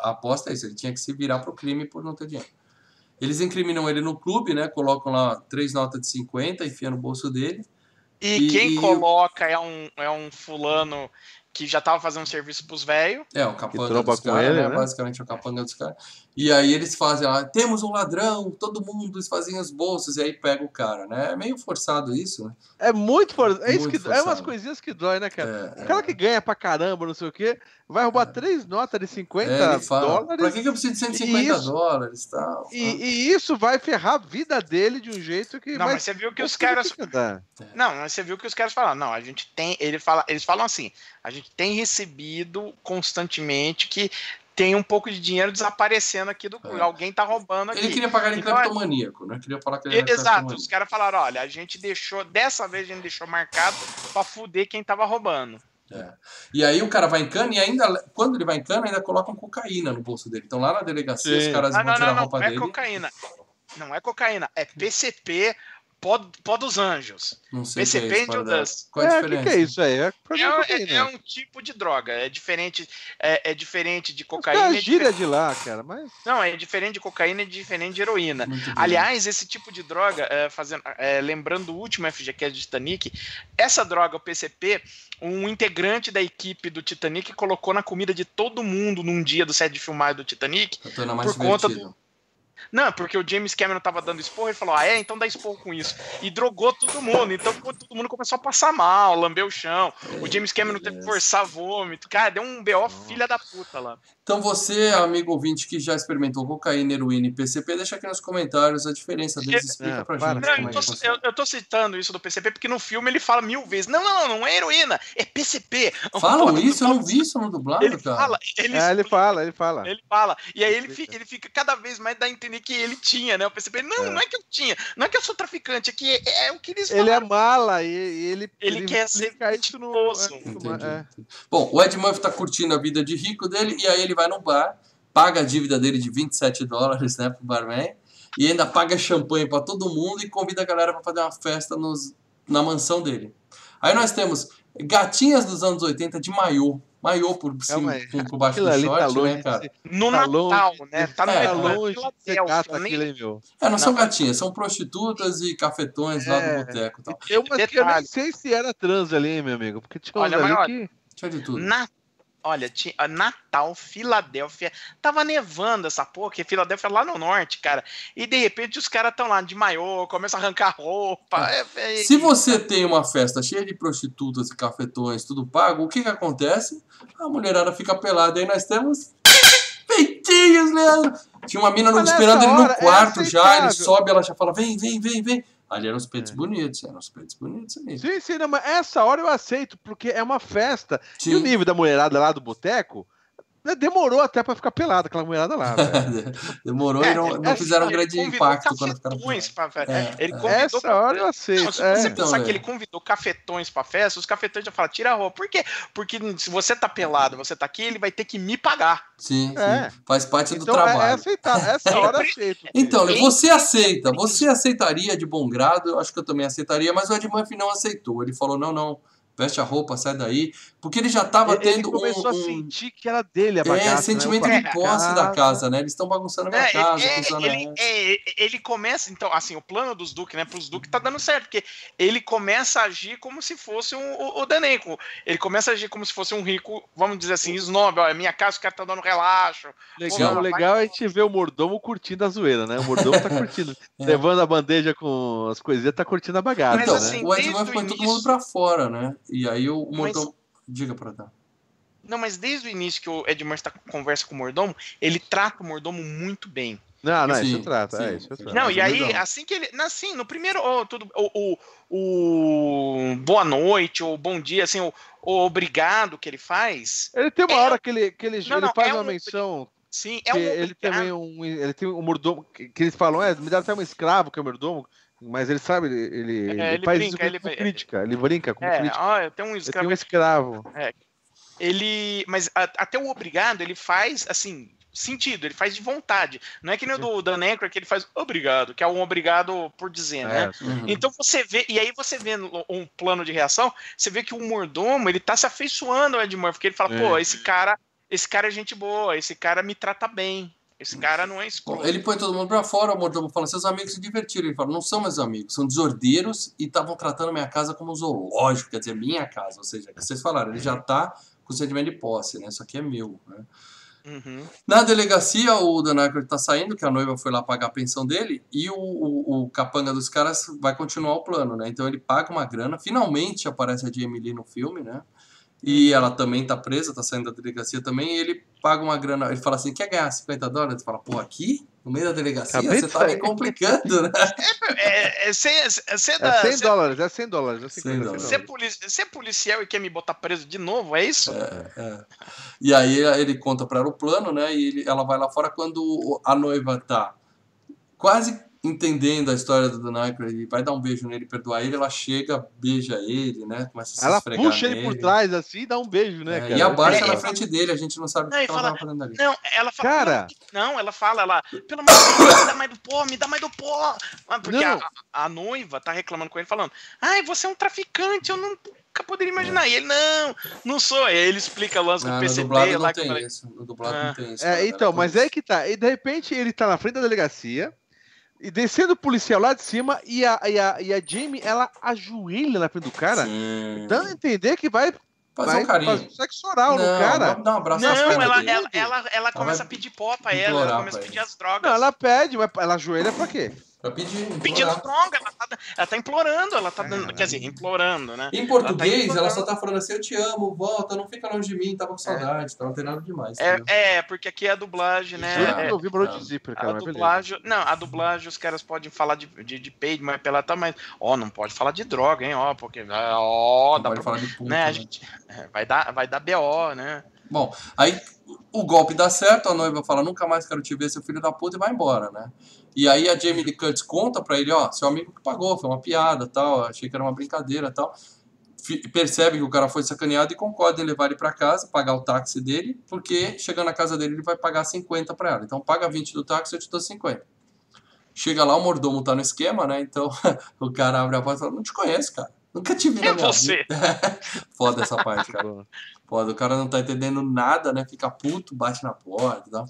A aposta é isso, ele tinha que se virar pro crime por não ter dinheiro. Eles incriminam ele no clube, né? Colocam lá três notas de 50, enfiam no bolso dele. E, E- quem coloca é um, é um fulano que já tava fazendo serviço pros velhos. É, o capanga dos caras, né? né? Basicamente o capanga dos caras. E aí eles fazem lá, temos um ladrão, todo mundo esvazia os bolsos, e aí pega o cara, né? É meio forçado isso, né? É muito forçado. É, isso que... é umas forçado. coisinhas que dói, né, cara? É, O cara é. que ganha pra caramba, não sei o quê, vai roubar três notas de 50 É, fala, dólares. pra que, que eu preciso de 150 Isso. dólares e tal? E, e isso vai ferrar a vida dele de um jeito que. Não, vai- mas você viu que os caras. tá. Não, mas você viu que os caras falaram, não, a gente tem, ele fala, eles falam assim, a gente tem recebido constantemente que tem um pouco de dinheiro desaparecendo aqui do É. alguém tá roubando aqui. Ele queria pagar ele Então, é- cleptomaníaco, né? Queria falar que ele Exato, os caras falaram, olha, a gente deixou, dessa vez a gente deixou marcado pra fuder quem tava roubando. É. E aí o cara vai em cana e ainda, quando ele vai em cana, ainda colocam cocaína no bolso dele. Então lá na delegacia Sim. os caras Ah, vão não, tirar não, a não, roupa não é dele. cocaína. Não é cocaína, é PCP, pó, pó dos anjos. Não sei o que PCP é isso. Dust. Qual é É, que, que é isso aí? É, é É, é- é um tipo de droga, é diferente, é, é diferente de cocaína. caras é gíria de lá, cara, mas. Não, é diferente de cocaína e diferente de heroína. Aliás, esse tipo de droga, é, fazendo, é, lembrando o último FGCast de Titanic, essa droga, o PCP, um integrante da equipe do Titanic colocou na comida de todo mundo num dia do set de filmagem do Titanic. Por conta divertido. Não, porque o James Cameron tava dando esporro e falou: Ah, é, então dá esporro com isso. E drogou todo mundo. Então todo mundo começou a passar mal, lamber o chão. O James Cameron teve que forçar vômito. Cara, deu um BO filha da puta lá. Então você, amigo ouvinte que já experimentou cocaína, heroína e PCP, deixa aqui nos comentários a diferença deles. Explica É, pra para. gente Não, eu, é tô, eu- eu tô citando isso do PCP porque no filme ele fala mil vezes: Não, não, não, não é heroína, é PCP. Falam isso? Eu não vi isso no dublado, Ele cara. fala, ele, É, ele fala, ele fala. ele fala. E aí ele fica, ele fica cada vez mais dá a entender que ele tinha, né? O PCP. Não, É. não é que eu tinha, não é que eu sou traficante, é que é, é o que eles Ele é mala e, e ele. Ele quer ser no. mentiroso. é, Entendi. é. Bom, o Ed Murphy tá curtindo a vida de rico dele e aí ele vai no bar, paga a dívida dele de 27 dólares, né, pro barman, e ainda paga champanhe pra todo mundo e convida a galera pra fazer uma festa nos, na mansão dele. Aí nós temos gatinhas dos anos 80 de maiô. Maiô por cima, aí. por, por baixo do ali short, tá longe né, cara? No Tá Natal, longe né? Tá no É, tá Natal, longe de gato nem- aquilo, meu? É, não são gatinhas, são prostitutas e cafetões lá É. do boteco e tal. Eu, mas que eu nem sei se era trans ali, hein, meu amigo. Porque tinha Olha, mas ali olha, que. Tinha de tudo. Na... Olha, tinha... Natal, Filadélfia. Tava nevando essa porra, que Filadélfia é lá no norte, cara. E de repente os caras estão lá de maiô, começam a arrancar roupa. É, é- Se você tem uma festa cheia de prostitutas e cafetões, tudo pago, o que que acontece? A mulherada fica pelada. Aí nós temos peitinhos, Leandro. Tinha uma mina esperando nessa ele no hora é quarto já, ele sobe, ela já fala, vem, vem, vem, vem. Ali eram os peitos É. bonitos, eram os peitos bonitos ali. Sim, sim, não, mas essa hora eu aceito, porque é uma festa. Sim. E o nível da mulherada lá do boteco demorou até pra ficar pelada, aquela mulherada lá. Demorou É, e não, não é- fizeram um grande impacto quando ficaram cafetões pelados. pra... É, Ele é. convidou Essa hora eu Não, aceito. se é. você Então, pensar é. que ele convidou cafetões pra festa, os cafetões já falam, tira a roupa. Por quê? Porque se você tá pelado, você tá aqui, ele vai ter que me pagar. Sim, sim. É. Faz parte do Então é, é trabalho. aceitável. Essa hora eu aceito. Então, Ele- você aceita, você aceitaria de bom grado, eu acho que eu também aceitaria, mas o Ed Murphy não aceitou. Ele falou: não, não, veste a roupa, sai daí. Porque ele já estava ele, ele tendo começou um. a um- sentir que era dele a é, bagaça. sentimento né? de posse da casa, né? Eles estão bagunçando a minha É, casa, é, ele, é, ele começa, então, assim, o plano dos Duque, né, pros Duque tá dando certo, porque ele começa a agir como se fosse um, o, o Daneco. Ele começa a agir como se fosse um rico, vamos dizer assim, snob, ó, é minha casa, o cara tá dando relaxo. Legal, Pô, legal é a gente ver o mordomo curtindo a zoeira, né? O mordomo tá curtindo. É. Levando a bandeja com as coisinhas, tá curtindo a bagaça, Então, Mas, né? assim, o Ed desde Murphy o põe todo início- mundo pra fora, né? E aí o Mas- mordomo. Diga pra dar. Não, mas desde o início que o Ed Murphy tá com conversa com o mordomo, ele trata o mordomo muito bem. Não, não, Sim, isso trata, é sim, isso sim. trata. Não, mas e é aí, assim que ele. Assim, no primeiro. ô, tudo, o, o, o boa noite, ou bom dia, assim, o, o obrigado que ele faz. Ele tem uma É- hora que ele, que ele, Não, ele não, faz é uma um- menção Sim, que é um ele obrigado. também um, ele tem um mordomo que, que eles falam, é, me dá até um escravo que é o mordomo, mas ele sabe, ele, ele, ele É, ele faz brinca, isso com, ele- com crítica, ele brinca com É, crítica. ó, eu tenho um escravo. um escravo. Ele. Mas a- até o obrigado, ele faz assim. Sentido, ele faz de vontade. Não é que nem o do Dan Aykroyd que ele faz obrigado, que é um obrigado por dizer, né? É, Uhum. Então você vê, e aí você vê um plano de reação, você vê que o mordomo, ele tá se afeiçoando ao Ed Murphy, porque ele fala, É. pô, esse cara, esse cara é gente boa, esse cara me trata bem, esse cara não é escroto. ele põe todo mundo pra fora, o mordomo fala, seus amigos se divertiram. Ele fala, não são meus amigos, são desordeiros e estavam tratando minha casa como um zoológico, quer dizer, minha casa. Ou seja, que vocês falaram, ele já tá com sentimento de posse, né? Isso aqui é meu, né? Uhum. Na delegacia, o Dan Aykroyd tá saindo, que a noiva foi lá pagar a pensão dele, e o, o, o capanga dos caras vai continuar o plano, né? Então ele paga uma grana, finalmente aparece a Jamie Lee no filme, né? E ela também tá presa, tá saindo da delegacia também, e ele paga uma grana, ele fala assim, quer ganhar 50 dólares? Ele fala, pô, aqui? No meio da delegacia? Acabei Você de tá me sair." complicando, né? É, é, ser, é ser É da- 100 ser- dólares, é 100 dólares. É 50, 100 dólares. ser poli- ser policial e quer me botar preso de novo, é isso? É. E aí ele conta pra ela o plano, né? E ele- ela vai lá fora quando a noiva tá quase entendendo a história do Dan Aykroyd e vai dar um beijo nele, perdoar ele, ela chega, beija ele, né? Começa a se Ela esfregar puxa ele por trás assim e dá um beijo, né, É, cara? e abaixa É, na é, frente dele, a gente não sabe o Não, que e ela fala- tava fazendo ali. Não, ela fala. Cara. Não, ela fala, ela. Pelo amor de Deus, me dá mais do pó, me dá mais do pó. Ah, Porque Não. a, a noiva tá reclamando com ele, falando: Ai, você é um traficante, eu nunca poderia imaginar. E ele, não, não sou. Aí ele explica o lance Ah, do no PCP dublado não lá que eu tem isso. No dublado Ah. não tem isso. É, então, mas é que tá. E de repente ele tá na frente da delegacia e descendo o policial lá de cima e a, e a, e a Jamie, ela ajoelha na frente do cara, Sim. dando a entender que vai, Fazer vai um carinho. fazer sexo oral não, no cara. Dá um abraço na Não, ela, dele. ela, ela, ela começa a pedir pó pra ela, ela começa a pedir as drogas. Não, ela pede, mas ela ajoelha pra quê? Pedir. Pedindo implorar. droga, ela tá, ela tá implorando, ela tá dando. Quer dizer, implorando, né? Em português, Ela tá ela só tá falando assim, eu te amo, volta, não fica longe de mim, tava com saudade, então não tem nada demais. É, é, porque aqui é a dublagem, né? Juro que É- eu não ouvi barulho não. de zíper, A cara, beleza. dublagem, não, a dublagem os caras podem falar de, de, de peide, mas pela tá, mas ó, não pode falar de droga, hein, ó, porque ó, Não dá pode pra, falar de puta, né, a né? gente é, vai dar, vai dar BO, né? Bom, aí o golpe dá certo, a noiva fala, nunca mais quero te ver, seu filho da puta, e vai embora, né? E aí a Jamie Lee Curtis conta pra ele, ó, seu amigo que pagou, foi uma piada, tal, achei que era uma brincadeira, tal. Fi- Percebe que o cara foi sacaneado e concorda em levar ele pra casa, pagar o táxi dele, porque chegando na casa dele ele vai pagar 50 pra ela. Então paga 20 do táxi, eu te dou 50. Chega lá, o mordomo tá no esquema, né? Então o cara abre a porta e fala, não te conheço, cara. Nunca te vi na é minha você? vida. Foda essa parte, cara. Foda, o cara não tá entendendo nada, né? Fica puto, bate na porta e tal.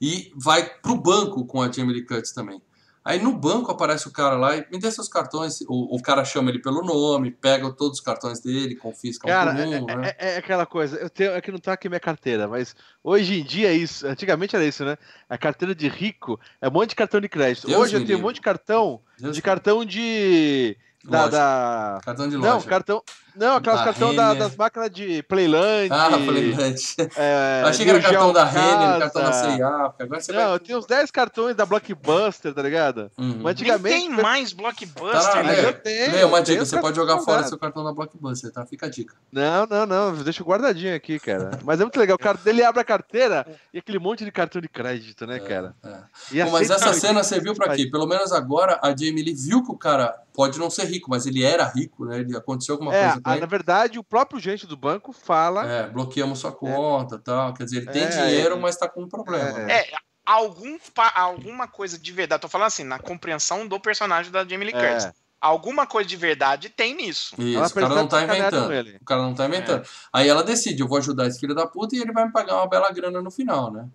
E vai pro banco com a Jamie Lee Curtis também. Aí no banco aparece o cara lá e me dê seus cartões. O, o cara chama ele pelo nome, pega todos os cartões dele, confisca Cara, um por um, é, né? é- é aquela coisa, eu tenho, é que não tá aqui minha carteira, mas hoje em dia é isso, antigamente era isso, né? A carteira de rico é um monte de cartão de crédito. Deus hoje eu tenho um monte de cartão, Deus de cartão de... Da, da- Cartão de Não, loja. cartão... Não, aquelas Da cartão da- das máquinas de Playland. Ah, Playland. é, Achei que era cartão da Renner, cartão da C&A. porque Agora você Não, vai... eu tenho uns 10 cartões da Blockbuster, tá ligado? Uhum. Mas Nem antigamente... tem mais blockbuster, Tá né? Eu tenho, Lê, uma dica, você pode jogar fora guardados. seu cartão da Blockbuster, tá? Fica a dica. Não, não, não, deixa guardadinho aqui, cara. Mas é muito legal. O cara dele abre a carteira e aquele monte de cartão de crédito, né, cara? É. E Bom, mas essa cena serviu pra quê? Pelo menos agora a Jamie Lee viu que o cara pode não ser rico, mas ele era rico, né? Ele aconteceu alguma É, coisa com a- ele. na verdade, o próprio gente do banco fala. É, bloqueamos sua conta tal. Quer dizer, ele tem É, dinheiro, é. mas tá com um problema. É. né? É, algum, alguma coisa de verdade, tô falando assim, na compreensão do personagem da Jamie Lee Curtis. É, Alguma coisa de verdade tem nisso. Isso, Ela o cara não tá inventando. ele. O cara não tá inventando. Aí ela decide, eu vou ajudar esse filho da puta e ele vai me pagar uma bela grana no final, né?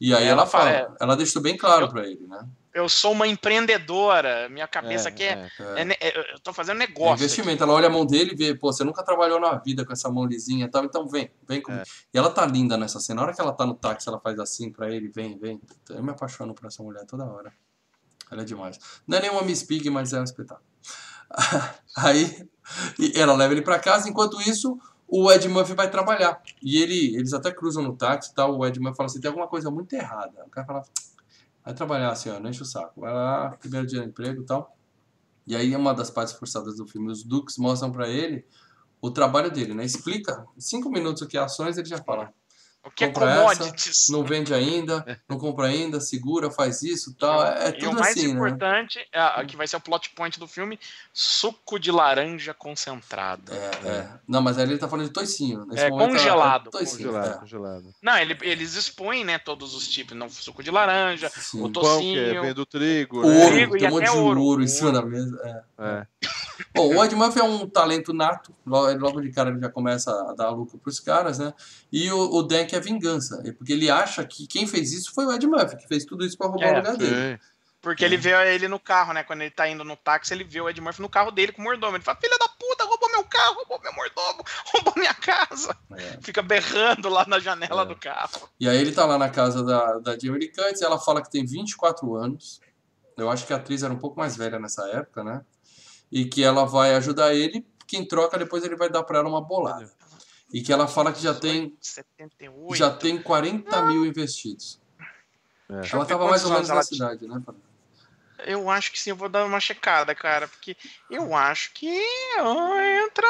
E aí ela, Ela fala, ela deixa isso bem claro Eu- pra ele, né? Eu sou uma empreendedora, minha cabeça é, aqui é, é. é ne- é- Eu tô fazendo É negócio. investimento. Ela olha a mão dele e vê, pô, você nunca trabalhou na vida com essa mão lisinha e tal, então vem, vem comigo. E ela tá linda nessa cena. Na hora que ela tá no táxi, ela faz assim pra ele, vem, vem. Eu me apaixono por essa mulher toda hora. Ela é demais. Não é nenhuma Miss Pig, mas é um espetáculo. Aí e ela leva ele pra casa, enquanto isso, o Ed Murphy vai trabalhar. E ele, eles até cruzam no táxi e tal. O Ed Murphy fala assim: tem alguma coisa muito errada. O cara fala: vai trabalhar assim, ó, não enche o saco. Vai lá, primeiro dia de emprego e tal. E aí, uma das partes forçadas do filme, os Dukes mostram pra ele o trabalho dele, né? Explica em cinco minutos o que é ações, ele já fala. O que é compra essa, commodities. Não vende ainda, não compra ainda, segura, faz isso tal. É, é e o tudo mais assim, né? importante, é, a- que vai ser o plot point do filme, suco de laranja concentrado. É, é. Não, mas ali ele tá falando de toicinho. Nesse É, momento, congelado, toicinho, Congelado, é. congelado. Não, ele- eles expõem, né, todos os tipos, não suco de laranja, Sim. o Pão que tocinho. vem do trigo, Ouro, né? Trigo e tem um monte até de ouro. ouro em cima da mesa. É. É. Bom, o Ed Murphy é um talento nato. Logo, logo de cara ele já começa a dar lucro pros caras, né? E o, o Dan que é vingança. Porque ele acha que quem fez isso foi o Ed Murphy, que fez tudo isso pra roubar É, o lugar dele. Sim. Porque ele vê ele no carro, né? Quando ele tá indo no táxi, ele vê o Ed Murphy no carro dele com o mordomo. Ele fala, filha da puta, roubou meu carro! Roubou meu mordomo, roubou minha casa. É. Fica berrando lá na janela É. do carro. E aí ele tá lá na casa da, da Jamie Curtis, ela fala que tem 24 anos. Eu acho que a atriz era um pouco mais velha nessa época, né? E que ela vai ajudar ele, que em troca depois ele vai dar pra ela uma bolada. E que ela fala que já tem, 78. já tem 40 mil investidos. É. Ela ver tava mais ou menos na cidade, né? Eu acho que sim, eu vou dar uma checada, cara, porque eu acho que ah, entra.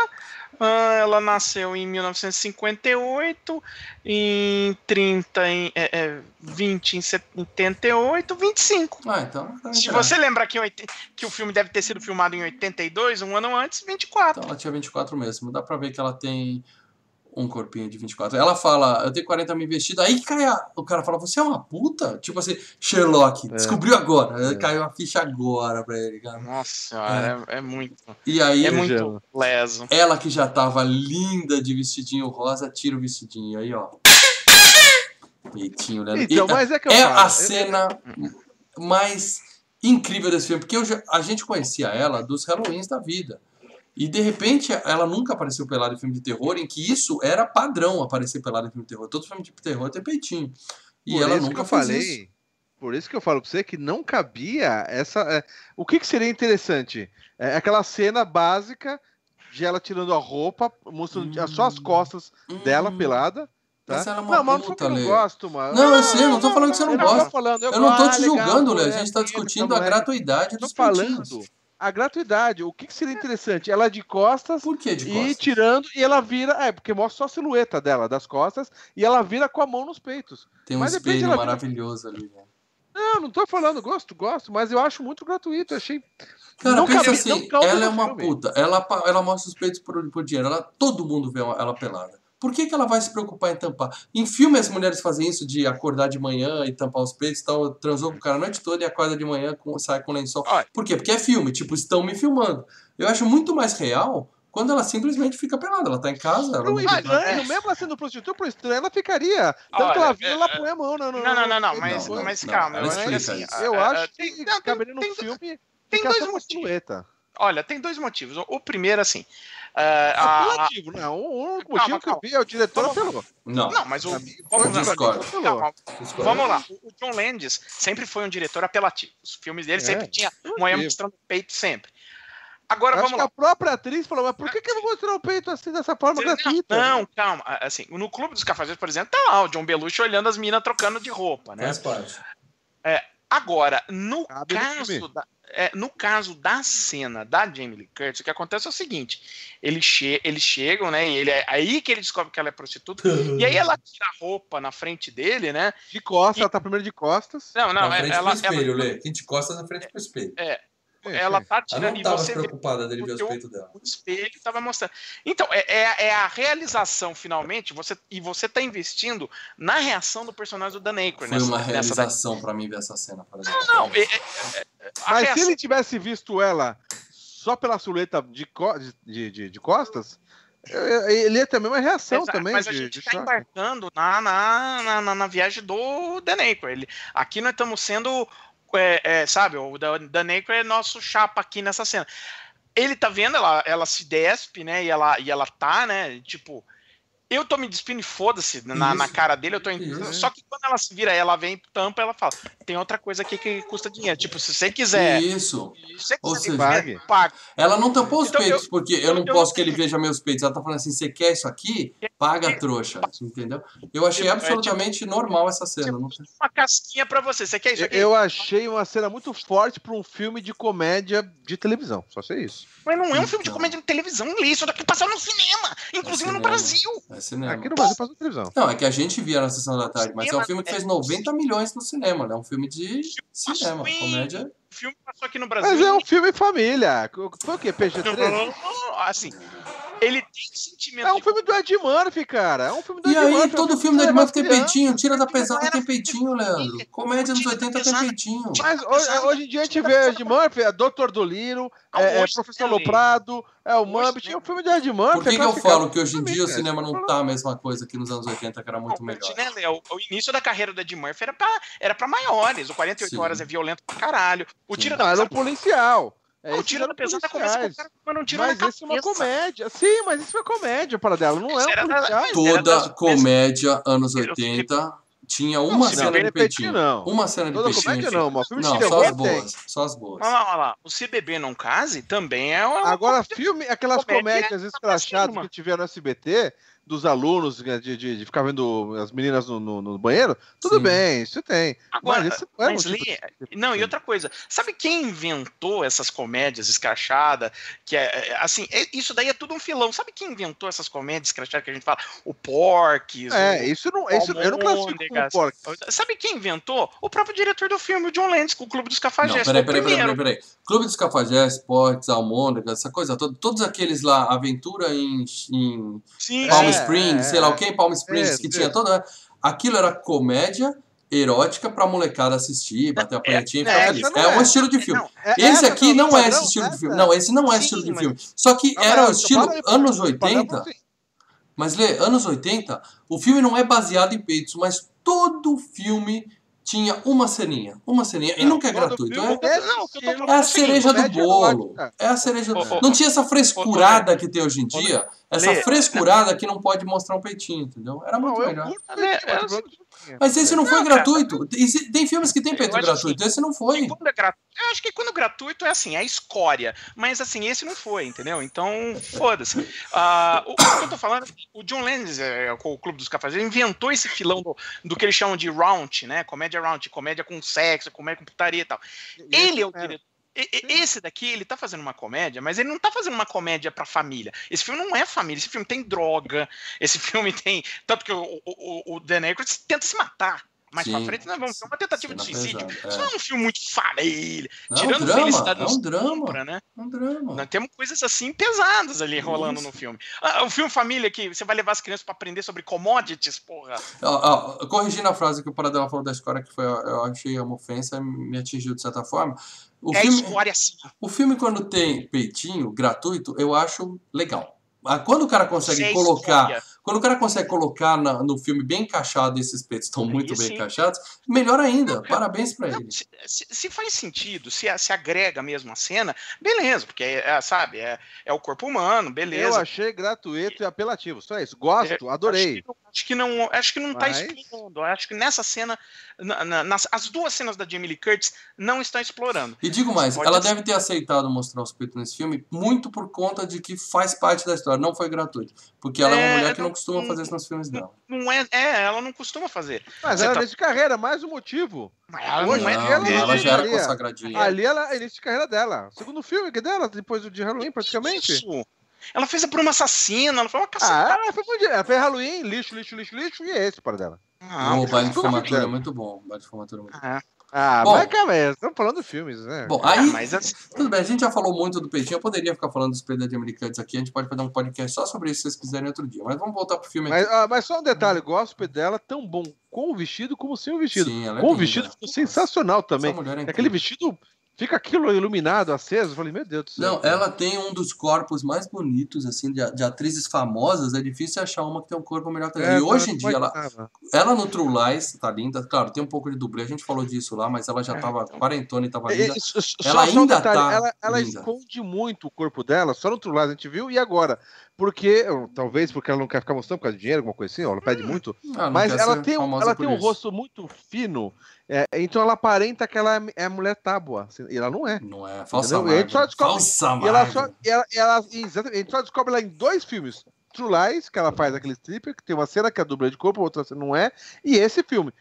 ah, ela nasceu em 1958, em 30, em, é, é, 20 em 78, 25. Ah, então. vai Se você lembrar que, que o filme deve ter sido filmado em 82, um ano antes, 24. Então ela tinha 24 mesmo. Dá pra ver que ela tem um corpinho de 24. Ela fala, eu tenho 40 mil investido. Aí que cai a... O cara fala, você é uma puta? Tipo assim, Sherlock, descobriu agora. É. Caiu a ficha agora pra ele, cara. Nossa senhora, é, é muito. E aí, É muito- leso. ela que já tava linda de vestidinho rosa, tira o vestidinho. Aí, ó. Peitinho, né? Então, E- mas é que eu é falo, a eu- cena mais incrível desse filme, porque eu já- a gente conhecia ela dos Halloweens da vida. E de repente ela nunca apareceu pelada em filme de terror, em que isso era padrão aparecer pelada em filme de terror. Todo filme de terror tem peitinho. E Por ela nunca fez falei, isso. Por isso que eu falo pra você que não cabia essa. é, o que, que seria interessante? É aquela cena básica de ela tirando a roupa, mostrando Hum. só as costas dela Hum, pelada. Tá? Mas ela é uma não, mas puta, eu não gosto, mano. Não, eu sei, eu não tô falando que você não eu gosta. falando, eu, Eu não tô te ah, legal, julgando, Lê. A é, gente tá discutindo tá a moleque. gratuidade Eu tô dos peitinhos. A gratuidade. O que, que seria interessante? Ela de costas Por que de e costas? tirando, e ela vira. É, porque mostra só a silhueta dela, das costas, e ela vira com a mão nos peitos. Tem um mas de repente espelho ela vira- maravilhoso ali, velho. Não, não tô falando, gosto, gosto, mas eu acho muito gratuito. Achei. Cara, Não pensa cabe- assim, ela é uma filme. puta. Ela, ela mostra os peitos por, por dinheiro. Ela, todo mundo vê ela pelada. Por que, que ela vai se preocupar em tampar? Em filme as mulheres fazem isso de acordar de manhã e tampar os peitos e tal. Transou com o cara a noite toda e acorda de manhã com, sai com lençol. Olha. Por quê? Porque é filme. Tipo, estão me filmando. Eu acho muito mais real quando ela simplesmente fica pelada. Ela tá em casa. Ela não é. mesmo ela sendo prostituta, pro estranho, ela ficaria. Tanto Olha, ela vira, é, ela é, põe a mão. Não, não, Não, não, não, não, mas, não, mas calma, eu acho que explica assim. isso. ah, Eu ah, acho tem- que não, tem- caberia no tem- filme tem dois motivos. silhueta. Olha, tem dois motivos. O- O primeiro, assim. Ah, a- a- Apelativo, não. O único Calma, motivo que eu calma. vi é o diretor Vamos- apelou. Não. Não, mas o. Vamos, calma, Discordo. vamos lá. O John Landis sempre foi um diretor apelativo. Os filmes dele É, sempre tinha mulher mostrando o peito sempre. Agora Acho vamos que lá. a própria atriz falou, mas por que, que eu vou mostrar o peito assim dessa forma gratuita? Não, calma. Assim, no Clube dos Cafajeste, por exemplo, tá lá o John Belushi olhando as minas trocando de roupa, né? Faz parte. Agora, no Cabe caso, da, é, no caso da cena da Jamie Lee Curtis, o que acontece é o seguinte: eles, che eles chegam, né? E ele é aí que ele descobre que ela é prostituta. e aí ela tira a roupa na frente dele, né? De costas, ela tá primeiro de costas. Não, não, na é- frente ela, pro espelho, ela, Lê. Quem te costa na frente pro espelho. Ela tá Ela tirando não e tava você preocupada dele ver os peitos dela. o espelho estava mostrando. Então, é, é, é a realização, finalmente, você, e você tá investindo na reação do personagem do Dan Aykroyd. Foi nessa, uma realização pra mim ver essa cena, por exemplo. Não, é, é, é, a Mas se reação- ele tivesse visto ela só pela silhueta de, co- de, de, de costas, ele ia ter a mesma reação Exato, também. Mas a de, gente de tá choque. embarcando na, na, na, na- na viagem do Aykroyd. Ele, aqui nós estamos sendo, é, é, sabe, o Dan Dan Aykroyd é nosso chapa aqui nessa cena. Ele tá vendo, ela, ela se despe, né, e ela, e ela tá, né, tipo... Eu tô me despindo e foda-se na, na cara dele, eu tô. Isso. Só que quando ela se vira, ela vem, tampa, ela fala, tem outra coisa aqui que custa dinheiro. Tipo, se você quiser... Isso. Se você Ou quiser seja, pague. Ela não tampou os Então, peitos, porque eu não eu- posso que ele veja meus peitos. Ela tá falando assim: você quer isso aqui? Paga, trouxa. Entendeu? Eu achei é, absolutamente normal essa cena. Não Uma casquinha pra você. Você quer isso aqui? Eu achei uma cena muito forte pra um filme de comédia de televisão. Só sei isso. Mas não é um filme de Então. comédia de televisão, Lê. Isso daqui passou no cinema, inclusive no cinema. Brasil. É cinema. Aqui no Brasil passou televisão. Não, é que a gente via na sessão da tarde, mas é um Cinema filme que é- fez 90 milhões no cinema, né? É um filme de cinema. Sim. Comédia. O filme passou aqui no Brasil. Mas é um filme família. Foi o quê? PG-13? Assim, ele tem sentimento É um filme do Ed Murphy, cara. É um filme do E Ed aí, Murphy. todo é um filme da de Edmar tem peitinho. Tira da pesada tem peitinho, Leandro. Comédia nos 80 tem peitinho. Mas hoje, hoje em dia a gente vê Ed Murphy, é Doutor Doliro, é, é Hoje, Professor Loprado, é o Muppet, é um filme de Ed Murphy. Por que, é que eu falo que hoje em dia o cinema não tá a mesma coisa que nos anos 80, que era muito melhor? né? O início da carreira do Ed Murphy era pra, era pra maiores. O 48 Sim. horas é violento pra caralho. O Tira Não, da era um policial. É, o esses tiro eram da começa com o policiais. cara tomando um tiro na Mas isso é uma comédia. Sim, mas isso é comédia para dela. Não é um da- mas- Toda comédia anos Eu 80 tinha Não, uma se cena não, de é peitinho, peitinho. não. Uma cena de Toda peitinho. comédia tinha. não, mas filme de Não, terror só as tem. boas. Só as boas. Olha lá, olha lá. O Se Beber Não Case também é uma. Agora, filme, aquelas Comédia comédias escrachadas que tiveram no SBT, dos alunos né, de, de, de ficar vendo as meninas no, no- no banheiro, tudo Sim. bem, isso tem. Agora, mas não é mas um tipo Lê, de- Não, e outra coisa, sabe quem inventou essas comédias escrachadas? Que é, é, assim, é- isso daí é tudo um filão. Sabe quem inventou essas comédias escrachadas que a gente fala? O Porques. É, o- isso não. Isso, eu não classifico como Almôndegas. porco. Sabe quem inventou? O próprio diretor do filme, o John Landis, com o Clube dos Não, Cafajestes. peraí, foi o peraí, peraí, primeiro. peraí, peraí. Clube dos Cafajestes, Portes, Almôndega, essa coisa toda, todos aqueles lá, Aventura em, em Sim, É, Springs, é, sei lá é. o que, Palm Springs, Isso, que tinha toda. Aquilo era comédia erótica pra molecada assistir, bater a punhetinha e é, ficar feliz. É é. um estilo de filme. É, Esse aqui não é esse estilo de essa filme. é. Não, esse não é estilo de filme. Só que Não, era o estilo anos padrão, 80. assim. Mas Lê, anos 80, o filme não é baseado em peitos, mas todo filme tinha uma ceninha. Uma ceninha. E nunca é gratuito. filme É, falando é a cereja do bolo. É a cereja. Não tinha essa frescurada que tem hoje em dia. Essa frescurada que não pode mostrar um peitinho, entendeu? Era muito melhor. É, é mas esse não foi Não, cara. gratuito. Tem, tem filmes que tem peito gratuito, esse não foi. Quando é. Eu acho que quando gratuito é assim, é a escória. Mas assim, esse não foi, entendeu? Então, foda-se. Ah, o, o que eu tô falando, o John Landis, é, com o Clube dos Cafés, ele inventou esse filão do, do que eles chamam de round, né? Comédia round, comédia com sexo, comédia com putaria e tal. Ele é o diretor. Esse daqui, ele tá fazendo uma comédia, mas ele não tá fazendo uma comédia pra família. Esse filme não é família, esse filme tem droga, esse filme tem. Tanto que o, o, o- o Dan Aykroyd tenta se matar. Mais pra Sim. frente, nós vamos ter uma tentativa de Cena suicídio. pesada, Isso é. não é um filme muito família. É um Tirando drama, Felicidade é um drama. Compra, né? É um drama. Nós temos coisas assim pesadas ali rolando Isso. no filme. Ah, o filme Família que você vai levar as crianças pra aprender sobre commodities, porra. Ó, ó, corrigindo a frase que o Paradela falou da escola, que foi, eu achei uma ofensa, me atingiu de certa forma. O é filme, escória assim. o filme, quando tem peitinho gratuito, eu acho legal. Ah, Quando o cara consegue Isso é colocar. Quando o cara consegue colocar na- no filme bem encaixado, esses peitos estão muito bem sim. encaixados, melhor ainda. Parabéns pra Não, ele. se, se- se faz sentido, se, se agrega mesmo a cena, beleza, porque é, é, sabe, é, é o corpo humano, Eu beleza. achei gratuito e apelativo. Só isso. Gosto, adorei. Acho que não, acho que não tá Mas- explorando. Acho que nessa cena, na- na- nas, as duas cenas da Jamie Lee Curtis não estão explorando. E digo mais, ela ser. deve ter aceitado mostrar os peitos nesse filme muito por conta de que faz parte da história, não foi gratuito. Porque ela é, uma É, mulher que não- costuma não- fazer isso nos filmes dela. Não é, é, ela não costuma fazer. Mas Você ela tá- é de carreira, mais um motivo. Mas ela Hoje não é. Não, não, ela ela já era consagradinha. Ali ela é início de carreira dela. Segundo filme que é dela, depois do de Halloween, praticamente. Isso. Ela fez a Bruma Assassina, ela foi uma Ah, cacetada. ela foi, ela fez Halloween, lixo, lixo, lixo, lixo, e é esse para dela. Ah, o baile de formatura é muito bom. O baile de formatura é muito bom. ah, Ah, Bom. mas calma aí, estamos falando de filmes, né? Bom, ah, aí, mas assim, tudo bem, a gente já falou muito do peitinho, eu poderia ficar falando dos peitos de americanos aqui, a gente pode fazer um podcast só sobre isso se vocês quiserem outro dia, mas vamos voltar pro filme Mas, aqui. ah, mas só um detalhe, gosto dela tão bom com o vestido como sem o vestido. Sim, ela é com o linda. vestido ficou sensacional também. Essa mulher é Aquele vestido fica aquilo iluminado, aceso. Eu falei, meu Deus do céu. Não, ela tem um dos corpos mais bonitos, assim, de, de atrizes famosas. É difícil achar uma que tem um corpo melhor que ela. É, e hoje em dia, ela, imaginava. ela no True Lies tá linda. Claro, tem um pouco de dublê, a gente falou disso lá, mas ela já tava quarentona e tava É, linda. é, só- só- Ela só um ainda detalhe, tá ela, ela esconde muito o corpo dela, só no True Lies a gente viu, e agora? Porque, talvez porque ela não quer ficar mostrando por causa de dinheiro, alguma coisa assim, ela pede muito. Ah, não Mas ela tem, um, ela por tem um isso. rosto muito fino, é, então ela aparenta que ela é- é mulher tábua, assim, e ela não é. Não é, falsa Entendeu? Só descobre- Falsa E ela só, e ela, ela- exatamente, a gente só descobre ela em dois filmes. True Lies, que ela faz aquele stripper, que tem uma cena que é dubla de corpo, outra cena não é, e esse filme.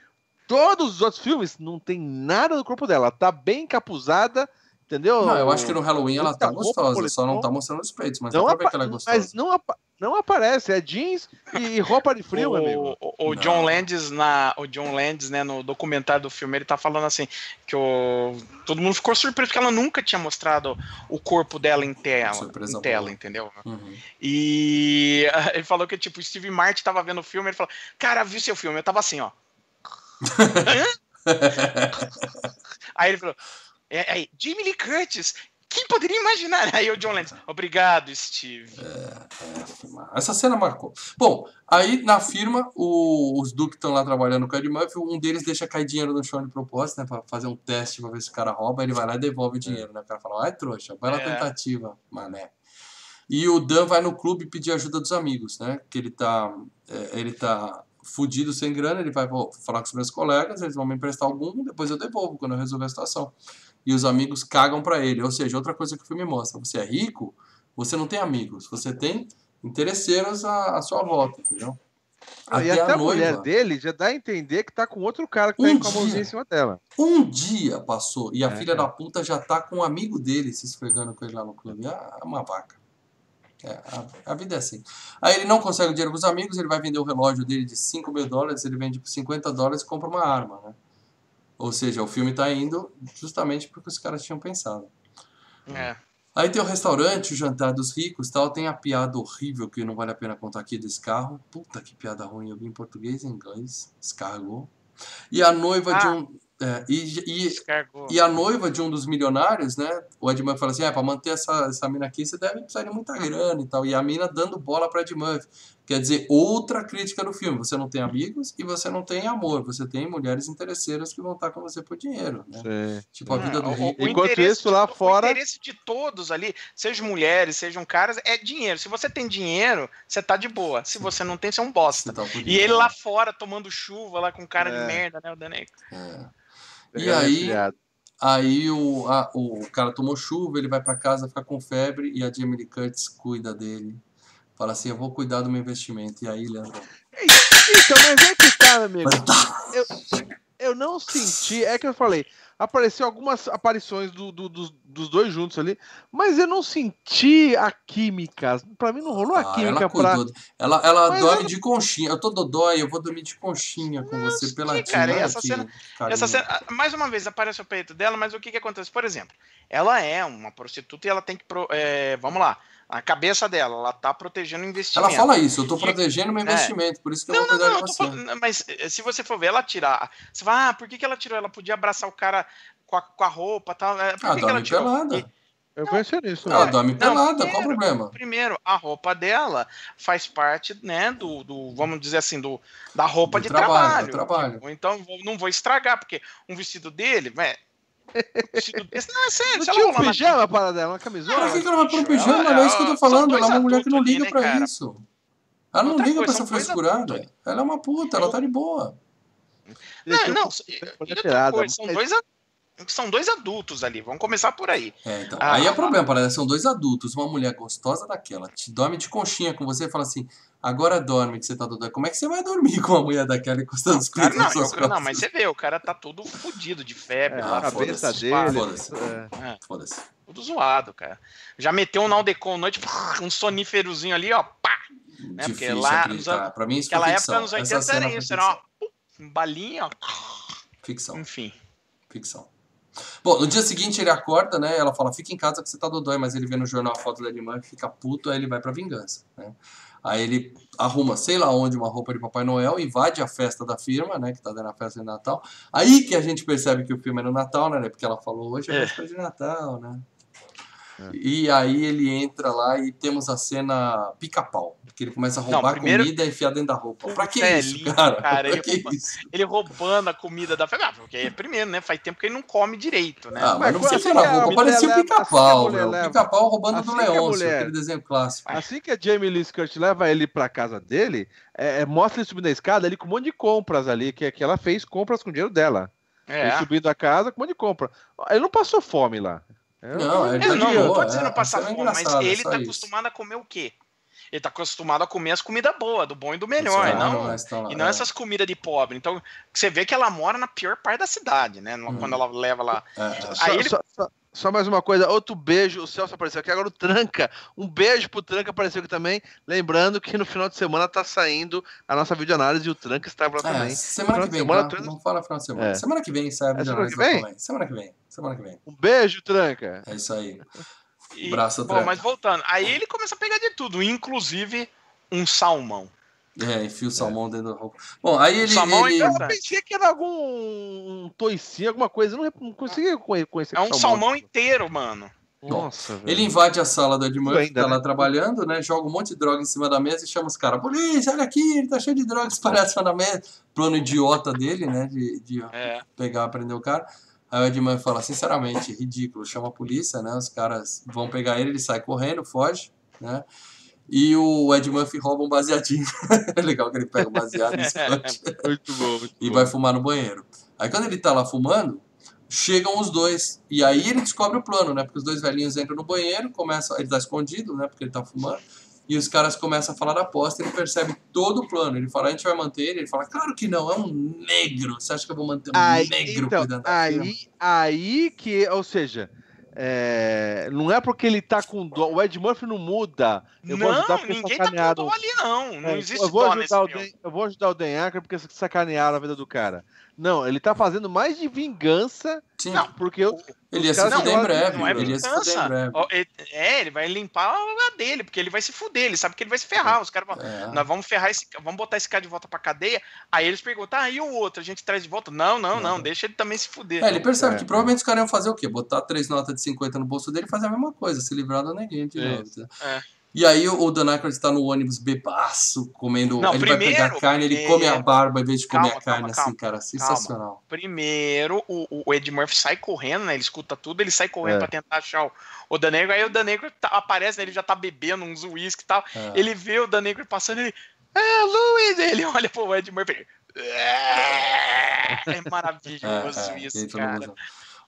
Todos os outros filmes não tem nada no corpo dela, ela tá bem encapuzada, entendeu? Não, eu acho que no Halloween ela tá roupa, gostosa, só não tá mostrando os peitos, mas não dá pra ver que ela é gostosa. Mas não, apa- não aparece, é jeans e roupa de frio, meu amigo. o, o- o. John Landis na o John Landis né no documentário do filme ele tá falando assim que o todo mundo ficou surpreso porque ela nunca tinha mostrado o corpo dela em tela Surpresa em tela boa. entendeu Uhum. e ele falou que tipo o Steve Martin tava vendo o filme ele falou cara viu seu filme eu tava assim ó Aí ele falou: é, aí, Jamie Lee Curtis, Quem poderia imaginar? Aí o John Lennon, obrigado, Steve. É, Essa cena marcou. Bom, aí na firma, o- os Duke estão lá trabalhando com o Ed Murphy, um deles deixa cair dinheiro no chão de propósito, né, pra fazer um teste pra ver se o cara rouba, ele vai lá e devolve o dinheiro, né, o cara fala, ai trouxa, bela É. tentativa, mané. E o Dan vai no clube pedir ajuda dos amigos, né, que ele tá, é, ele tá fudido sem grana, ele vai falar com os meus colegas, eles vão me emprestar algum, depois eu devolvo quando eu resolver a situação. E os amigos cagam pra ele, ou seja, outra coisa que o filme mostra, você é rico, você não tem amigos, você tem interesseiros à, à sua volta, entendeu? e até a, mulher dele já dá a entender que tá com outro cara que tá Um com a mãozinha em cima dela. Um dia passou e a É, filha cara. da puta já tá com um amigo dele se esfregando com ele lá no clube. Ah, é uma vaca. É, a, a vida é assim. Aí ele não consegue o dinheiro com os amigos, ele vai vender o relógio dele de 5 mil dólares, ele vende por 50 dólares e compra uma arma, né? Ou seja, o filme tá indo justamente porque os caras tinham pensado. É. Aí tem o restaurante, o jantar dos ricos tal. Tem a piada horrível que não vale a pena contar aqui desse carro. Puta que piada ruim. Eu vi em português e em inglês. Descarregou. E a noiva de Ah. um. é, e, e, Descargou. e a noiva de um dos milionários, né? O Ed Murphy fala assim: é, pra manter essa, essa mina aqui, você deve precisar de muita grana e tal. E a mina dando bola pra Ed Murphy. Quer dizer, outra crítica do filme. Você não tem amigos e você não tem amor. Você tem mulheres interesseiras que vão estar com você por dinheiro, né? Sim. Tipo, a vida do É, o- rico. Enquanto interesse isso, lá de- fora- O interesse de todos ali, sejam mulheres, sejam caras, é dinheiro. Se você tem dinheiro, você tá de boa. Se você não tem, você é um bosta. Tá E ele lá fora tomando chuva, lá com cara É. de merda, né, o Daneco? É. E Pegando aí, resfriado. Aí o, a- o cara tomou chuva, ele vai pra casa, fica com febre e a Jamie Lee Curtis cuida dele. Fala assim, eu vou cuidar do meu investimento. E aí, Leandro, Então, mas é que tá, meu amigo. tá. Eu, eu não senti, é que eu falei, apareceu algumas aparições do- do- dos, dos dois juntos ali, mas eu não senti a química. Pra mim não rolou a Ah, química ela pra. Ela, ela Mas dorme ela- de conchinha. Eu tô dodói, eu vou dormir de conchinha com você sim, pela cara, essa cena-. Essa cena, ah, mais uma vez, aparece o peito dela, mas o que que acontece? Por exemplo, ela é uma prostituta e ela tem que. pro- é, vamos lá, a cabeça dela, ela tá protegendo o investimento. Ela fala isso, eu tô protegendo meu É. investimento, por isso que eu Não, vou não, cuidar não, eu de você. falando, mas eh, se você for ver ela tirar, você fala, ah, por que, que ela tirou? Ela podia abraçar o cara com a, com a roupa e tal. é, Por Ela que, que ela dorme tirou? pelada. E, Eu pensei nisso. Ela né? dorme Não, pelada, qual o primeiro- problema? primeiro, a roupa dela faz parte, né, do, do vamos dizer assim, do, da roupa Do de trabalho, trabalho. do trabalho. Ou então não vou estragar, porque um vestido dele, não, é sério, Não tinha um pijama para dela, uma camisola? Por que, que ela vai pôr um pijama? ela- É isso que eu tô falando. Ela é uma mulher que não adultos liga ali, né, pra cara? isso. Ela não Outra liga coisa, pra essa frescurada. adultos. Ela é uma puta, ela tá de boa. Não, não, e coisa, são dois, a- são dois adultos ali, vamos começar por aí. É, então. Ah, aí é ah, problema. São dois adultos, uma mulher gostosa daquela, te dorme de conchinha com você e fala assim: agora dorme que você tá doido. Como é que você vai dormir com uma mulher daquela encostando os Cara, coisas não, eu- não, mas você vê, o cara tá todo fudido de febre É, lá, a cabeça foda-se. dele. Foda-se. é. Foda-se. tudo zoado, cara. Já meteu um Naldecon noite, um soníferozinho ali, ó, pá! Né, porque lá nos Pra mim isso Aquela ficção. época, nos Essa 80, cena era isso, era ó, pum, balinha, ó, Ficção. enfim. Ficção. Bom, no dia seguinte ele acorda, né? Ela fala, fica em casa que você tá dodói, mas ele vê no jornal a foto da irmã e fica puto, aí ele vai pra vingança, né? Aí ele arruma, sei lá onde, uma roupa de Papai Noel, invade a festa da firma, né? Que tá dando a festa de Natal. Aí que a gente percebe que o filme é no Natal, né? Porque ela falou, hoje é É. véspera de Natal, né? É. E aí ele entra lá e temos a cena pica-pau. Que ele começa a Não, roubar primeiro- comida e enfiar dentro da roupa. Pra que É isso, lindo, cara? cara, Pra ele que rouba- isso? Ele roubando a comida da festa. Ah, porque é primeiro, né? Faz tempo que ele não come direito, né? Ah, mas não Mas precisa assim roupa. mulher Parecia o pica-pau, assim mulher meu. leva- Pica-pau roubando assim do Leôncio, mulher- aquele desenho clássico. Assim que a Jamie Lee Curtis leva ele pra casa dele, é, é, mostra ele subindo a escada ali com um monte de compras ali, que, que ela fez compras com o dinheiro dela. Ele É. subindo a casa com um monte de compra. Ele não passou fome lá. É, Não, ele É, tá não, de não boa, tô dizendo é, passar é fome, mas ele tá isso. acostumado a comer o quê? Ele tá acostumado a comer as comidas boas, do bom e do melhor, e não, lá, e não é. essas comidas de pobre. Então, você vê que ela mora na pior parte da cidade, né? Hum. Quando ela leva lá. É. Só, ele- só- só- só mais uma coisa, outro beijo, o Celso apareceu aqui, agora o Tranca, um beijo pro Tranca apareceu aqui também, lembrando que no final de semana tá saindo a nossa videoanálise e o Tranca estava lá É, também. semana que vem, semana, tá? trans- Não fala final de semana. É. Semana que vem sai a É semana videoanálise que vem? Semana que vem. Semana que vem. Um beijo, Tranca. É isso aí. E, Braço bom, mas voltando, aí ele começa a pegar de tudo, inclusive um salmão. É, enfia o salmão dentro da roupa. Bom, aí ele. salmão ele- é Eu pensei que era algum um toicinho, alguma coisa, eu não, não conseguia conhe- conhecer É um salmão inteiro, mano. Nossa, velho. Ele invade a sala do Ed Murphy, ainda, tá lá né? trabalhando, né? Joga um monte de droga em cima da mesa e chama os caras. Polícia, olha aqui, ele tá cheio de drogas espalhadas na mesa. Plano idiota dele, né? De, de É. pegar, prender o cara. Aí o Ed Murphy fala, sinceramente, ridículo. Chama a polícia, né? Os caras vão pegar ele, ele sai correndo, foge, né? E o Ed Murphy rouba um baseadinho. é legal que ele pega o baseado e esconde Muito bom, muito e bom. vai fumar no banheiro. Aí quando ele tá lá fumando, chegam os dois. E aí ele descobre o plano, né? Porque os dois velhinhos entram no banheiro, começam, ele tá escondido, né? Porque ele tá fumando. E os caras começam a falar da aposta, ele percebe todo o plano. Ele fala, a gente vai manter ele? Ele fala, claro que não, é um negro. Você acha que eu vou manter um Aí, negro então, cuidando da firma? aí, aí que, ou seja, é, não é porque ele tá com dó. O Ed Murphy não muda. Eu vou não, ajudar porque ninguém tá com sacanearam. dó ali, não. Não É, existe eu vou dó nesse ajudar o. Dan, Eu vou ajudar o Dan Aykroyd porque sacanearam a vida do cara. Não, ele tá fazendo mais de vingança Sim, Não, porque eu, ele ia os se fuder em breve. Não é ele ia se fuder em vingança. ele- É, ele vai limpar a dele, porque ele vai se fuder, ele sabe que ele vai se ferrar. Os caras vão. É. Nós vamos ferrar esse. Vamos botar esse cara de volta pra cadeia. Aí eles perguntam, ah, e o outro? A gente traz de volta? Não, não, não, Não. deixa ele também se fuder. É, ele percebe É, que é. provavelmente os caras iam fazer o quê? Botar três notas de 50 no bolso dele e fazer a mesma coisa, se livrar do neguinho de novo. Isso. né? É. E aí o Dan Aykroyd está no ônibus bebaço, comendo. Não, ele vai pegar primeiro- carne, ele come a barba em vez de comer Calma, a carne, calma, assim, calma, cara. Sensacional. Primeiro, o, o Ed Murphy sai correndo, né? Ele escuta tudo, ele sai correndo É. pra tentar achar o, o Danegro. Aí o Danegro tá- aparece, né? Ele já tá bebendo uns uísque e tal. É. Ele vê o Danegro passando, ele. É, Luiz! Ele olha pro Ed Murphy. É maravilhoso É, é, isso, cara.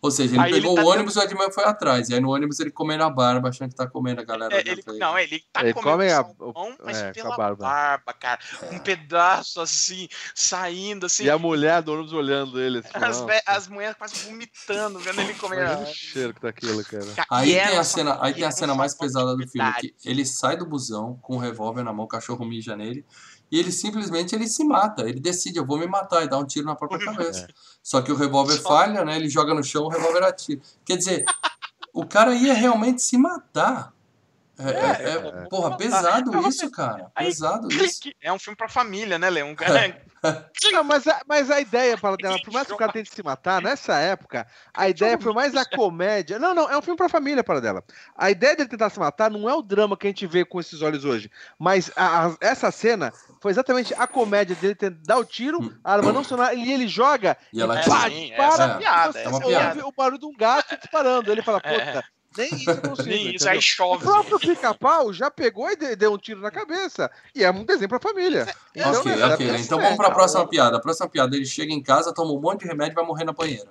Ou seja, ele Aí ele pegou tá o ônibus e o Ed Murphy foi atrás. E aí no ônibus ele comendo a barba, achando que tá comendo a galera. É, ele, ele. não, ele tá Ele comendo come a- salmão, mas é, com a pela barba. barba. cara. Um pedaço assim, saindo assim. e a mulher do ônibus olhando ele. Assim, As, nossa, as mulheres quase vomitando, vendo ele comer. imagina o cheiro que tá aquilo, cara. Ca- Aí e tem a cena, aí tem a cena mais pesada do filme, que ele sai do busão com um revólver na mão, o cachorro mija nele, e ele simplesmente ele se mata. Ele decide, eu vou me matar e dá um tiro na própria cabeça. Só que o revólver falha, né? Ele joga no chão, o revólver atira. Quer dizer, o cara ia realmente se matar. É, é- é- é. porra, pesado É isso, cara. Pesado isso. É um filme pra família, né, Leão? Um cara- Não, mas, a, mas a ideia para dela, por mais que o cara tente se matar, nessa época, a ideia foi mais a comédia. Não, não, é um filme pra família para dela. A ideia dele tentar se matar não é o drama que a gente vê com esses olhos hoje. Mas a- a- essa cena foi exatamente a comédia dele tentar dar o tiro, a arma não funcionar, e ele joga E ela É, tira. pá, sim, dispara, é É, piada. você é uma essa piada. ouve o barulho de um gato disparando. Ele fala, É. puta, nem isso eu consigo. Nem isso, entendeu? aí O chove. próprio pica-pau já pegou e de- deu um tiro na cabeça. E é um desenho pra família. Então, ok, né, ok. é- Então é, vamos pra próxima piada. A próxima piada, ele chega em casa, toma um monte de remédio e vai morrer na banheira.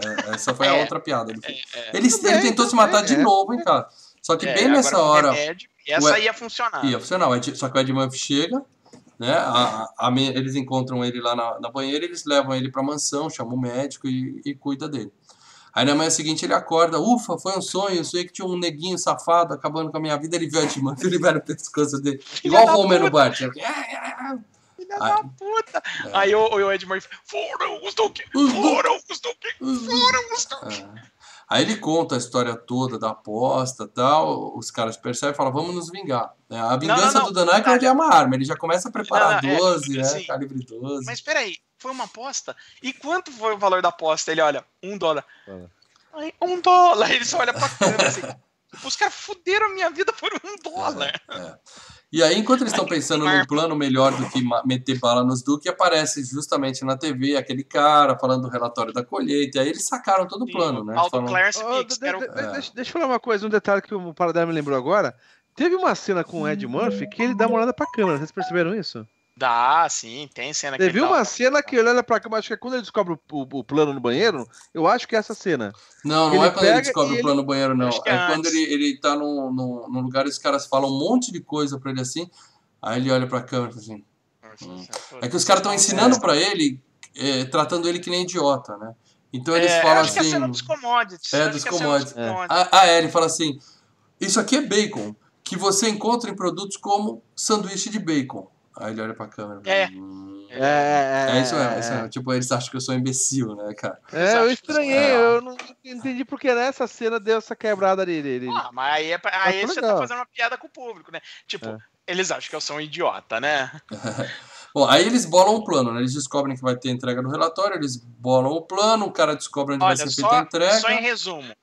É, essa foi a É. outra piada. É, Ele, ele bem, tentou se matar bem, de é. novo em casa. Só que é, bem nessa hora. remédio, essa ia funcionar. Ia funcionar. o Ed- Só que o Ed Murphy chega, né? a- a- eles encontram ele lá na, na banheira, eles levam ele pra mansão, chamam o médico e, e cuida dele. Aí na manhã seguinte ele acorda, ufa, foi um sonho, eu sonhei que tinha um neguinho safado acabando com a minha vida, ele o Ed Murphy, ele vai no pescoço dele, igual o Homer no. Bart. Filha Ai. da puta. É. Aí o, o Ed Murphy, foram os Os foram os Duque, foram os. É. Aí ele conta a história toda da aposta tal. Os caras percebem e falam, vamos nos vingar. É, A vingança não, do Dan Aykroyd é uma arma. Ele já começa a preparar Não, não, é, 12, né? Calibre 12. Mas peraí, foi uma aposta? E quanto foi o valor da aposta? Ele olha, um dólar. Ai, um dólar. Ele só olha pra câmera assim. Os caras fuderam a minha vida por um dólar. É. E aí, enquanto eles estão pensando num plano melhor do que meter bala nos Duque, aparece justamente na TV aquele cara falando do relatório da colheita. E aí eles sacaram todo o plano, né? Tal do Falam, Clarence Ô, Hicks, de- de- de- deixa, deixa eu falar uma coisa, um detalhe que o Paradela me lembrou agora. Teve uma cena com o Ed Murphy que ele dá uma olhada pra câmera, vocês perceberam isso? Dá, sim, tem cena que Teve ele dá uma cena que ele olha pra câmera, acho que é quando ele descobre o, o- o plano no banheiro, eu acho que é essa cena. Não, não Ele é quando ele descobre o plano no banheiro, não. É, é quando ele, ele tá num, num, num lugar e os caras falam um monte de coisa pra ele assim. Aí ele olha pra câmera e fala assim. É que os caras estão ensinando pra ele, é, tratando ele que nem idiota, né? Então eles É, falam acho que é assim. cena dos commodities. É, acho dos commodities. É. Ah, ah, é, ele fala assim: Isso aqui é bacon, que você encontra em produtos como sanduíche de bacon. Aí ele olha pra câmera. É. Hum, É, é isso mesmo, é isso mesmo. Tipo, eles acham que eu sou imbecil, né, cara? É, eu estranhei, é. eu não entendi porque nessa cena deu essa quebrada ali dele. Ah, mas aí, é pra- aí foi você tá fazendo uma piada com o público, né? Tipo, É. eles acham que eu sou um idiota, né? Bom, aí eles bolam o plano, né? Eles descobrem que vai ter entrega do relatório, eles bolam o plano, o cara descobre onde vai Olha, ser feita a só, entrega. só em resumo.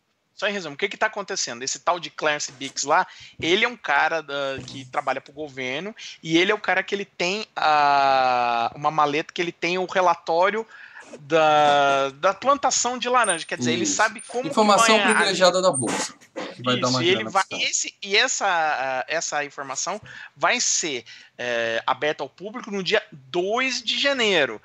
Só em resumo, o que que tá acontecendo? Esse tal de Clarence Bix lá, ele é um cara da, que trabalha pro governo e ele é o cara que ele tem a, uma maleta que ele tem o relatório da, da plantação de laranja. Quer dizer, ele Isso. sabe como. Informação vai a- privilegiada da bolsa. Vai dar Isso, uma e, ele vai, e, esse, e essa, essa informação vai ser é, aberta ao público no dia 2 de janeiro.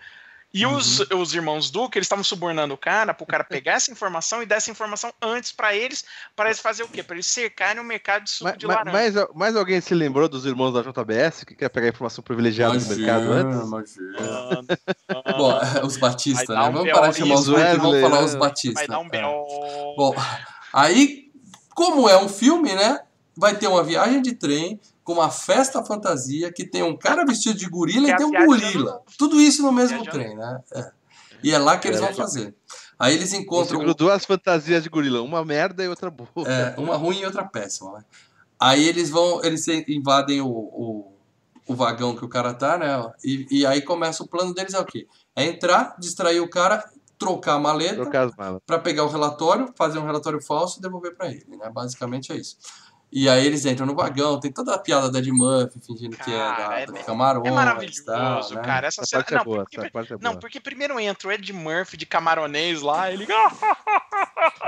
E os, Uhum. os irmãos Duque, eles estavam subornando o cara pro cara pegar essa informação e dar essa informação antes pra eles, para eles fazer o quê? Para eles cercarem o mercado de suco Mas, de mas, laranja. mais, mais alguém se lembrou dos irmãos da JBS que quer pegar informação privilegiada do mercado antes? imagina. Bom, os Batista, né? um Vamos parar de chamar os Duque e vamos falar os Batista. vai dar um É. B.O. Bom, aí, como é um filme, né? Vai ter uma viagem de trem com uma festa fantasia que tem um cara vestido de gorila e tem um gorila. Tudo isso no mesmo Viajando. trem, né? É. E é lá que eles É. vão fazer. Aí eles Você encontram viu duas fantasias de gorila, uma merda e outra boa. é, uma ruim e outra péssima. Né? Aí eles vão, eles invadem o, o, o vagão que o cara tá, né? E, e aí começa o plano deles é o quê? É entrar, distrair o cara, trocar a maleta Trocar as malas. para pegar o relatório, fazer um relatório falso e devolver para ele, né? Basicamente é isso. E aí eles entram no vagão, tem toda a piada da Ed Murphy fingindo que é Cara, da, é- do Camarões, É maravilhoso, tal, né? cara. Essa Essa cena. parte é Não, boa, porque, essa parte é não, porque primeiro entra o Ed Murphy de camaronês lá, ele.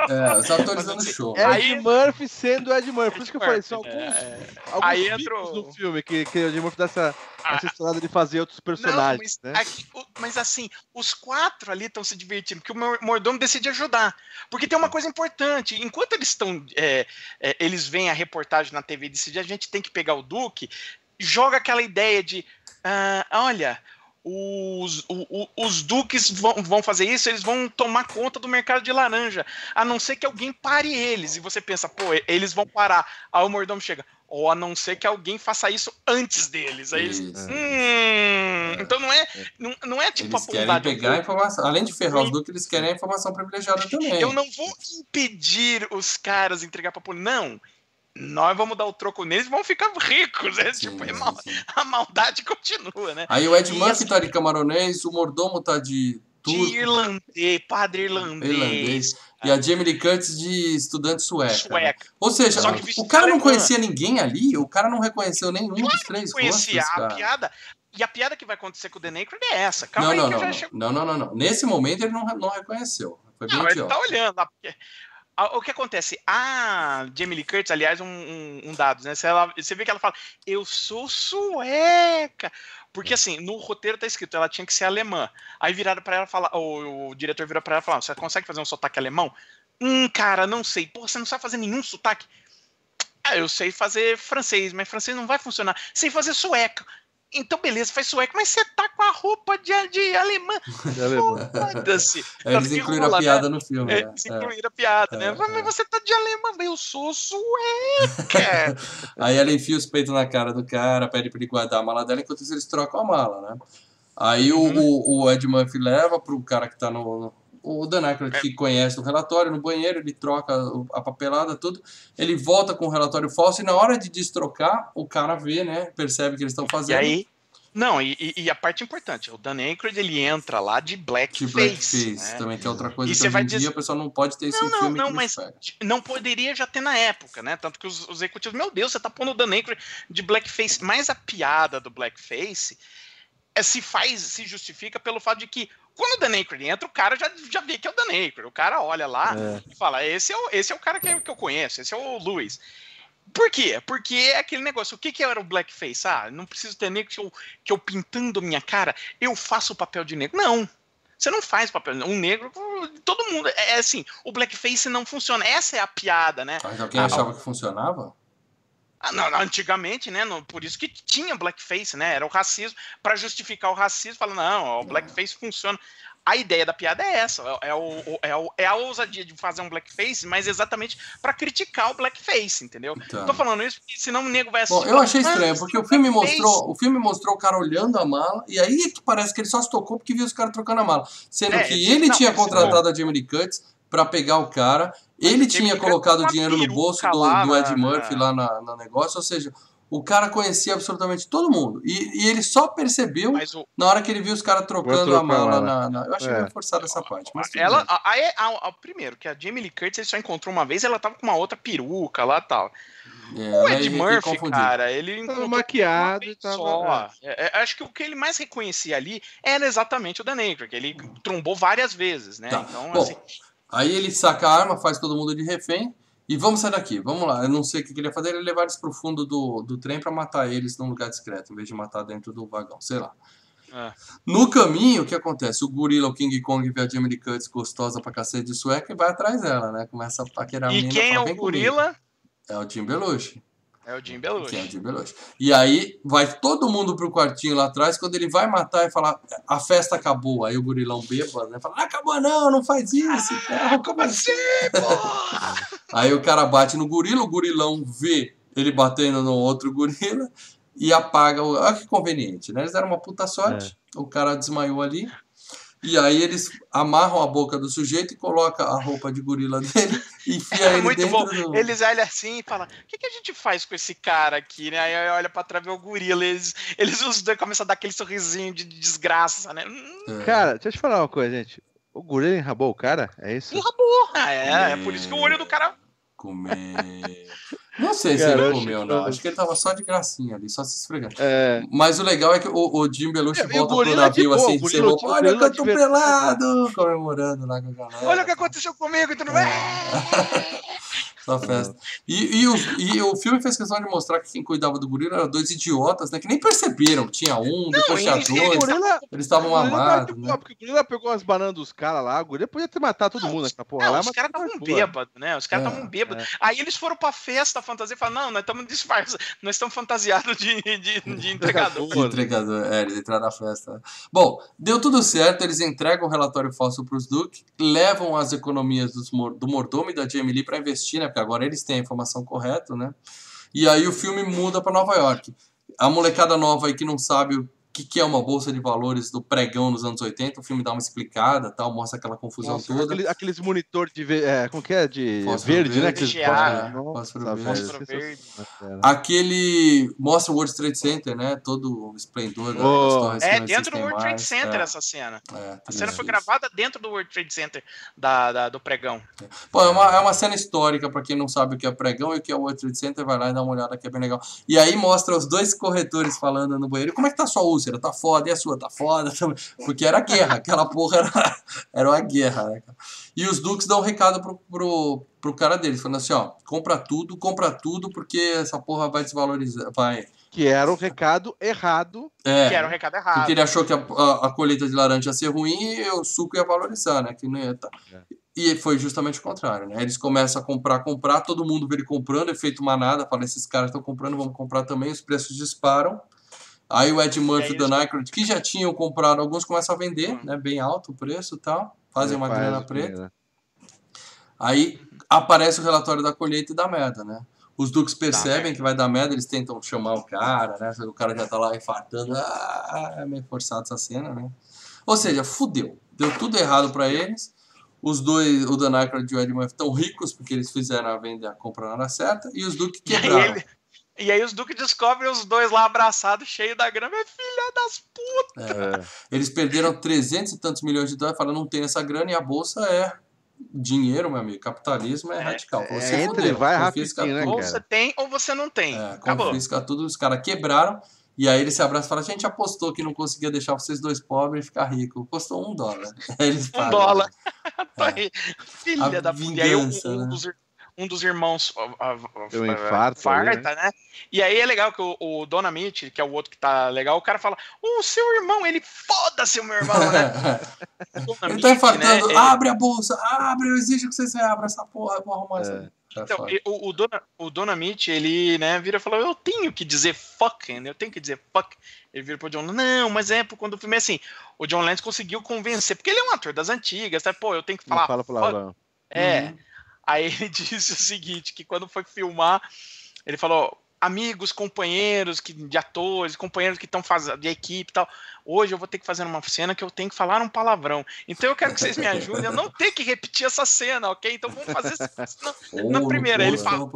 É, os atores Mas dando assim, show. é- né? Aí- Ed Murphy sendo Ed Murphy. Por isso que eu falei, são alguns, é, alguns Aí bicos entra o- no filme que, que o Ed Murphy dá essa. Essa estrada de fazer outros personagens, não, né? mas, aqui- o- mas assim, os quatro ali estão se divertindo, porque o mor- mordomo decide ajudar. Porque tem uma coisa importante: enquanto eles estão. é, é, eles veem a reportagem na TV e decidem, a gente tem que pegar o Duque, joga aquela ideia de. ah, olha. Os, o- os duques vão, vão fazer isso, eles vão tomar conta do mercado de laranja. A não ser que alguém pare eles. E você pensa, pô, eles vão parar. Aí o mordomo chega. Ou a não ser que alguém faça isso antes deles. Aí eles. Hum, então não é, não, não é tipo Eles querem bondade pegar a informação. Além de ferrar os Duque, eles querem a informação privilegiada também. Eu não vou impedir os caras entregar pra polícia. Não. Nós vamos dar o troco neles e vão ficar ricos. É, Sim, tipo, é sim, a maldade continua, né? Aí o Ed Murphy assim- tá de camaronês, o mordomo tá de turco, De irlandês, padre irlandês. irlandês, e a Jamie Lee Curtis de estudante sueca. né? Sueca. Ou seja, que o cara não conhecia ninguém ali, o cara não reconheceu nenhum dos três Conhecia rostos, a piada. E a piada que vai acontecer com o The Naked é essa. Calma Não, aí não, que eu não, já não, não, não, não. Nesse momento ele não, não reconheceu. Foi bem Não, ele tá olhando lá. Porque... a- O que acontece? A Jamie Lee Curtis, aliás, um, um, um dado, né? Você, ela- você vê que ela fala, eu sou sueca. Porque assim, no roteiro tá escrito, ela tinha que ser alemã. Aí viraram pra ela falar, o, o diretor virou pra ela e falou: você consegue fazer um sotaque alemão? Hum, cara, não sei. Pô, você não sabe fazer nenhum sotaque? Ah, eu sei fazer francês, mas francês não vai funcionar. Sei fazer sueco. Então, beleza, faz sueco, mas você tá com a roupa de, de alemã. Foda-se. Aí eles incluíram a né? piada no filme. É, né? eles É. incluíram a piada, né? É, Mas você tá de alemã, eu sou sueca. Aí ela enfia os peitos na cara do cara, pede pra ele guardar a mala dela, enquanto eles trocam a mala, né? Aí o- Uhum. o, o Ed Murphy leva pro cara que tá no. O Dan Aykroyd, É. que conhece o relatório, no banheiro, ele troca a papelada, tudo. Ele volta com o relatório falso e na hora de destrocar, o cara vê, né? Percebe que eles estão e fazendo. aí. Não, e, e- e a parte importante, o Dan Aykroyd ele entra lá de de blackface. blackface né? também, que é outra coisa E que você hoje vai em dia dizer- o pessoal não pode ter esse Não, não, filme não, mas pega. não poderia já ter na época, né? Tanto que os, os executivos, meu Deus, você tá pondo o Dan Aykroyd de blackface. Mas a piada do blackface é, se faz, se justifica pelo fato de que quando o Dan Aykroyd entra, o cara já, já vê que é o Dan Aykroyd. O cara olha lá É. e fala, esse é o, esse é o cara que, eu- que eu conheço, esse é o Luiz. Por quê? Porque é aquele negócio. O que, que era o blackface? Ah, não preciso ter negro que eu, que eu pintando minha cara, eu faço o papel de negro. Não. Você não faz papel. Um negro, todo mundo. É é assim, o blackface não funciona. Essa é a piada, né? Então quem Ah, achava que funcionava? Ah, não, não, antigamente, né? não- por isso que tinha blackface, né? Era o racismo. Para justificar o racismo, fala, não, o blackface funciona. A ideia da piada é essa, é, o, o- é, o- é a ousadia de fazer um blackface, mas exatamente para criticar o blackface, entendeu? Tá. Tô falando isso porque senão o nego vai Bom, assistir. eu e achei estranho, "Ah, porque o filme blackface". mostrou, o filme mostrou o cara olhando a mala, e aí é que parece que ele só se tocou porque viu os caras trocando a mala. Sendo É, que ele não, tinha contratado a Jamie Lee Curtis pra pegar o cara, ele tinha colocado dinheiro no bolso do, lá do Ed Murphy lá na, no negócio, ou seja, o cara conhecia absolutamente todo mundo. E, e ele só percebeu Mas o, na hora que ele viu os caras trocando a mala lá, na, na- Eu achei É. meio forçada essa parte. Mas ela, a, a- a- a- primeiro, que a Jamie Lee Curtis ele só encontrou uma vez, ela tava com uma outra peruca lá e tal. É, O Ed fiquei Murphy, cara, ele encontrou Tava maquiado e tava. É, é, acho que o que ele mais reconhecia ali era exatamente o Dan Aykroyd, que ele trombou várias vezes, né? Tá. Então, Bom, assim, aí ele saca a arma, faz todo mundo de refém. E vamos sair daqui, vamos lá. Eu não sei o que queria fazer, ele levar eles pro fundo do, do trem pra matar eles num lugar discreto, em vez de matar dentro do vagão, sei lá. É. No caminho, o que acontece? O gorila, o King Kong, vê a Jamie Lee Curtis gostosa pra cacete de sueca e vai atrás dela, né? Começa a paquerar a e menina. quem é o "Vem comigo." gorila? É o Jim Belushi. É o Jim Quem é o Belushi. Jim Belushi. E aí vai todo mundo pro quartinho lá atrás, quando ele vai matar e falar, a festa acabou. Aí o gorilão bêbado, né? Fala, não acabou não, não faz isso. e tal. Como assim, porra? Aí o cara bate no gorila, o gorilão vê ele batendo no outro gorila e apaga. O... Olha que conveniente, né? Eles deram uma puta sorte. O cara desmaiou ali. E aí eles amarram a boca do sujeito e colocam a roupa de gorila dele e enfia É ele muito dentro bom. do... Eles olham assim e falam: o que, que a gente faz com esse cara aqui, né? Aí olha pra trás ver o gorila. Eles, eles os dois começam a dar aquele sorrisinho de de desgraça, né? Hum, É. Cara, deixa eu te falar uma coisa, gente. O gorila enrabou o cara? É isso? porra, é, é por isso que o olho do cara. Comer. Não sei se Cara, ele comeu, não. Acho que ele tava só de gracinha ali, só se esfregando. É. Mas o legal é que o, o Jim Belushi o volta pro de navio assim, sem gorila- roupa. Olha que eu tô de pelado! Comemorando lá com a galera. Olha o que aconteceu comigo, tu não vai. Só festa. E, e, o, e o filme fez questão de mostrar que quem cuidava do gorila eram dois idiotas, né? Que nem perceberam que tinha um, depois tinha dois. gorila. Eles estavam amados, boa, né? Porque o gorila pegou as bananas dos caras lá. O gorila podia ter matado todo mundo naquela porra Não, lá. os caras tava estavam bêbados, né? Os caras É, estavam bêbados. Aí eles foram pra festa, fantasia, e falaram: não, nós estamos disfarçados, nós estamos fantasiados de, de, de entregador. De entregador, é, eles entraram na festa. Bom, deu tudo certo, eles entregam o relatório falso pros Duke, levam as economias dos do mordomo e da Jamie Lee pra investir, né? Agora eles têm a informação correta, né? E aí o filme muda pra Nova York. A molecada nova aí que não sabe que, que é uma bolsa de valores do pregão nos anos 80, o filme dá uma explicada, tal, mostra aquela confusão Nossa, toda. aquele- aqueles monitor de. É, como que é? De Fósforo verde, né? verde. Aqueles VGA, fósforo- fósforo verde. Fósforo que verde. sensacional. Aquele mostra o World Trade Center, né? Todo o esplendor das Oh. que É, dentro do World Trade. Center É, essa cena. é, A cena foi gravada dentro do World Trade Center da, da- do pregão. Pô, é uma, é uma cena histórica pra quem não sabe o que é pregão e o que é o World Trade Center, vai lá e dá uma olhada que é bem legal. E aí mostra os dois corretores falando no banheiro, como é que tá a sua úlcera? Tá foda, e a sua? Tá foda também. Porque era guerra, aquela porra era, era uma guerra, né? E os Dukes dão um recado pro, pro, pro cara deles, falando assim, ó, compra tudo, compra tudo, porque essa porra vai desvalorizar, vai... Que era o recado errado. É, Que era o recado errado. porque ele achou que a, a, a colheita de laranja ia ser ruim e o suco ia valorizar, né? Que não ia tá. É. E foi justamente o contrário, né? Eles começam a comprar, comprar, todo mundo vê ele comprando, efeito manada, fala, esses caras estão comprando, vamos comprar também, os preços disparam. Aí o Ed Murphy e E o Dan Aykroyd, que já tinham comprado, alguns começam a vender, Hum. né? Bem alto o preço e tal, fazem uma Faz grana preta. Aí aparece o relatório da colheita e da merda, né? Os Dukes percebem que vai dar merda, eles tentam chamar o cara, né? O cara já tá lá infartando. Ah, é meio forçado essa cena, né? Ou seja, fudeu. Deu tudo errado pra eles. Os dois, o Dan Aykroyd e o Ed Murphy, estão ricos porque eles fizeram a venda, a compra na hora certa. E os Dukes E aí, quebraram. E aí os Duque descobrem os dois lá abraçados, cheios da grana. É filha das putas. É. Eles perderam 300 e tantos milhões de dólares. Falaram, não tem essa grana. E a bolsa é dinheiro, meu amigo. Capitalismo é, É, radical. é, Você entra fudeu, e vai confisca rapidinho, né, tudo. Ou cara? você tem ou você não tem. É, Acabou. confisca tudo, os caras quebraram. E aí ele se abraça e fala: a gente apostou que não conseguia deixar vocês dois pobres e ficar ricos. Custou um dólar. Pagam. dólar. É. Aí, Filha A da puta. E aí um, vingança, um né? Um dos irmãos um ah, infarto ali, infarta, né? E aí é legal que o, o Dona Mitch, que é o outro que tá legal, o cara fala: O seu irmão, ele foda-se o meu irmão, né? Dona ele Mitch, tá infartando. né, Abre a bolsa, abre, eu exijo que vocês abram essa porra. Eu vou arrumar É. essa. Tá Então, o, o, Dona, o Dona Mitch, ele, né, vira e fala, eu tenho que dizer fucking, eu tenho que dizer fuck. Ele vira pro John, não, mas é quando o filme é assim, o John Lance conseguiu convencer, porque ele é um ator das antigas, tá? pô, eu tenho que Não falar fala fuck. palavrão. É, Uhum. Aí ele disse o seguinte, que quando foi filmar, ele falou, amigos, companheiros que, de atores, companheiros que estão fazendo de equipe e tal. Hoje eu vou ter que fazer uma cena que eu tenho que falar um palavrão. Então eu quero que vocês me ajudem a não ter que repetir essa cena, ok? Então vamos fazer isso na, na primeira. Ele fala.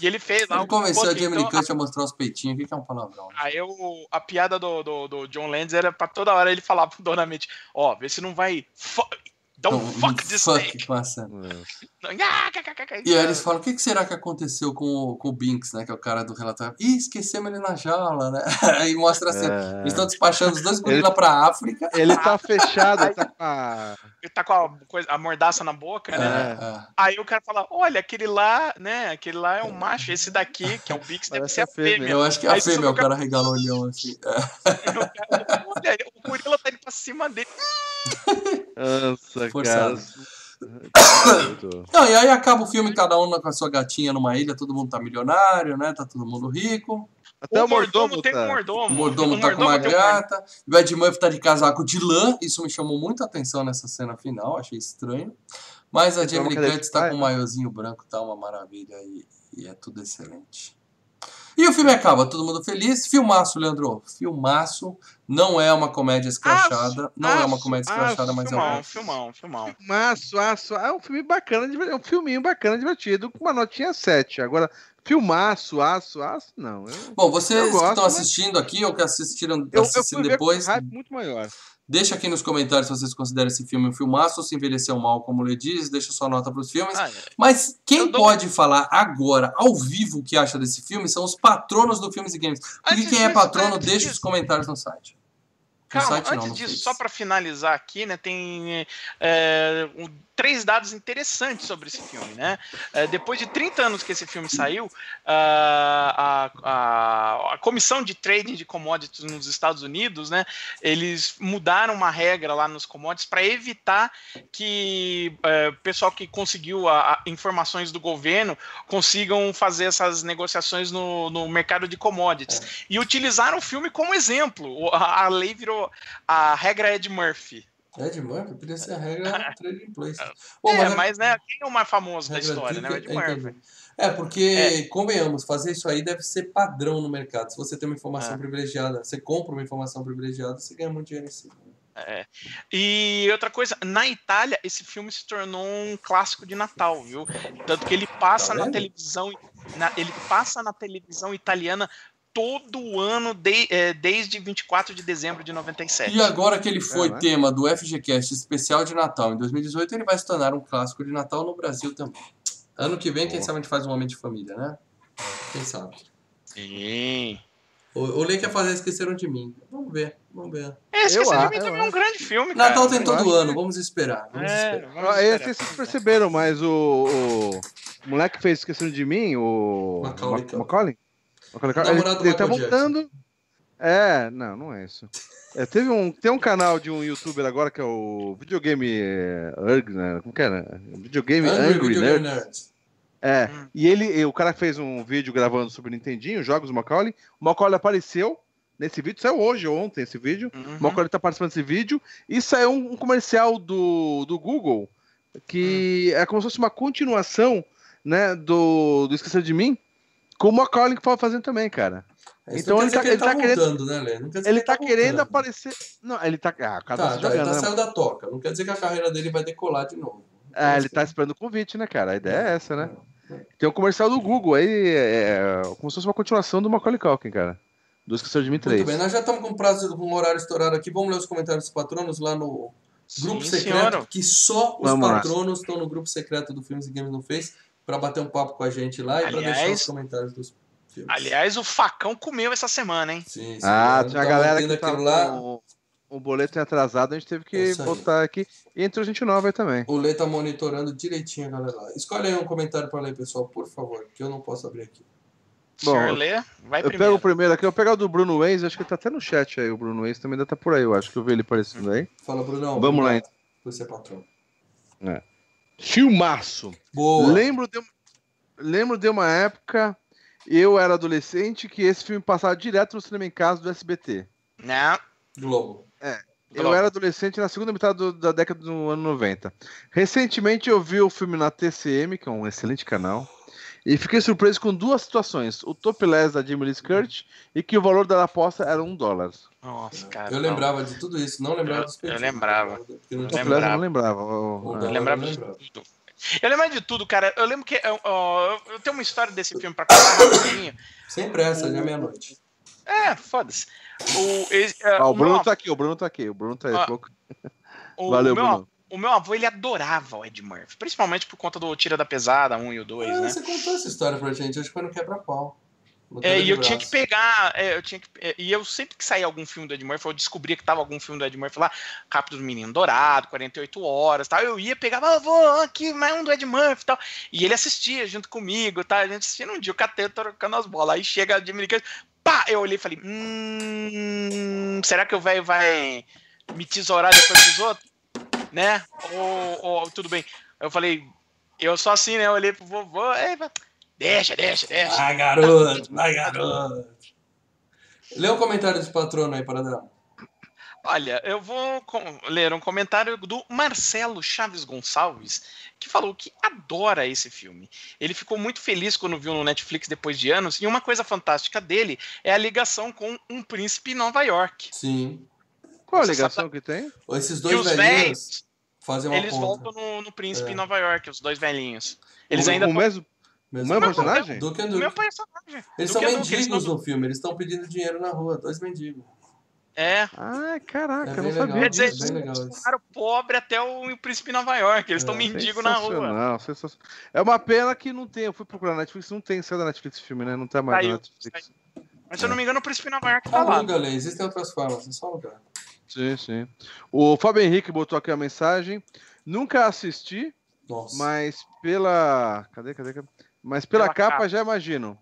E ele fez lá. Ele convenceu a Jamie Lee Curtis a mostrar os peitinhos. O que é um palavrão? Aí eu, a piada do, do, do John Landis era pra toda hora ele falar pro Dona Mente, ó, vê se não vai. Don't então, fuck this fuck snake. Passa. E aí eles falam, o que, que será que aconteceu com o, com o Binks, né? Que é o cara do relatório. Ih, esquecemos ele na jaula, né? Aí mostra assim, é... eles estão despachando os dois gorilas ele... pra África. Ele tá fechado, ele tá com a... Ele tá com a, coisa, a mordaça na boca, né? É, é. Aí o cara fala, olha, aquele lá, né? Aquele lá é um macho, esse daqui, que é o Binks, deve ser a fêmea. Eu acho que é a fêmea, o cara regalou o olhão assim. olha, o gorila tá indo pra cima dele. Nossa, Forçado. cara. Não, e aí acaba o filme, cada um com a sua gatinha numa ilha, todo mundo tá milionário, né? Tá todo mundo rico. Até o, o mordomo, mordomo tem tá. um mordomo. O mordomo o tá mordomo com uma gata. Um... O Ed Murphy tá de casaco de lã. Isso me chamou muita atenção nessa cena final, achei estranho. Mas a Jamie Lee Curtis tá com um maiozinho branco, tá uma maravilha e, e é tudo excelente. E o filme acaba, todo mundo feliz. Filmaço, Leandro. Filmaço. Não é uma comédia escrachada. Aço, não aço, é uma comédia escrachada, aço, mas filmão, é um. Filmão, filmão, Filmaço, aço. É um filme bacana, é um filminho bacana, divertido, com uma notinha 7. Agora, filmaço, aço, aço, não. Eu, Bom, vocês gosto, que estão assistindo mas... aqui ou que assistiram, assistiram eu, eu depois. Hype muito maior. Deixa aqui nos comentários se vocês consideram esse filme um filmaço ou se envelheceu mal, como o Lê diz. Deixa sua nota para os filmes. Ah, é. Mas quem dou... pode falar agora, ao vivo, o que acha desse filme são os patronos do Filmes e Games. Porque quem é patrono, deixa os comentários no site. Calma, site, antes não, disso, só para finalizar aqui, né, tem é, um, três dados interessantes sobre esse filme, né? É, depois de 30 anos que esse filme saiu, a, a, a, comissão de trading de commodities nos Estados Unidos, né? Eles mudaram uma regra lá nos commodities para evitar que é, o pessoal que conseguiu a, informações do governo consigam fazer essas negociações no, no mercado de commodities. É. E utilizaram o filme como exemplo. A, a lei virou a regra Ed Murphy. Ed Murphy podia ser a regra Trading Place. Bom, é, mas, mas né, quem é o mais famoso da história, né? O Ed Murphy. É, porque, é. convenhamos, fazer isso aí deve ser padrão no mercado. Se você tem uma informação é. privilegiada, você compra uma informação privilegiada, você ganha muito dinheiro em cima. É. E outra coisa, na Itália, esse filme se tornou um clássico de Natal, viu? Tanto que ele passa tá na televisão, na, ele passa na televisão italiana todo ano de, é, desde 24 de dezembro de 97. E agora que ele foi é, né? tema do FGCast especial de Natal em 2018, ele vai se tornar um clássico de Natal no Brasil também. Ano que vem, quem sabe a gente faz um Homem de Família, né? Quem sabe? Sim. O, o Lei quer fazer Esqueceram de Mim. Vamos ver, vamos ver. É, Esqueceram de Mim também é um grande filme, cara. Natal tem todo ano, vamos esperar. Vamos é, esperar. Vamos ah, esperar. Vocês perceberam, mas o, o, moleque que fez Esqueceram de Mim, o Macaulay, Macaulay ele, ele tá voltando. É, não, não é isso. É, teve um, tem um canal de um youtuber agora que é o Videogame Erg, né? Como que era? Videogame Angry, Angry Nerd. Nerd. É, hum. e ele, o cara fez um vídeo gravando sobre o Nintendinho, jogos do Macaulay. O Macaulay apareceu nesse vídeo, saiu hoje ou ontem esse vídeo. Uhum. O Macaulay tá participando desse vídeo. E saiu um, um comercial do, do Google que uhum. é como se fosse uma continuação, né, do, do Esquecer de Mim, com o Macaulay que pode fazendo também, cara. É, então ele tá, ele, ele tá, tá querendo, né, Lê? Não quer dizer ele que tá, tá querendo aparecer. Não, ele tá. Ah, tá, tá, jogando, ele tá né? saindo da toca. Não quer dizer que a carreira dele vai decolar de novo. É, ele tá esperando o convite, né, cara? A ideia é essa, né? Tem um comercial do Google aí, é, é, como se fosse uma continuação do Macaulay Culkin, cara. Do Esqueceu de Mim 3. Muito bem, nós já estamos com prazo, com um horário estourado aqui. Vamos ler os comentários dos patronos lá no grupo Sim, secreto, senhora. que só os Vamos patronos lá. estão no grupo secreto do Filmes e Games no Face para bater um papo com a gente lá e para deixar os comentários dos filmes. Aliás, o facão comeu essa semana, hein? Sim, sim. Ah, tinha a galera que tava lá. O, o boleto atrasado, a gente teve que botar aqui. E entrou gente nova aí também. O Lê tá monitorando direitinho, galera. Escolhe aí um comentário para ler, pessoal, por favor, que eu não posso abrir aqui. Bom, Lê, vai eu primeiro. pego o primeiro aqui, eu vou pegar o do Bruno Waze, acho que ele tá até no chat aí, o Bruno Waze também ainda tá por aí, eu acho que eu vi ele aparecendo aí. Fala, Brunão. Vamos lá, então. Você é patrão. É. Filmaço. Boa. Lembro de, lembro de uma época eu era adolescente que esse filme passava direto no cinema em casa do SBT. Não. Globo. É. Eu era adolescente na segunda metade do, da década do ano 90. Recentemente eu vi o filme na TCM, que é um excelente canal. E fiquei surpreso com duas situações. O topless da Jamie Lee Skirt e que o valor da aposta era um dólar. Nossa, cara. Eu não. lembrava de tudo isso, não lembrava Eu- dos eu lembrava. Porque Eu não topless eu lembrava. não lembrava. Eu é. lembrava de lembrava. tudo. Eu lembrava de tudo, cara. Eu lembro que. Eu, eu tenho uma história desse filme pra contar rapidinho. Sem pressa, já é meia-noite. É, foda-se. O, é, Ah, o Bruno tá aqui, o Bruno tá aqui. O Bruno tá aí. Ah, pouco. o Valeu, meu, Bruno. O meu avô, ele adorava o Ed Murphy. Principalmente por conta do Tira da Pesada, 1 e o 2, Ah, né? Você contou essa história pra gente, acho que foi no quebra-pau. É, e de eu tinha que pegar, é, eu tinha que, é, e eu sempre que saía algum filme do Ed Murphy, eu descobria que tava algum filme do Ed Murphy lá, Capto do Menino Dourado, 48 horas, tal, eu ia pegar, ah, vou aqui mais um do Ed Murphy, tal, e ele assistia junto comigo, tá, a gente assistia num dia, o Catê trocando as bolas, aí chega a Jamie Lee Curtis, pá, eu olhei e falei, hum, será que o velho vai me tesourar depois dos outros, né, ou, ou tudo bem, eu falei, eu só assim, né, eu olhei pro vovô, é, deixa, deixa, deixa, Vai, garoto, vai, garoto. Lê um comentário desse patrono aí, para dar. Olha, eu vou ler um comentário do Marcelo Chaves Gonçalves, que falou que adora esse filme. Ele ficou muito feliz quando viu no Netflix depois de anos, e uma coisa fantástica dele é a ligação com um príncipe em Nova York. Sim. Qual a ligação que tem? Esses E dois os velhinhos uma eles ponta. voltam no, no príncipe É. em Nova York, os dois velhinhos. Eles o, ainda o tão- mesmo, o Mesmo mesmo Não, personagem? Duke and o meu Duke. personagem. Eles são Duke, eles mendigos no filme, eles estão pedindo dinheiro na rua, dois mendigos. É, Ah, caraca, É eu não sabia legal, dizer, disso. bem legal isso. Cara, pobre até o, o príncipe em Nova York, eles estão É, mendigo na rua. Sensacional, sensacional. É uma pena que não tem. Eu fui procurar na Netflix, não tem saiu da Netflix esse filme, né? Não tá mais Saiu, na Netflix. Mas se eu não me engano, o príncipe em Nova York tá lá. Aluga, Lê, existem outras formas, é só alugar. Sim, sim. O Fábio Henrique botou aqui a mensagem. Nunca assisti, Nossa. mas pela. Cadê, cadê? cadê? Mas pela, Pela capa, capa. já imagino.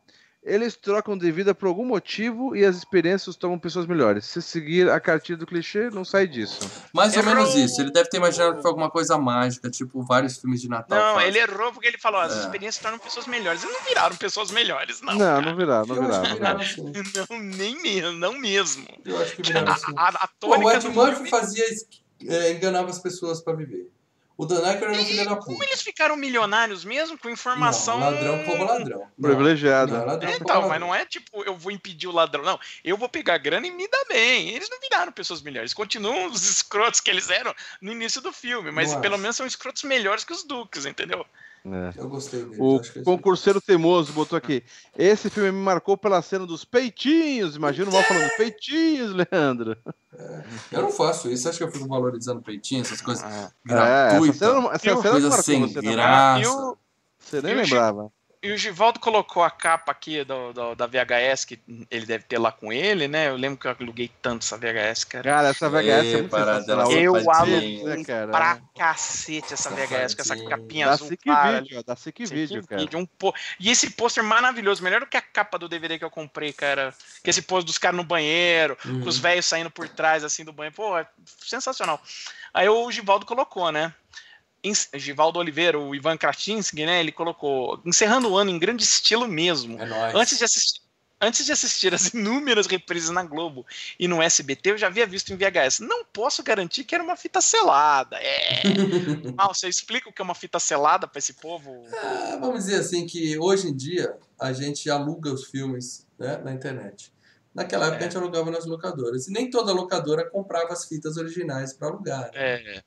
Eles trocam de vida por algum motivo e as experiências tomam pessoas melhores. Se seguir a cartilha do clichê, não sai disso. Mais ou Errou. menos isso. Ele deve ter imaginado que foi alguma coisa mágica, tipo vários filmes de Natal. Não, fazem. ele errou porque ele falou: as É. experiências tornam pessoas melhores. Eles não viraram pessoas melhores, não. Não, cara. não virar, não Eu virar. acho Não viraram assim. Não, nem mesmo, não mesmo. Eu acho que viraram A, a, a Pô, o tônica Ed Murphy fazia, é, enganava as pessoas pra viver. O Dan Aykroyd era um filho da como puta. eles ficaram milionários mesmo com informação. Não, ladrão rouba ladrão. Não, Privilegiado. Não, ladrão que rouba Então, mas não é tipo, eu vou impedir o ladrão, não. Eu vou pegar grana e me dar bem. Eles não viraram pessoas melhores. Continuam os escrotos que eles eram no início do filme, mas Não pelo menos são escrotos melhores que os duques, entendeu? É. Eu gostei dele. O concurseiro teimoso botou aqui. Esse filme me marcou pela cena dos peitinhos. Imagina o mal falando peitinhos, Leandro. Eu não faço isso. Acho que eu fico valorizando peitinho, essas coisas É, essa gratuitas. cena, não- essa E o- cena coisa sem graça. Você nem lembrava. E o Givaldo colocou a capa aqui do, do- da VHS que ele deve ter lá com ele, né? Eu lembro que eu aluguei tanto essa VHS, cara. Cara, essa VHS é Ei, muito parada, Eu aluguei né, cara? pra cacete essa VHS com essa capinha Da azul Sick clara. Video, ó, da Sick Esse Video, cara. um pô- E esse pôster maravilhoso, melhor do que a capa do DVD que eu comprei, cara. Que esse pôster dos caras no banheiro, Uhum. com os velhos saindo por trás assim do banheiro. Pô, é sensacional. Aí o Givaldo colocou, né? Givaldo Oliveira, o Ivan Kratinsky, né? Ele colocou, encerrando o ano em grande estilo mesmo. É nóis. Antes de assistir. Antes de assistir as inúmeras reprises na Globo e no SBT, eu já havia visto em VHS. Não posso garantir que era uma fita selada. É. Mal, você explica o que é uma fita selada para esse povo? Ah, vamos dizer assim que hoje em dia a gente aluga os filmes né, na internet. Naquela época É. a gente alugava nas locadoras. E nem toda locadora comprava as fitas originais para alugar. né? É,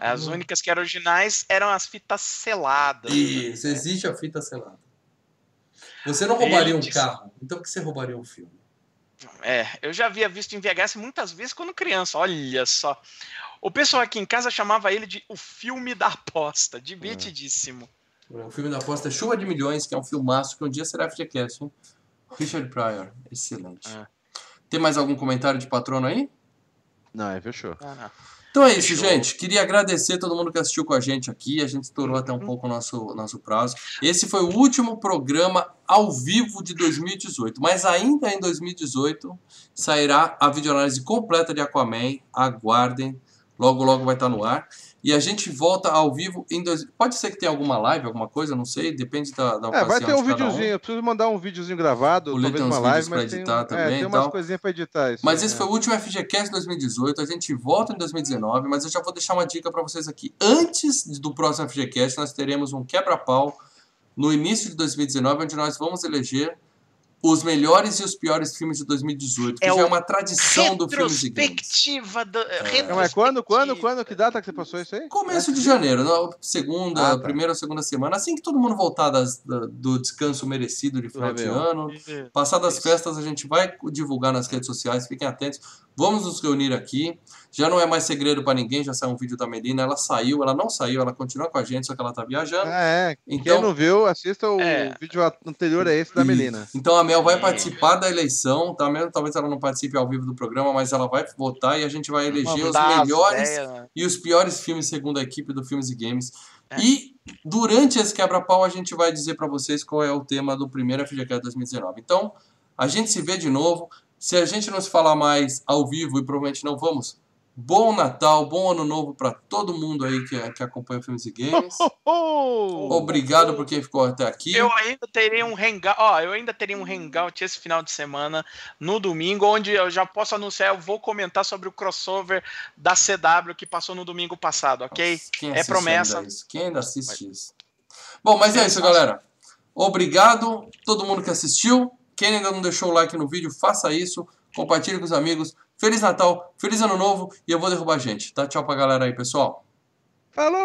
É. as únicas que eram originais eram as fitas seladas. Isso, existe a fita selada. Você não roubaria um Ele carro, então por que você roubaria um filme? É, eu já havia visto em VHS muitas vezes quando criança, olha só. O pessoal aqui em casa chamava ele de o filme da aposta, divertidíssimo. O filme da aposta é Chuva de Milhões, que é um filmaço que um dia será FGCast, hein? Richard Pryor, excelente. É. Tem mais algum comentário de patrono aí? Não, é, fechou. Ah, não. Então é isso, Fechou. gente. Queria agradecer todo mundo que assistiu com a gente aqui. A gente estourou até um pouco o nosso, nosso prazo. Esse foi o último programa ao vivo de 2018. Mas ainda em 2018 sairá a videoanálise completa de Aquaman. Aguardem. Logo, logo vai estar no ar. E a gente volta ao vivo em... Dois... Pode ser que tenha alguma live, alguma coisa, não sei. Depende da, da É, vai ter um videozinho. Eu preciso mandar um videozinho gravado, talvez tem uma live, vídeos pra mas tem, editar é, também tem umas coisinhas pra editar. Isso, Mas aí, esse é. foi o último FGCast 2018. A gente volta em 2019, mas eu já vou deixar uma dica para vocês aqui. Antes do próximo FGCast, nós teremos um quebra-pau no início de 2019, onde nós vamos eleger os melhores e os piores filmes de 2018, que É já é uma tradição do Filmes e Games. Retrospectiva da. Não, mas quando, quando, quando? Que data que você passou isso aí? Começo de janeiro, na segunda, Ah, tá. primeira ou segunda semana, assim que todo mundo voltar das- da- do descanso merecido de final de ano. Passadas as festas, a gente vai divulgar nas redes sociais, fiquem atentos. Vamos nos reunir aqui. Já não é mais segredo pra ninguém, já saiu um vídeo da Melina. Ela saiu, ela não saiu, ela continua com a gente, só que ela tá viajando. Ah, é. Quem Então, não viu, assista o É. vídeo anterior a esse da Melina. então a Mel vai Sim. participar da eleição, tá? Mesmo talvez ela não participe ao vivo do programa, mas ela vai votar e a gente vai eleger os melhores né? e os piores filmes segundo a equipe do Filmes e Games. É. E durante esse quebra-pau a gente vai dizer pra vocês qual é o tema do primeiro FGCast 2019. Então, a gente se vê de novo. Se a gente não se falar mais ao vivo, e provavelmente não vamos, bom Natal, bom Ano Novo pra todo mundo aí que, que acompanha Filmes e Games. Oh! Obrigado por quem ficou até aqui. Eu ainda teria um hangout, ó, eu ainda teria um hangout esse final de semana no domingo, onde eu já posso anunciar, eu vou comentar sobre o crossover da CW que passou no domingo passado, ok? Quem É promessa. ainda isso? Quem ainda assiste isso? Bom, mas é isso, galera. Obrigado todo mundo que assistiu. Quem ainda não deixou o like no vídeo, faça isso. Compartilhe com os amigos. Feliz Natal, feliz Ano Novo e eu vou derrubar a gente, tá? Tchau pra galera aí, pessoal. Falou!